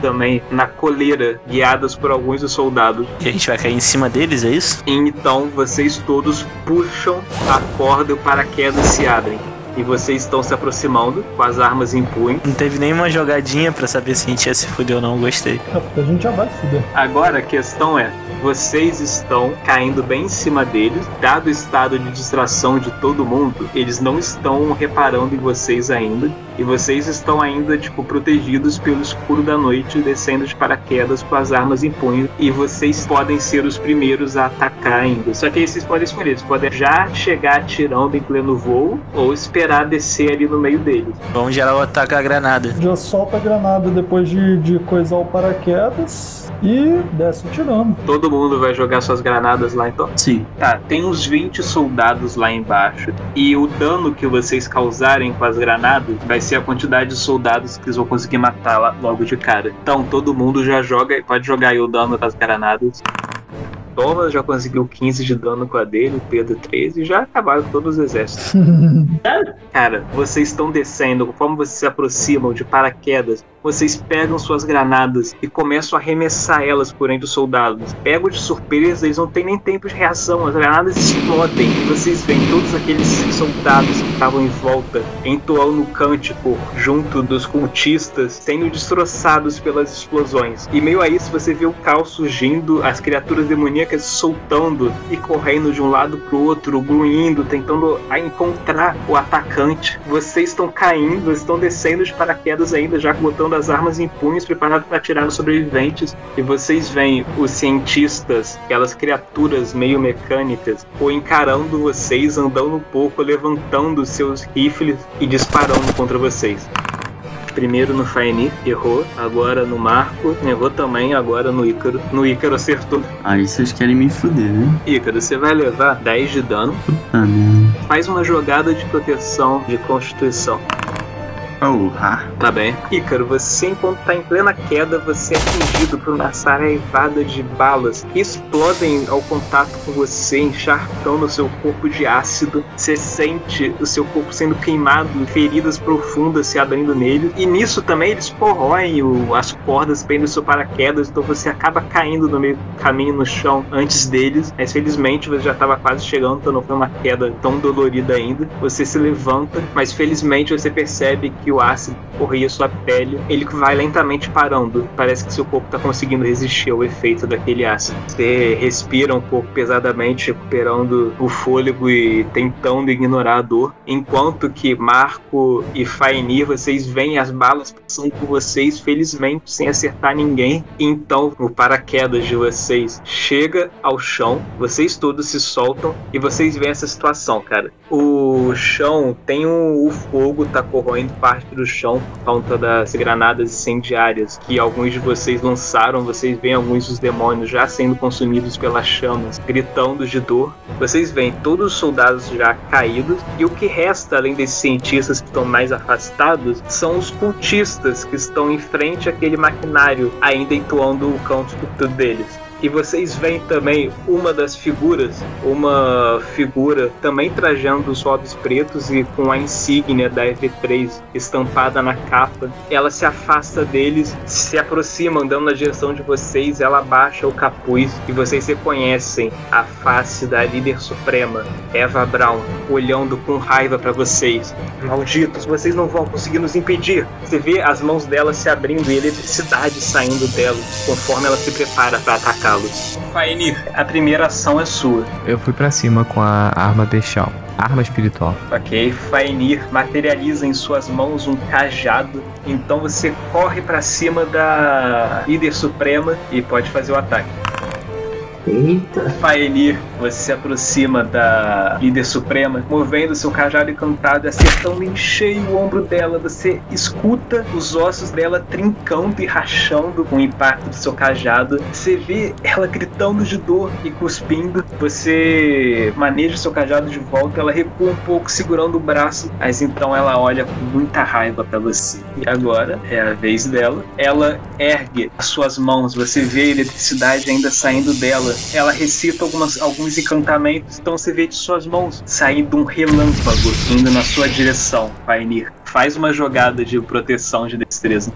também na coleira, guiadas por alguns dos soldados. E a gente vai cair em cima deles, é isso? E então vocês todos puxam a corda e o paraquedas se abrem. E vocês estão se aproximando com as armas em punho. Não teve nenhuma jogadinha pra saber se a gente ia se fuder ou não, gostei. É, porque a gente já vai se fuder. Agora a questão é: vocês estão caindo bem em cima deles, dado o estado de distração de todo mundo, eles não estão reparando em vocês ainda. E vocês estão ainda, tipo, protegidos pelo escuro da noite, descendo de paraquedas com as armas em punho. E vocês podem ser os primeiros a atacar ainda. Só que aí vocês podem escolher: vocês podem já chegar atirando em pleno voo, ou esperar descer ali no meio deles. Vamos geral atacar a granada. Já solta a granada depois de, de coisar o paraquedas e desce tirando. Todo mundo vai jogar suas granadas lá então? Sim. Tá, tem uns 20 soldados lá embaixo. E o dano que vocês causarem com as granadas vai ser a quantidade de soldados que vocês vão conseguir matar lá logo de cara. Então todo mundo já joga, pode jogar aí o dano das granadas. Thomas já conseguiu 15 de dano com a dele, Pedro 13 e já acabaram todos os exércitos. Cara, vocês estão descendo, conforme vocês se aproximam de paraquedas, vocês pegam suas granadas e começam a arremessar elas por entre os soldados. Pegam de surpresa, eles não têm nem tempo de reação, as granadas explodem e vocês veem todos aqueles soldados que estavam em volta entoando o cântico junto dos cultistas sendo destroçados pelas explosões. E meio a isso você vê o caos surgindo, as criaturas demoníacas soltando e correndo de um lado pro outro, grunhindo, tentando encontrar o atacante. Vocês estão caindo, estão descendo de paraquedas ainda, já botando as armas em punhos, preparados para atirar nos sobreviventes. E vocês veem os cientistas, aquelas criaturas meio mecânicas, ou encarando vocês, andando um pouco, levantando seus rifles e disparando contra vocês. Primeiro no Faini, errou. Agora no Marco, errou também. Agora no Ícaro. No Ícaro acertou. Aí vocês querem me fuder, né? Ícaro, você vai levar 10 de dano. Puta merda. Faz uma jogada de proteção de constituição. Porra. Tá bem. Ícaro, você enquanto tá em plena queda, você é atingido por uma saraivada de balas que explodem ao contato com você, encharcando o seu corpo de ácido. Você sente o seu corpo sendo queimado, feridas profundas se abrindo nele. E nisso também eles corroem o- as cordas bem do seu paraquedas, então você acaba caindo no meio do caminho no chão antes deles. Mas felizmente você já estava quase chegando, então não foi uma queda tão dolorida ainda. Você se levanta, mas felizmente você percebe que o ácido corria sua pele, ele vai lentamente parando. Parece que seu corpo está conseguindo resistir ao efeito daquele ácido. Você respira um pouco pesadamente, recuperando o fôlego e tentando ignorar a dor, enquanto que Marco e Fainir, vocês veem as balas passando por vocês, felizmente, sem acertar ninguém. Então, o paraquedas de vocês chega ao chão, vocês todos se soltam e vocês veem essa situação, cara. O chão tem o fogo tá corroendo parte do chão por conta das granadas incendiárias que alguns de vocês lançaram. Vocês veem alguns dos demônios já sendo consumidos pelas chamas, gritando de dor. Vocês veem todos os soldados já caídos e o que resta, além desses cientistas que estão mais afastados, são os cultistas que estão em frente àquele maquinário, ainda entoando o canto deles. E vocês veem também uma das figuras, uma figura também trajando os robes pretos e com a insígnia da EV3 estampada na capa. Ela se afasta deles, se aproxima andando na direção de vocês, ela abaixa o capuz e vocês reconhecem a face da líder suprema, Eva Brown, olhando com raiva para vocês. Malditos, vocês não vão conseguir nos impedir. Você vê as mãos dela se abrindo e eletricidade saindo dela conforme ela se prepara para atacar atacá-los. Fainir, a primeira ação é sua. Eu fui pra cima com a arma bestial. Arma espiritual. Ok, Fainir materializa em suas mãos um cajado. Então você corre pra cima da líder suprema e pode fazer o ataque. Eita. Faenir, você se aproxima da líder suprema, movendo seu cajado encantado, acertando em cheio o ombro dela. Você escuta os ossos dela trincando e rachando com o impacto do seu cajado. Você vê ela gritando de dor e cuspindo. Você maneja seu cajado de volta, ela recua um pouco, segurando o braço, mas então ela olha com muita raiva para você. E agora é a vez dela. Ela ergue as suas mãos, você vê a eletricidade ainda saindo dela ela recita algumas, alguns encantamentos, então você vê de suas mãos saindo um relâmpago indo na sua direção, Painir. Faz uma jogada de proteção de destreza.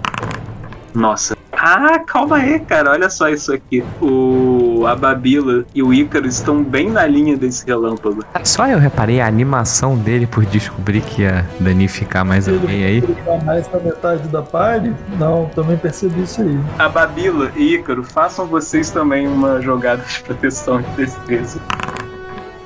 Nossa. Ah, calma aí, cara. Olha só isso aqui. O a Babila e o Ícaro estão bem na linha desse relâmpago. Só eu reparei a animação dele por descobrir que ia danificar mais alguém aí. mais da metade da party? Não, também percebi isso aí. A Babila e Ícaro, façam vocês também uma jogada de proteção de destreza.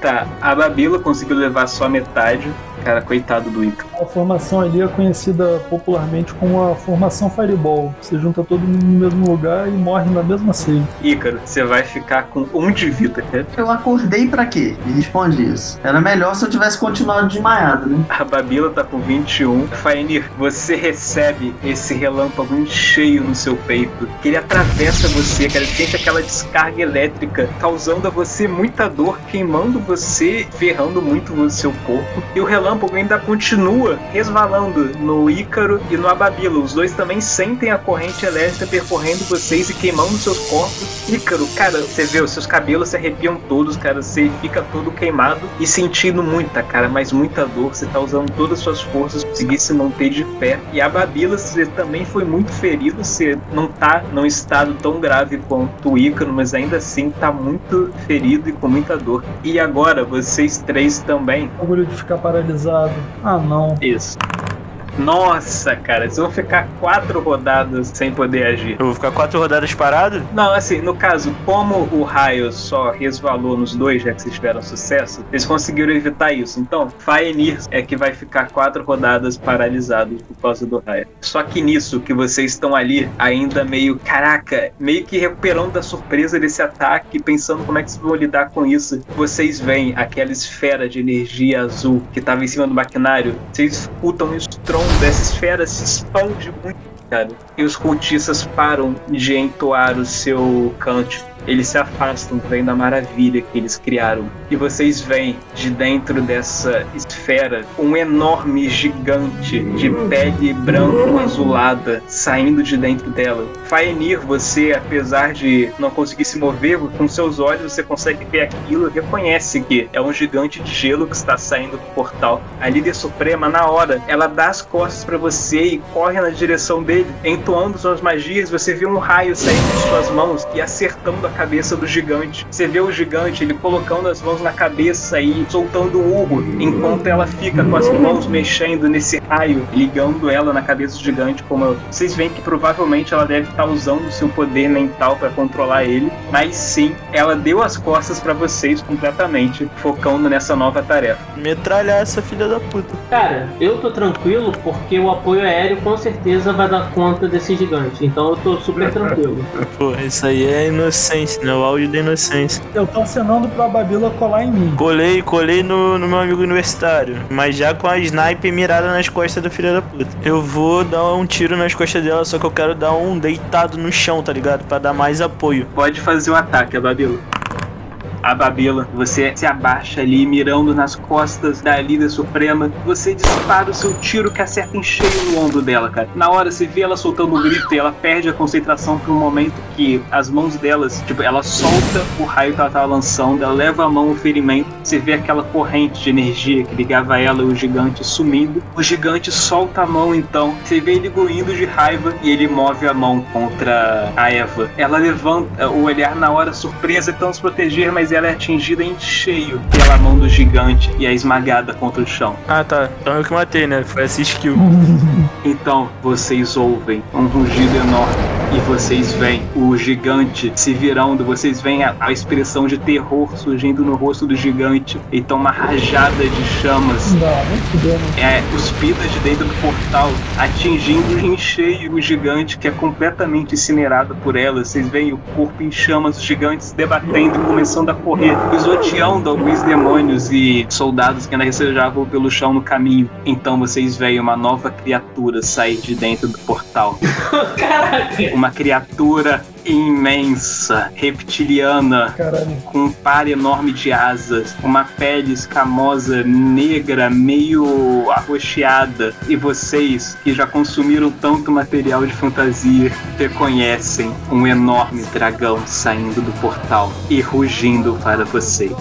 Tá, a Babila conseguiu levar só metade. Cara, coitado do Ica. A formação ali é conhecida popularmente como a formação Fireball. Você junta todo mundo no mesmo lugar e morre na mesma ceia. Ícaro, você vai ficar com um de vida, cara. Eu acordei pra quê? Me responde isso. Era melhor se eu tivesse continuado desmaiado, né? A Babila tá com 21. Faenir, você recebe esse relâmpago em cheio no seu peito. Que ele atravessa você, cara. Ele sente aquela descarga elétrica, causando a você muita dor, queimando você, ferrando muito o seu corpo. E o relâmpago ainda continua resvalando no Ícaro e no Ababilo. Os dois também sentem a corrente elétrica percorrendo vocês e queimando seus corpos. Ícaro, cara, você vê, os seus cabelos se arrepiam todos, cara. Você fica todo queimado e sentindo muita, cara, mas muita dor. Você tá usando todas as suas forças para conseguir se manter de pé. E a Babila, você também foi muito ferido. Você não tá num estado tão grave quanto o Ícaro, mas ainda assim tá muito ferido e com muita dor. E agora, vocês três também. Orgulho de ficar paralisado ah, não. Isso. Nossa, cara, vocês vão ficar quatro rodadas sem poder agir. Eu vou ficar quatro rodadas parado? Não, assim, no caso, como o raio só resvalou nos dois, já que vocês tiveram sucesso, eles conseguiram evitar isso. Então, Faenir é que vai ficar quatro rodadas paralisados por causa do raio. Só que nisso, que vocês estão ali ainda meio, caraca, meio que recuperando da surpresa desse ataque, pensando como é que vocês vão lidar com isso. Vocês veem aquela esfera de energia azul que estava em cima do maquinário, vocês escutam um estrondo dessa esfera se expande muito, cara. E os cultistas param de entoar o seu cântico eles se afastam, vendo a maravilha que eles criaram. E vocês veem de dentro dessa esfera um enorme gigante de pele branco azulada saindo de dentro dela. Faenir, você, apesar de não conseguir se mover, com seus olhos você consegue ver aquilo e reconhece que é um gigante de gelo que está saindo do portal. A líder suprema, na hora, ela dá as costas para você e corre na direção dele dele, entoando suas magias, você vê um raio saindo de suas mãos e acertando a cabeça do gigante. Você vê o gigante, ele colocando as mãos na cabeça e soltando um urro, enquanto ela fica com as mãos mexendo nesse raio, ligando ela na cabeça do gigante. Como vocês veem que provavelmente ela deve estar usando o seu poder mental para controlar ele, mas sim, ela deu as costas para vocês completamente, focando nessa nova tarefa. Metralhar essa filha da puta. Cara, eu tô tranquilo porque o apoio aéreo com certeza vai dar conta desse gigante. Então eu tô super tranquilo. Pô, isso aí é inocência, né? O áudio da inocência. Eu tô acenando pra Babila colar em mim. Colei, colei no, no meu amigo universitário, mas já com a sniper mirada nas costas da filha da puta. Eu vou dar um tiro nas costas dela, só que eu quero dar um deitado no chão, tá ligado? Pra dar mais apoio. Pode fazer o ataque, a Babila. A Babila, você se abaixa ali, mirando nas costas da líder suprema. Você dispara o seu tiro que acerta em cheio no ombro dela, cara. Na hora você vê ela soltando um grito e ela perde a concentração por um momento que as mãos delas, tipo, ela solta o raio que ela tava lançando, ela leva a mão ao ferimento. Você vê aquela corrente de energia que ligava ela e o gigante sumindo. O gigante solta a mão então. Você vê ele gruindo de raiva e ele move a mão contra a Eva. Ela levanta o olhar na hora surpresa, tentando se proteger, mas ela é atingida em cheio pela mão do gigante e é esmagada contra o chão. Ah, tá. Então eu que matei, né? Foi essa skill. Então vocês ouvem um rugido enorme e vocês veem o gigante se virando, vocês veem a, a expressão de terror surgindo no rosto do gigante. Então uma rajada de chamas Não, fudendo. é cuspida de dentro do portal, atingindo em cheio o gigante que é completamente incinerado por ela. Vocês veem o corpo em chamas, os gigantes debatendo e começando a correr, pisoteando alguns demônios e soldados que ainda recejavam pelo chão no caminho. Então vocês veem uma nova criatura sair de dentro do portal. Caraca! Uma criatura imensa, reptiliana, Caralho. com um par enorme de asas, uma pele escamosa, negra, meio arroxeada. E vocês, que já consumiram tanto material de fantasia, reconhecem um enorme dragão saindo do portal e rugindo para vocês.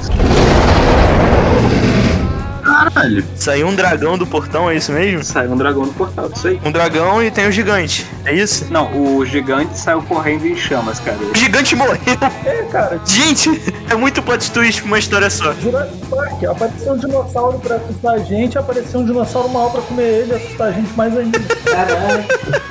Caralho. Saiu um dragão do portão, é isso mesmo? Sai um dragão do portal, isso aí. Um dragão e tem o gigante. É isso? Não, o gigante saiu correndo em chamas, cara. O gigante morreu. É, cara, Gente, é muito plot twist pra uma história só. Jurassic Park, apareceu um dinossauro pra assustar a gente, apareceu um dinossauro maior pra comer ele e assustar a gente mais ainda. Caraca!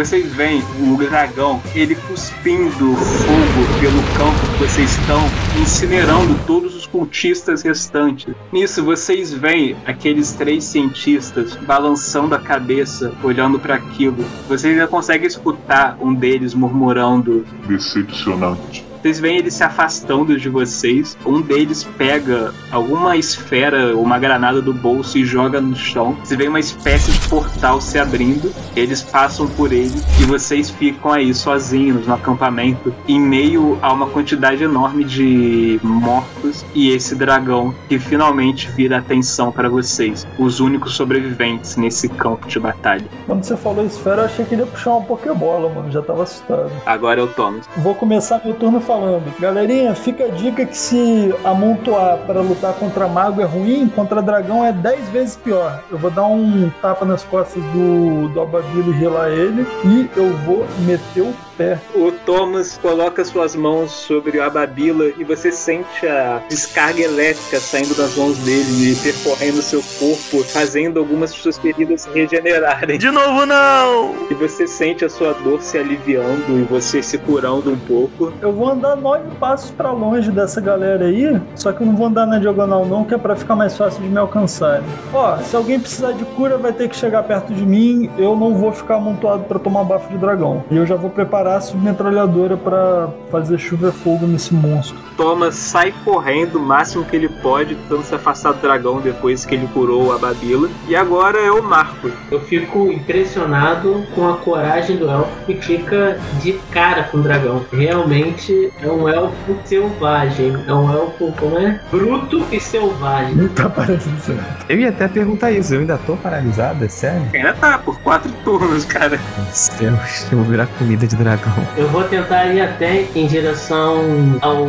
Vocês veem o dragão, ele cuspindo fogo pelo campo que vocês estão, incinerando todos os cultistas restantes. Nisso, vocês veem aqueles três cientistas balançando a cabeça, olhando para aquilo. Vocês já conseguem escutar um deles murmurando Decepcionante. Vocês veem eles se afastando de vocês. Um deles pega alguma esfera ou uma granada do bolso e joga no chão. Você vê uma espécie de portal se abrindo. Eles passam por ele e vocês ficam aí sozinhos no acampamento, em meio a uma quantidade enorme de mortos e esse dragão que finalmente vira atenção para vocês, os únicos sobreviventes nesse campo de batalha. Quando você falou esfera, eu achei que ele ia puxar uma Pokébola, mano. Já tava assustado. Agora eu tomo. Vou começar meu turno falando. Galerinha, fica a dica que se amontoar para lutar contra mago é ruim, contra dragão é 10 vezes pior. Eu vou dar um tapa nas costas do, do Ababilo e relar ele. E eu vou meter o pé. O Thomas coloca suas mãos sobre o Ababila e você sente a descarga elétrica saindo das mãos dele e percorrendo seu corpo, fazendo algumas de suas feridas se regenerarem. De novo, não! E você sente a sua dor se aliviando e você se curando um pouco. Eu vou andar nove passos pra longe dessa galera aí, só que eu não vou andar na diagonal não, que é pra ficar mais fácil de me alcançar. Ó, se alguém precisar de cura, vai ter que chegar perto de mim. Eu não vou ficar amontoado pra tomar bafo de dragão. E eu já vou preparar a submetralhadora pra fazer chover fogo nesse monstro. Thomas sai correndo o máximo que ele pode, tentando se afastar do dragão depois que ele curou o Ababila. E agora é o Marco. Eu fico impressionado com a coragem do elfo que fica de cara com o dragão. Realmente é um elfo selvagem. É um elfo, como é? Bruto e selvagem. Não tá paralisado. Eu ia até perguntar isso, eu ainda tô paralisado, é sério? Ainda tá, por quatro turnos, cara. Meu Deus, eu vou virar comida de dragão. Eu vou tentar ir até em direção ao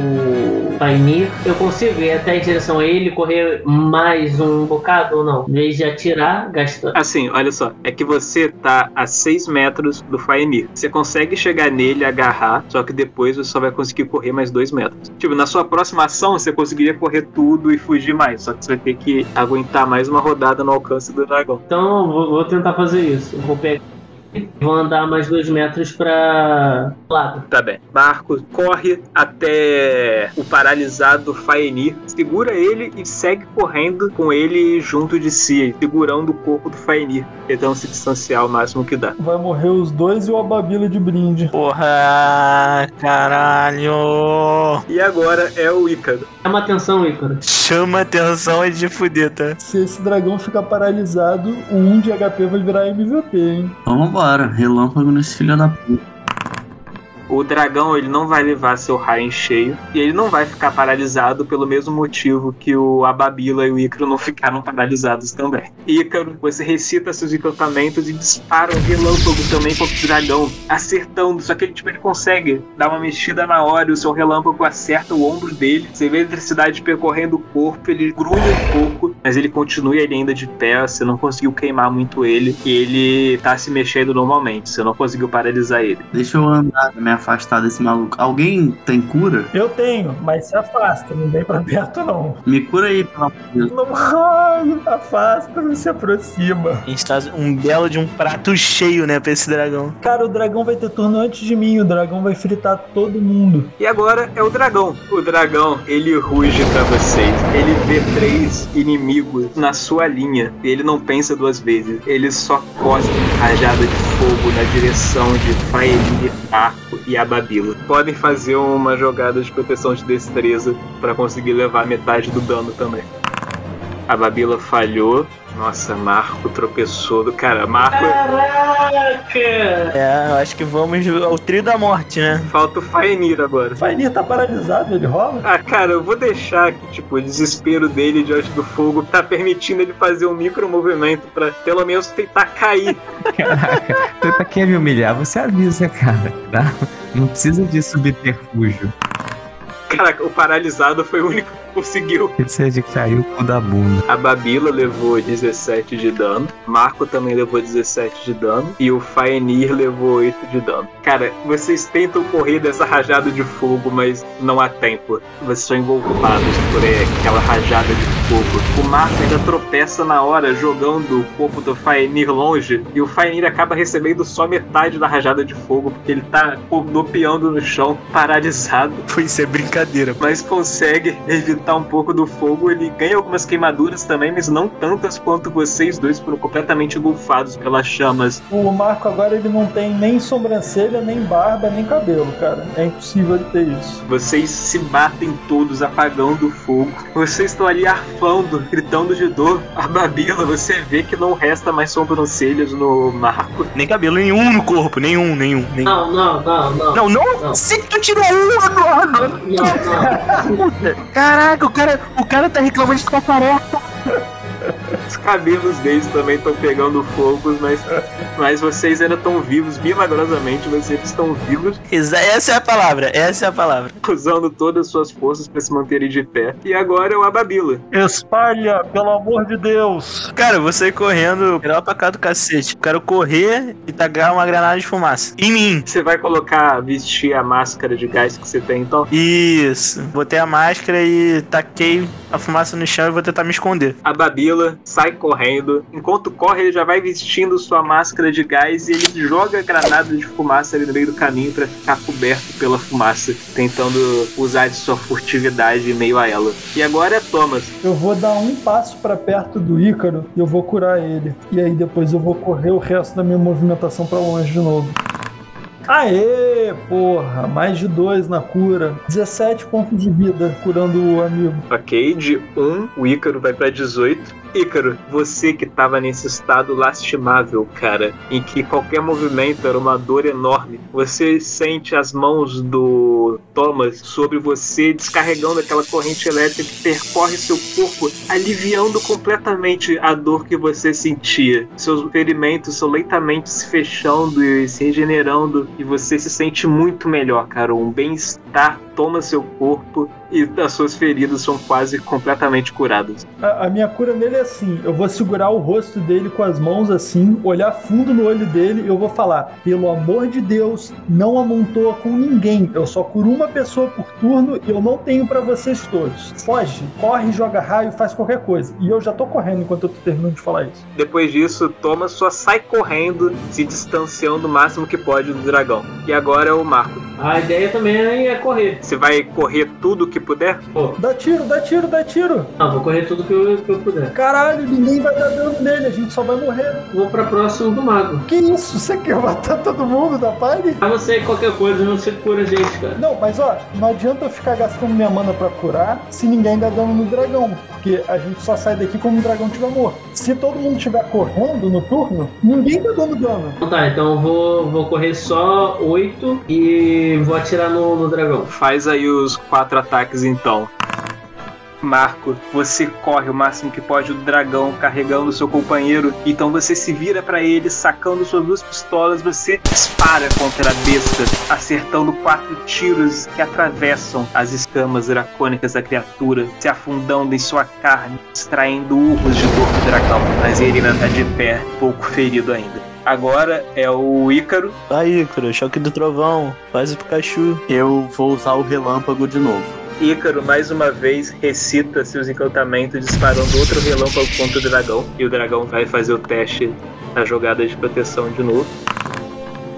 Painir. Eu consigo ir até em direção a ele, correr mais um bocado ou não? Em vez de atirar, gasta. Assim, olha só, é que você tá a 6 metros do Faenir. Você consegue chegar nele, agarrar, só que depois você só vai conseguir correr mais 2 metros. Tipo, na sua próxima ação, você conseguiria correr tudo e fugir mais, só que você vai ter que aguentar mais uma rodada no alcance do dragão. Então, eu vou, vou tentar fazer isso. Eu vou pegar. Vou andar mais dois metros pra lado. Tá bem. Marco corre até o paralisado Faenir, segura ele e segue correndo com ele junto de si, segurando o corpo do Faenir, tentando se distanciar o máximo que dá. Vai morrer os dois e o Ababila de brinde. Porra, caralho. E agora é o Ícaro. Chama atenção, Ícaro. Chama atenção e de fuder, tá? Se esse dragão ficar paralisado, 1 de HP vai virar MVP, hein? Então vambora, relâmpago nesse filho da puta. O dragão ele não vai levar seu raio em cheio e ele não vai ficar paralisado pelo mesmo motivo que o Ababila e o Ícaro não ficaram paralisados também. Ícaro, você recita seus encantamentos e dispara um relâmpago também contra o dragão, acertando. Só que ele, tipo, ele consegue dar uma mexida na hora e o seu relâmpago acerta o ombro dele. Você vê a eletricidade percorrendo o corpo, ele grunhe um pouco, mas ele continua ele ainda de pé. Você não conseguiu queimar muito ele e ele tá se mexendo normalmente. Você não conseguiu paralisar ele. Deixa eu andar, me afastar desse maluco. Alguém tem cura? Eu tenho, mas se afasta, não vem pra perto não. Me cura aí, pelo amor de Deus. Não, ai, afasta, não se aproxima. A gente traz um belo de um prato cheio, né, pra esse dragão. Cara, o dragão vai ter turno antes de mim, o dragão vai fritar todo mundo. E agora é o dragão. O dragão, ele ruge pra vocês. Ele vê três inimigos na sua linha. E ele não pensa duas vezes. Ele só cospe rajada de fogo na direção de Faelir, Marco e Ababila. Podem fazer uma jogada de proteção de destreza pra conseguir levar metade do dano também. A Babila falhou. Nossa, Marco tropeçou do cara. Marco. Caraca! É, eu acho que vamos ao trio da morte, né? Falta o Faenir agora. Fainir tá paralisado, ele rola? Ah, cara, eu vou deixar que, tipo, o desespero dele diante do fogo tá permitindo ele fazer um micro movimento pra pelo menos tentar cair. Caraca, tenta quer me humilhar, você avisa, cara, tá? Não precisa de subterfúgio. Caraca, o paralisado foi o único conseguiu. Precisa de cair o cu da bunda. A Babila levou 17 de dano. Marco também levou 17 de dano. E o Faenir levou 8 de dano. Cara, vocês tentam correr dessa rajada de fogo, mas não há tempo. Vocês são envolvados por é, aquela rajada de fogo. O Marco ainda tropeça na hora, jogando o corpo do Faenir longe. E o Faenir acaba recebendo só metade da rajada de fogo, porque ele tá cordopeando no chão, paralisado. Foi isso é brincadeira. Mas consegue evitar um pouco do fogo. Ele ganha algumas queimaduras também, mas não tantas quanto vocês dois foram completamente engolfados pelas chamas. O Marco agora ele não tem nem sobrancelha, nem barba, nem cabelo, cara. É impossível ele ter isso. Vocês se batem todos, apagando o fogo. Vocês estão ali arfando, gritando de dor. A Babila, você vê que não resta mais sobrancelhas no Marco. Nem cabelo nenhum no corpo, nenhum, nenhum, nenhum. Não, não, não, não. Não, não, Não. se tu tirou um, Eduardo! Não, não. Caraca, o cara, o cara tá reclamando de ficar careca. Os cabelos deles também estão pegando fogo, mas, mas vocês ainda estão vivos. Milagrosamente, vocês estão vivos, Essa é a palavra, essa é a palavra. usando todas as suas forças para se manterem de pé. E agora é o Ababila. Espalha, pelo amor de Deus. Cara, eu vou sair correndo lá pra cá do cacete. Quero correr e tacar uma granada de fumaça. Em mim. Você vai colocar, vestir a máscara de gás que você tem, então? Isso. Botei a máscara e taquei a fumaça no chão e vou tentar me esconder. A Babila sai correndo. Enquanto corre, ele já vai vestindo sua máscara de gás e ele joga a granada de fumaça ali no meio do caminho para ficar coberto pela fumaça, tentando usar de sua furtividade em meio a ela. E agora é Thomas. Eu vou dar um passo pra perto do Ícaro e eu vou curar ele. E aí depois eu vou correr o resto da minha movimentação pra longe de novo. Aê! Porra, mais de dois na cura. 17 pontos de vida curando o amigo. Ok, de 1, o Ícaro vai pra 18. Ícaro, você que tava nesse estado lastimável, cara, em que qualquer movimento era uma dor enorme, você sente as mãos do Thomas sobre você, descarregando aquela corrente elétrica que percorre seu corpo, aliviando completamente a dor que você sentia. Seus ferimentos estão lentamente se fechando e se regenerando, e você se sente muito melhor, cara. Um bem-estar toma seu corpo e as suas feridas são quase completamente curadas. A, a minha cura nele é assim: eu vou segurar o rosto dele com as mãos assim, olhar fundo no olho dele e eu vou falar: pelo amor de Deus, não amontoa com ninguém. Eu só curo uma pessoa por turno e eu não tenho pra vocês todos. Foge, corre, joga raio, faz qualquer coisa. E eu já tô correndo enquanto eu tô terminando de falar isso. Depois disso, Thomas só sai correndo, se distanciando o máximo que pode do dragão. E agora é o Marco. A ideia também é correr. Você vai correr tudo que puder? Pô, Dá tiro, dá tiro, dá tiro. não, vou correr tudo que eu, que eu puder. Caralho, ninguém vai dar dano nele, a gente só vai morrer. Vou pra próximo do mago. Que isso? Você quer matar todo mundo da party? Pra você qualquer coisa, não se cura a gente, cara. Não, mas ó, não adianta eu ficar gastando minha mana pra curar se ninguém dá dano no dragão. Porque a gente só sai daqui quando o dragão estiver morto. Se todo mundo estiver correndo no turno, ninguém tá dando dano. Então tá, então eu vou, vou correr só 8 e vou atirar no, no dragão. Faz aí os quatro ataques então. Marco, você corre o máximo que pode do dragão, carregando o seu companheiro. Então você se vira pra ele, sacando suas duas pistolas. Você dispara contra a besta, acertando quatro tiros que atravessam as escamas dracônicas da criatura, se afundando em sua carne, extraindo urros de dor do dragão. Mas ele ainda tá de pé, pouco ferido ainda. Agora é o Ícaro. Aí, Ícaro, choque do trovão. Faz o Pikachu. Eu vou usar o relâmpago de novo. Ícaro, mais uma vez, recita seus encantamentos, disparando outro relâmpago contra o dragão. E o dragão vai fazer o teste na jogada de proteção de novo.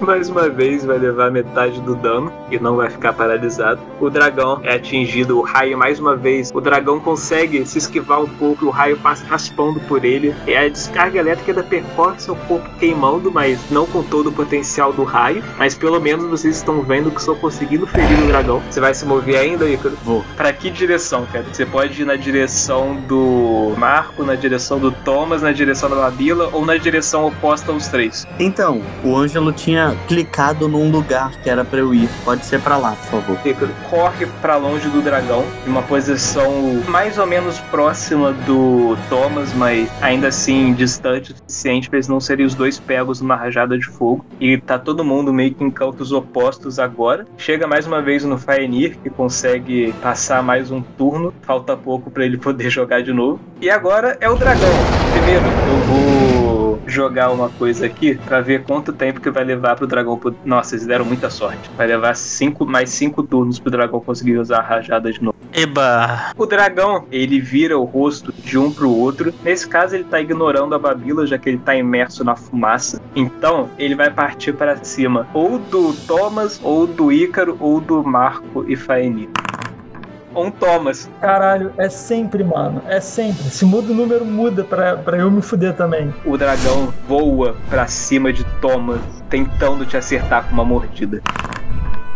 Mais uma vez vai levar metade do dano e não vai ficar paralisado. O dragão é atingido, o raio mais uma vez. O dragão consegue se esquivar um pouco, o raio passa raspando por ele. E a descarga elétrica ainda percorre seu corpo queimando, mas não com todo o potencial do raio. Mas pelo menos vocês estão vendo que estou conseguindo ferir o dragão. Você vai se mover ainda, Ícaro? Vou. Pra que direção, cara? Você pode ir na direção do Marco, na direção do Thomas, na direção da Babila ou na direção oposta aos três. Então, o Ângelo tinha clicado num lugar que era pra eu ir. Pode ser pra lá, por favor. Ícaro corre pra longe do dragão, em uma posição mais ou menos próxima do Thomas, mas ainda assim distante o suficiente pra eles não serem os dois pegos numa rajada de fogo. E tá todo mundo meio que em cantos opostos agora. Chega mais uma vez no Faenir, que consegue passar mais um turno. Falta pouco pra ele poder jogar de novo. E agora é o dragão. Primeiro, eu vou jogar uma coisa aqui pra ver quanto tempo que vai levar pro dragão. Nossa, eles deram muita sorte. Vai levar cinco, mais cinco turnos pro dragão conseguir usar a rajada de novo. Eba! O dragão, ele vira o rosto de um pro outro. Nesse caso, ele tá ignorando a Babila, já que ele tá imerso na fumaça. Então, ele vai partir para cima, ou do Thomas, ou do Ícaro, ou do Marco e Faeni. Um Thomas. Caralho, é sempre, mano. É sempre. Se muda o número, muda pra, pra eu me fuder também. O dragão voa pra cima de Thomas, tentando te acertar com uma mordida.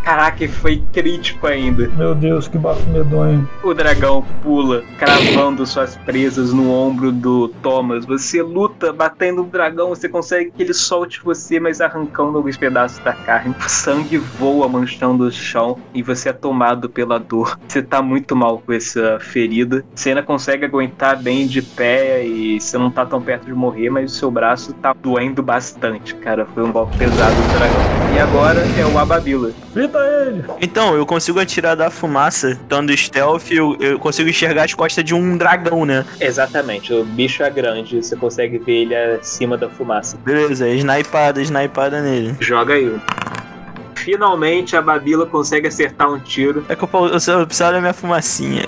Caraca, e foi crítico ainda. Meu Deus, que bafo medonho. O dragão pula, cravando suas presas no ombro do Thomas. Você luta, batendo no dragão, você consegue que ele solte você, mas arrancando alguns pedaços da carne. O sangue voa manchando o chão e você é tomado pela dor. Você tá muito mal com essa ferida. Você ainda consegue aguentar bem de pé e você não tá tão perto de morrer, mas o seu braço tá doendo bastante, cara. Foi um golpe pesado do dragão. E agora é o Ababila. Ele. Então, eu consigo atirar da fumaça, dando stealth, eu, eu consigo enxergar as costas de um dragão, né? Exatamente, o bicho é grande, você consegue ver ele acima da fumaça. Beleza, snipada, snipada nele. Joga aí. Finalmente a Babila consegue acertar um tiro. É que eu, eu, eu preciso da minha fumacinha.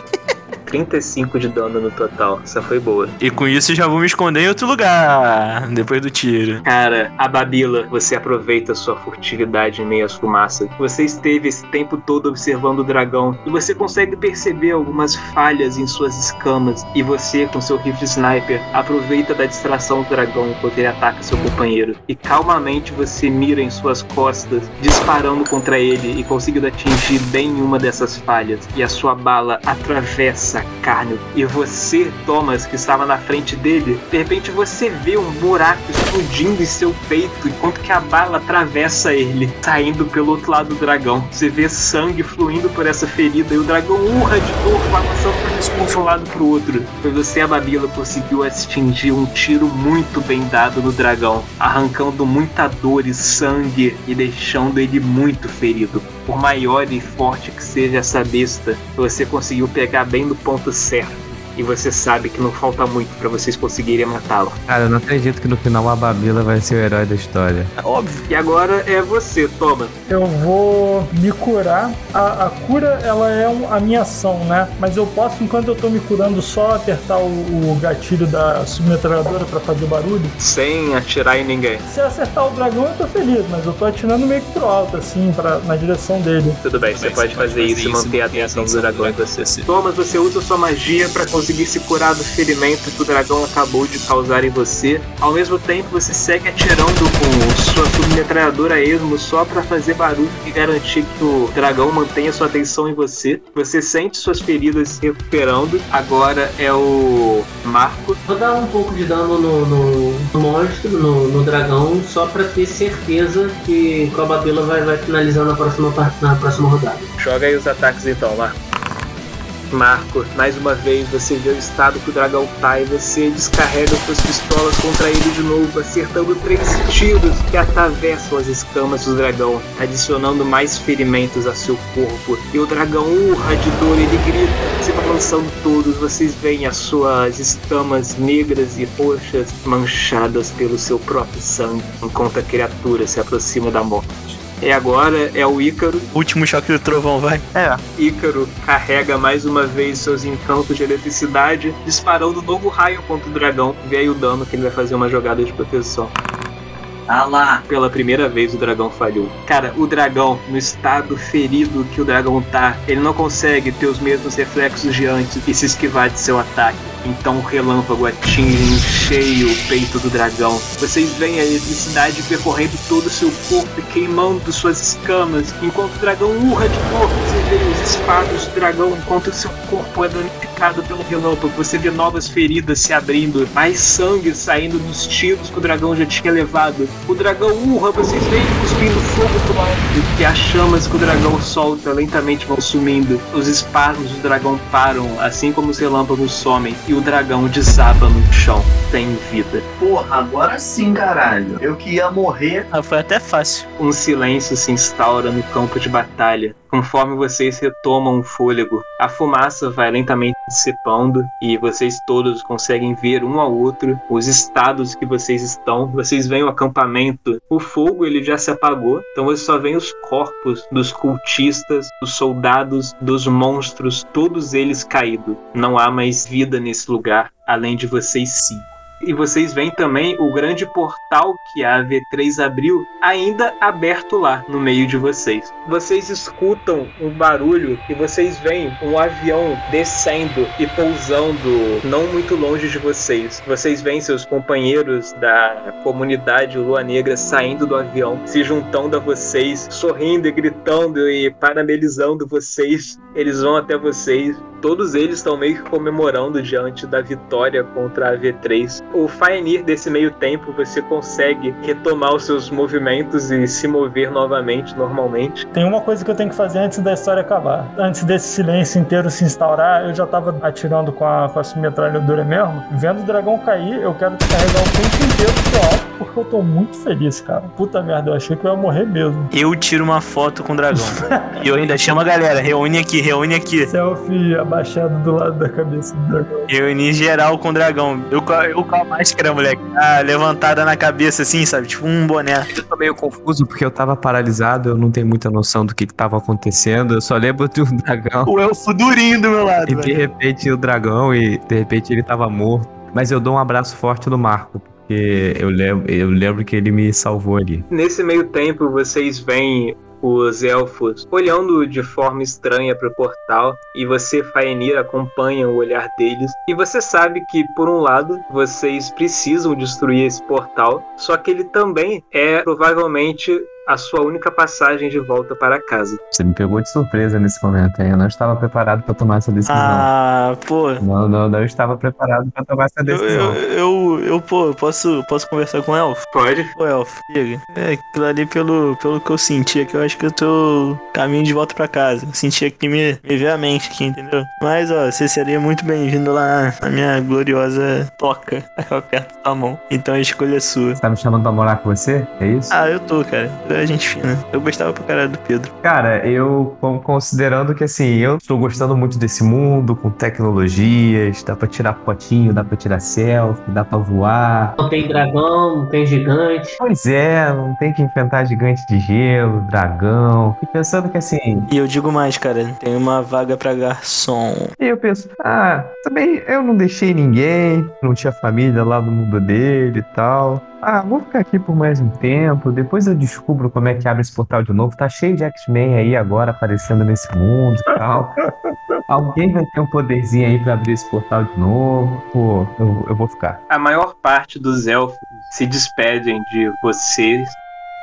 35 de dano no total. Essa foi boa. E com isso já vou me esconder em outro lugar, depois do tiro. Cara, a Babila, você aproveita sua furtividade em meio às fumaças. Você esteve esse tempo todo observando o dragão e você consegue perceber algumas falhas em suas escamas. E você, com seu rifle sniper, aproveita da distração do dragão enquanto ele ataca seu companheiro. E calmamente você mira em suas costas, disparando contra ele e conseguindo atingir bem uma dessas falhas. E a sua bala atravessa carne. E você, Thomas, que estava na frente dele, de repente você vê um buraco explodindo em seu peito enquanto que a bala atravessa ele, saindo pelo outro lado do dragão. Você vê sangue fluindo por essa ferida e o dragão urra de dor, balançando o de um lado pro outro. Foi você, a Babila, conseguiu atingir um tiro muito bem dado no dragão, arrancando muita dor e sangue e deixando ele muito ferido. Por maior e forte que seja essa besta, você conseguiu pegar bem no ponto certo. E você sabe que não falta muito para vocês conseguirem matá-lo. Cara, eu não acredito que no final a Babila vai ser o herói da história. Óbvio. E agora é você, toma. Eu vou me curar. A, a cura, ela é um- a minha ação, né? Mas eu posso, enquanto eu tô me curando, só apertar o, o gatilho da submetralhadora pra fazer barulho. Sem atirar em ninguém. Se acertar o dragão, eu tô feliz, mas eu tô atirando meio que pro alto, assim, pra, na direção dele. Tudo bem, você pode fazer isso e manter a atenção do dragão em você. Thomas, você usa sua magia para conseguir se curar do ferimento que o dragão acabou de causar em você. Ao mesmo tempo, você segue atirando com sua submetralhadora a esmo só para fazer barulho e garantir que o dragão mantenha sua atenção em você. Você sente suas feridas se recuperando. Agora é o Marco. Vou dar um pouco de dano no, no- monstro, no, no dragão, só pra ter certeza que a Babila vai, vai finalizar na próxima, na próxima rodada. Joga aí os ataques então, Marco. Marco, mais uma vez você vê o estado que o dragão tá e você descarrega suas pistolas contra ele de novo, acertando três tiros que atravessam as escamas do dragão, adicionando mais ferimentos a seu corpo. E o dragão urra de dor, ele grita, se balançando todos. Vocês veem as suas escamas negras e roxas manchadas pelo seu próprio sangue, enquanto a criatura se aproxima da morte. E agora é o Ícaro. Último choque do trovão, vai. É, Ícaro carrega mais uma vez seus encantos de eletricidade, disparando um novo raio contra o dragão. Vê aí o dano que ele vai fazer uma jogada de proteção. Ah lá. Pela primeira vez o dragão falhou. Cara, o dragão, no estado ferido que o dragão tá, ele não consegue ter os mesmos reflexos de antes e se esquivar de seu ataque. Então o relâmpago atinge em cheio o peito do dragão. Vocês veem a eletricidade percorrendo todo o seu corpo e queimando suas escamas. Enquanto o dragão urra de dor, você vê os espados do dragão enquanto seu corpo é danificado pelo relâmpago. Você vê novas feridas se abrindo, mais sangue saindo dos tiros que o dragão já tinha levado. O dragão urra, vocês veem cuspindo fogo pro alto. E as chamas que o dragão solta lentamente vão sumindo. Os espasmos do dragão param, assim como os relâmpagos somem. E o dragão desaba no chão, sem vida. Porra, agora sim, caralho. Eu que ia morrer. Ah, foi até fácil. Um silêncio se instaura no campo de batalha. Conforme vocês retomam o fôlego, a fumaça vai lentamente dissipando e vocês todos conseguem ver um ao outro os estados que vocês estão. Vocês veem o acampamento. O fogo ele já se apagou, então você só vê os corpos dos cultistas, dos soldados, dos monstros, todos eles caídos. Não há mais vida nesse lugar, além de vocês cinco. E vocês veem também o grande portal que a V3 abriu, ainda aberto lá no meio de vocês. Vocês escutam um barulho e vocês veem um avião descendo e pousando não muito longe de vocês. Vocês veem seus companheiros da comunidade Lua Negra saindo do avião, se juntando a vocês, sorrindo e gritando e parabenizando vocês. Eles vão até vocês. Todos eles estão meio que comemorando diante da vitória contra a V3. O Faenir, desse meio tempo, você consegue retomar os seus movimentos e se mover novamente, normalmente. Tem uma coisa que eu tenho que fazer antes da história acabar. Antes desse silêncio inteiro se instaurar, eu já tava atirando com a, com a metralhadora mesmo. Vendo o dragão cair, eu quero descarregar o tempo inteiro pro alto, porque eu tô muito feliz, cara. Puta merda, eu achei que eu ia morrer mesmo. Eu tiro uma foto com o dragão. e eu ainda chamo a galera, reúne aqui, reúne aqui. Selfie abaixado do lado da cabeça do dragão. Reunir geral com o dragão. Eu, a- eu com a máscara, moleque. Ah, levantada na cabeça, assim, sabe? Tipo um boné. Eu tô meio confuso porque eu tava paralisado, eu não tenho muita noção do que, que tava acontecendo. Eu só lembro do dragão. O elfo durinho do meu lado, E de velho. repente o dragão e de repente ele tava morto. Mas eu dou um abraço forte no Marco, porque eu lembro, eu lembro que ele me salvou ali. Nesse meio tempo, vocês veem os elfos olhando de forma estranha para o portal e você, Faenir, acompanha o olhar deles. E você sabe que, por um lado, vocês precisam destruir esse portal, só que ele também é provavelmente a sua única passagem de volta para casa. Você me pegou de surpresa nesse momento, hein? Eu não estava preparado pra tomar essa decisão. Ah, pô. Não, não, não estava preparado pra tomar essa Eu, decisão. eu, eu, eu, pô, posso, posso conversar com o elfo? Pode? Ô, elfo, diga. É, aquilo ali, pelo, pelo que eu senti aqui, eu acho que eu tô caminho de volta pra casa. Eu senti aqui me, me veio a mente aqui, entendeu? Mas, ó, você seria muito bem-vindo lá na minha gloriosa toca, perto da mão. Então a escolha é sua. Você tá me chamando pra morar com você? É isso? Ah, eu tô, cara. É gente fina. Eu gostava pra caralho do Pedro. Cara, eu con- considerando que assim, eu estou gostando muito desse mundo, com tecnologias, dá pra tirar fotinho, dá pra tirar selfie, dá pra voar. Não tem dragão, não tem gigante. Pois é, não tem que enfrentar gigante de gelo, dragão. E pensando que assim, E eu digo mais, cara. Tem uma vaga pra garçom. e eu penso, ah, também eu não deixei ninguém, não tinha família lá no mundo dele e tal. Ah, vou ficar aqui por mais um tempo, depois eu descubro como é que abre esse portal de novo. Tá cheio de X-Men aí agora aparecendo nesse mundo e tal. Alguém vai ter um poderzinho aí pra abrir esse portal de novo. Pô, eu, eu vou ficar. A maior parte dos elfos se despedem de vocês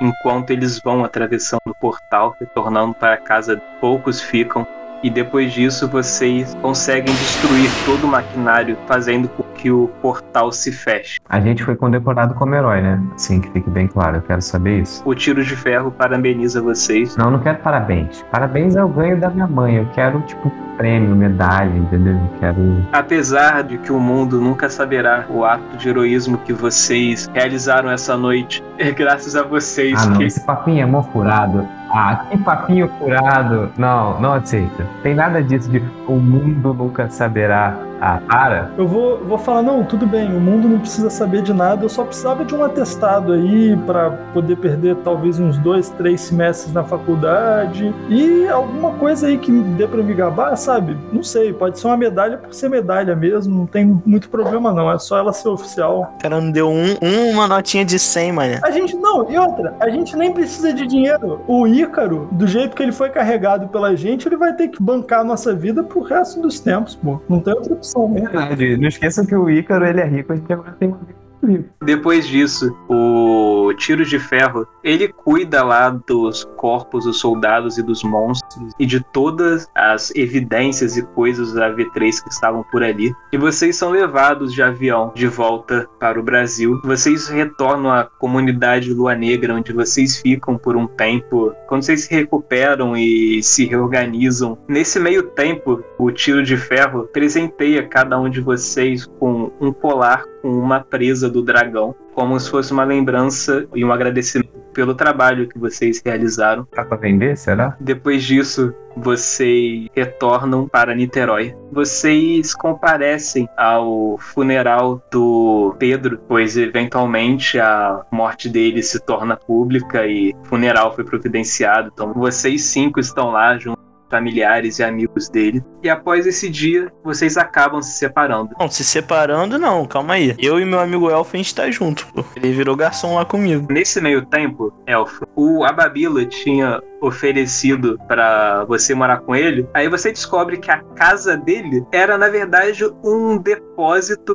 enquanto eles vão atravessando o portal, retornando para casa. Poucos ficam. E depois disso, vocês conseguem destruir todo o maquinário, fazendo com que o portal se feche. A gente foi condecorado como herói, né? Assim que fique bem claro, eu quero saber isso. O Tiro de Ferro parabeniza vocês. Não, não quero parabéns. Parabéns é o ganho da minha mãe. Eu quero, tipo, prêmio, medalha, entendeu? Eu quero. Apesar de que o mundo nunca saberá o ato de heroísmo que vocês realizaram essa noite, é graças a vocês Ah, não, que esse papinho é mó furado. Ah, que papinho furado. Não, não aceita. Tem nada disso de o mundo nunca saberá. Ah, para. Eu vou, vou falar, não, tudo bem, o mundo não precisa saber de nada, eu só precisava de um atestado aí pra poder perder talvez uns dois, três semestres na faculdade e alguma coisa aí que dê pra me gabar, sabe? Não sei, pode ser uma medalha por ser medalha mesmo, não tem muito problema não, é só ela ser oficial. O cara não deu um, uma notinha de 100, mané. A gente, não, e outra, a gente nem precisa de dinheiro. O Ícaro, do jeito que ele foi carregado pela gente, ele vai ter que bancar a nossa vida pro resto dos tempos, pô. Não tem outra opção, né? Verdade. Não esqueçam que o Ícaro, ele é rico, a gente agora tem uma vida. Depois disso, o Tiro de Ferro, ele cuida lá dos corpos dos soldados e dos monstros e de todas as evidências e coisas da V3 que estavam por ali. E vocês são levados de avião de volta para o Brasil. Vocês retornam à comunidade Lua Negra, onde vocês ficam por um tempo. Quando vocês se recuperam e se reorganizam, nesse meio tempo, o Tiro de Ferro presenteia cada um de vocês com um colar com uma presa do dragão, como se fosse uma lembrança e um agradecimento pelo trabalho que vocês realizaram. Tá pra vender, será? Depois disso, vocês retornam para Niterói. Vocês comparecem ao funeral do Pedro, pois eventualmente a morte dele se torna pública e o funeral foi providenciado. Então vocês cinco estão lá junto familiares e amigos dele. E após esse dia, vocês acabam se separando. Não, se separando, não, calma aí. Eu e meu amigo Elfo, a gente tá junto, pô. Ele virou garçom lá comigo. Nesse meio tempo, Elfo, o Ababila tinha oferecido pra você morar com ele. Aí você descobre que a casa dele era na verdade um depósito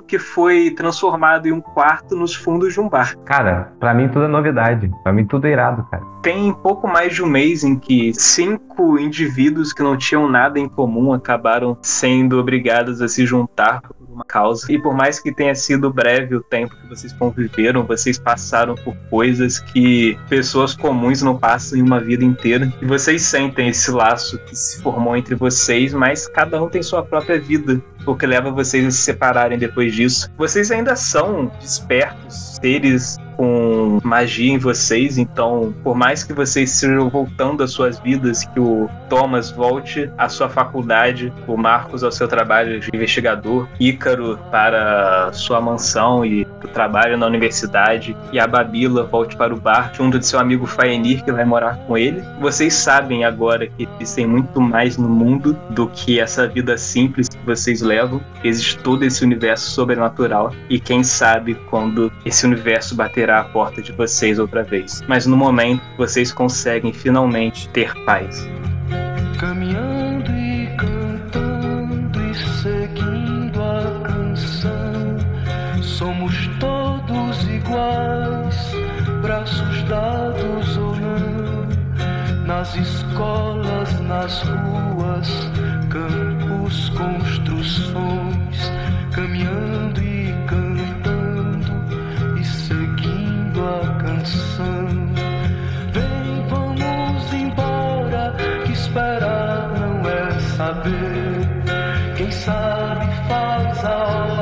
que foi transformado em um quarto nos fundos de um bar. Cara, pra mim tudo é novidade. Pra mim tudo é irado, cara. Tem pouco mais de um mês em que cinco indivíduos que não tinham nada em comum acabaram sendo obrigados a se juntar uma causa. E por mais que tenha sido breve o tempo que vocês conviveram, vocês passaram por coisas que pessoas comuns não passam em uma vida inteira. E vocês sentem esse laço que se formou entre vocês, mas cada um tem sua própria vida. O que leva vocês a se separarem depois disso. Vocês ainda são despertos, seres com magia em vocês, então, por mais que vocês estejam voltando às suas vidas, que o Thomas volte à sua faculdade, o Marcos ao seu trabalho de investigador, Ícaro para sua mansão e o trabalho na universidade, e a Babila volte para o bar junto de seu amigo Faenir, que vai morar com ele. Vocês sabem agora que existem muito mais no mundo do que essa vida simples que vocês levam. Existe todo esse universo sobrenatural e quem sabe quando esse universo baterá a porta de vocês outra vez. Mas no momento vocês conseguem finalmente ter paz. Caminhando e cantando e seguindo a canção, somos todos iguais, braços dados ou não, nas escolas, nas ruas, campos, construções, canção. Vem, vamos embora, que esperar não é saber. Quem sabe faz a hora,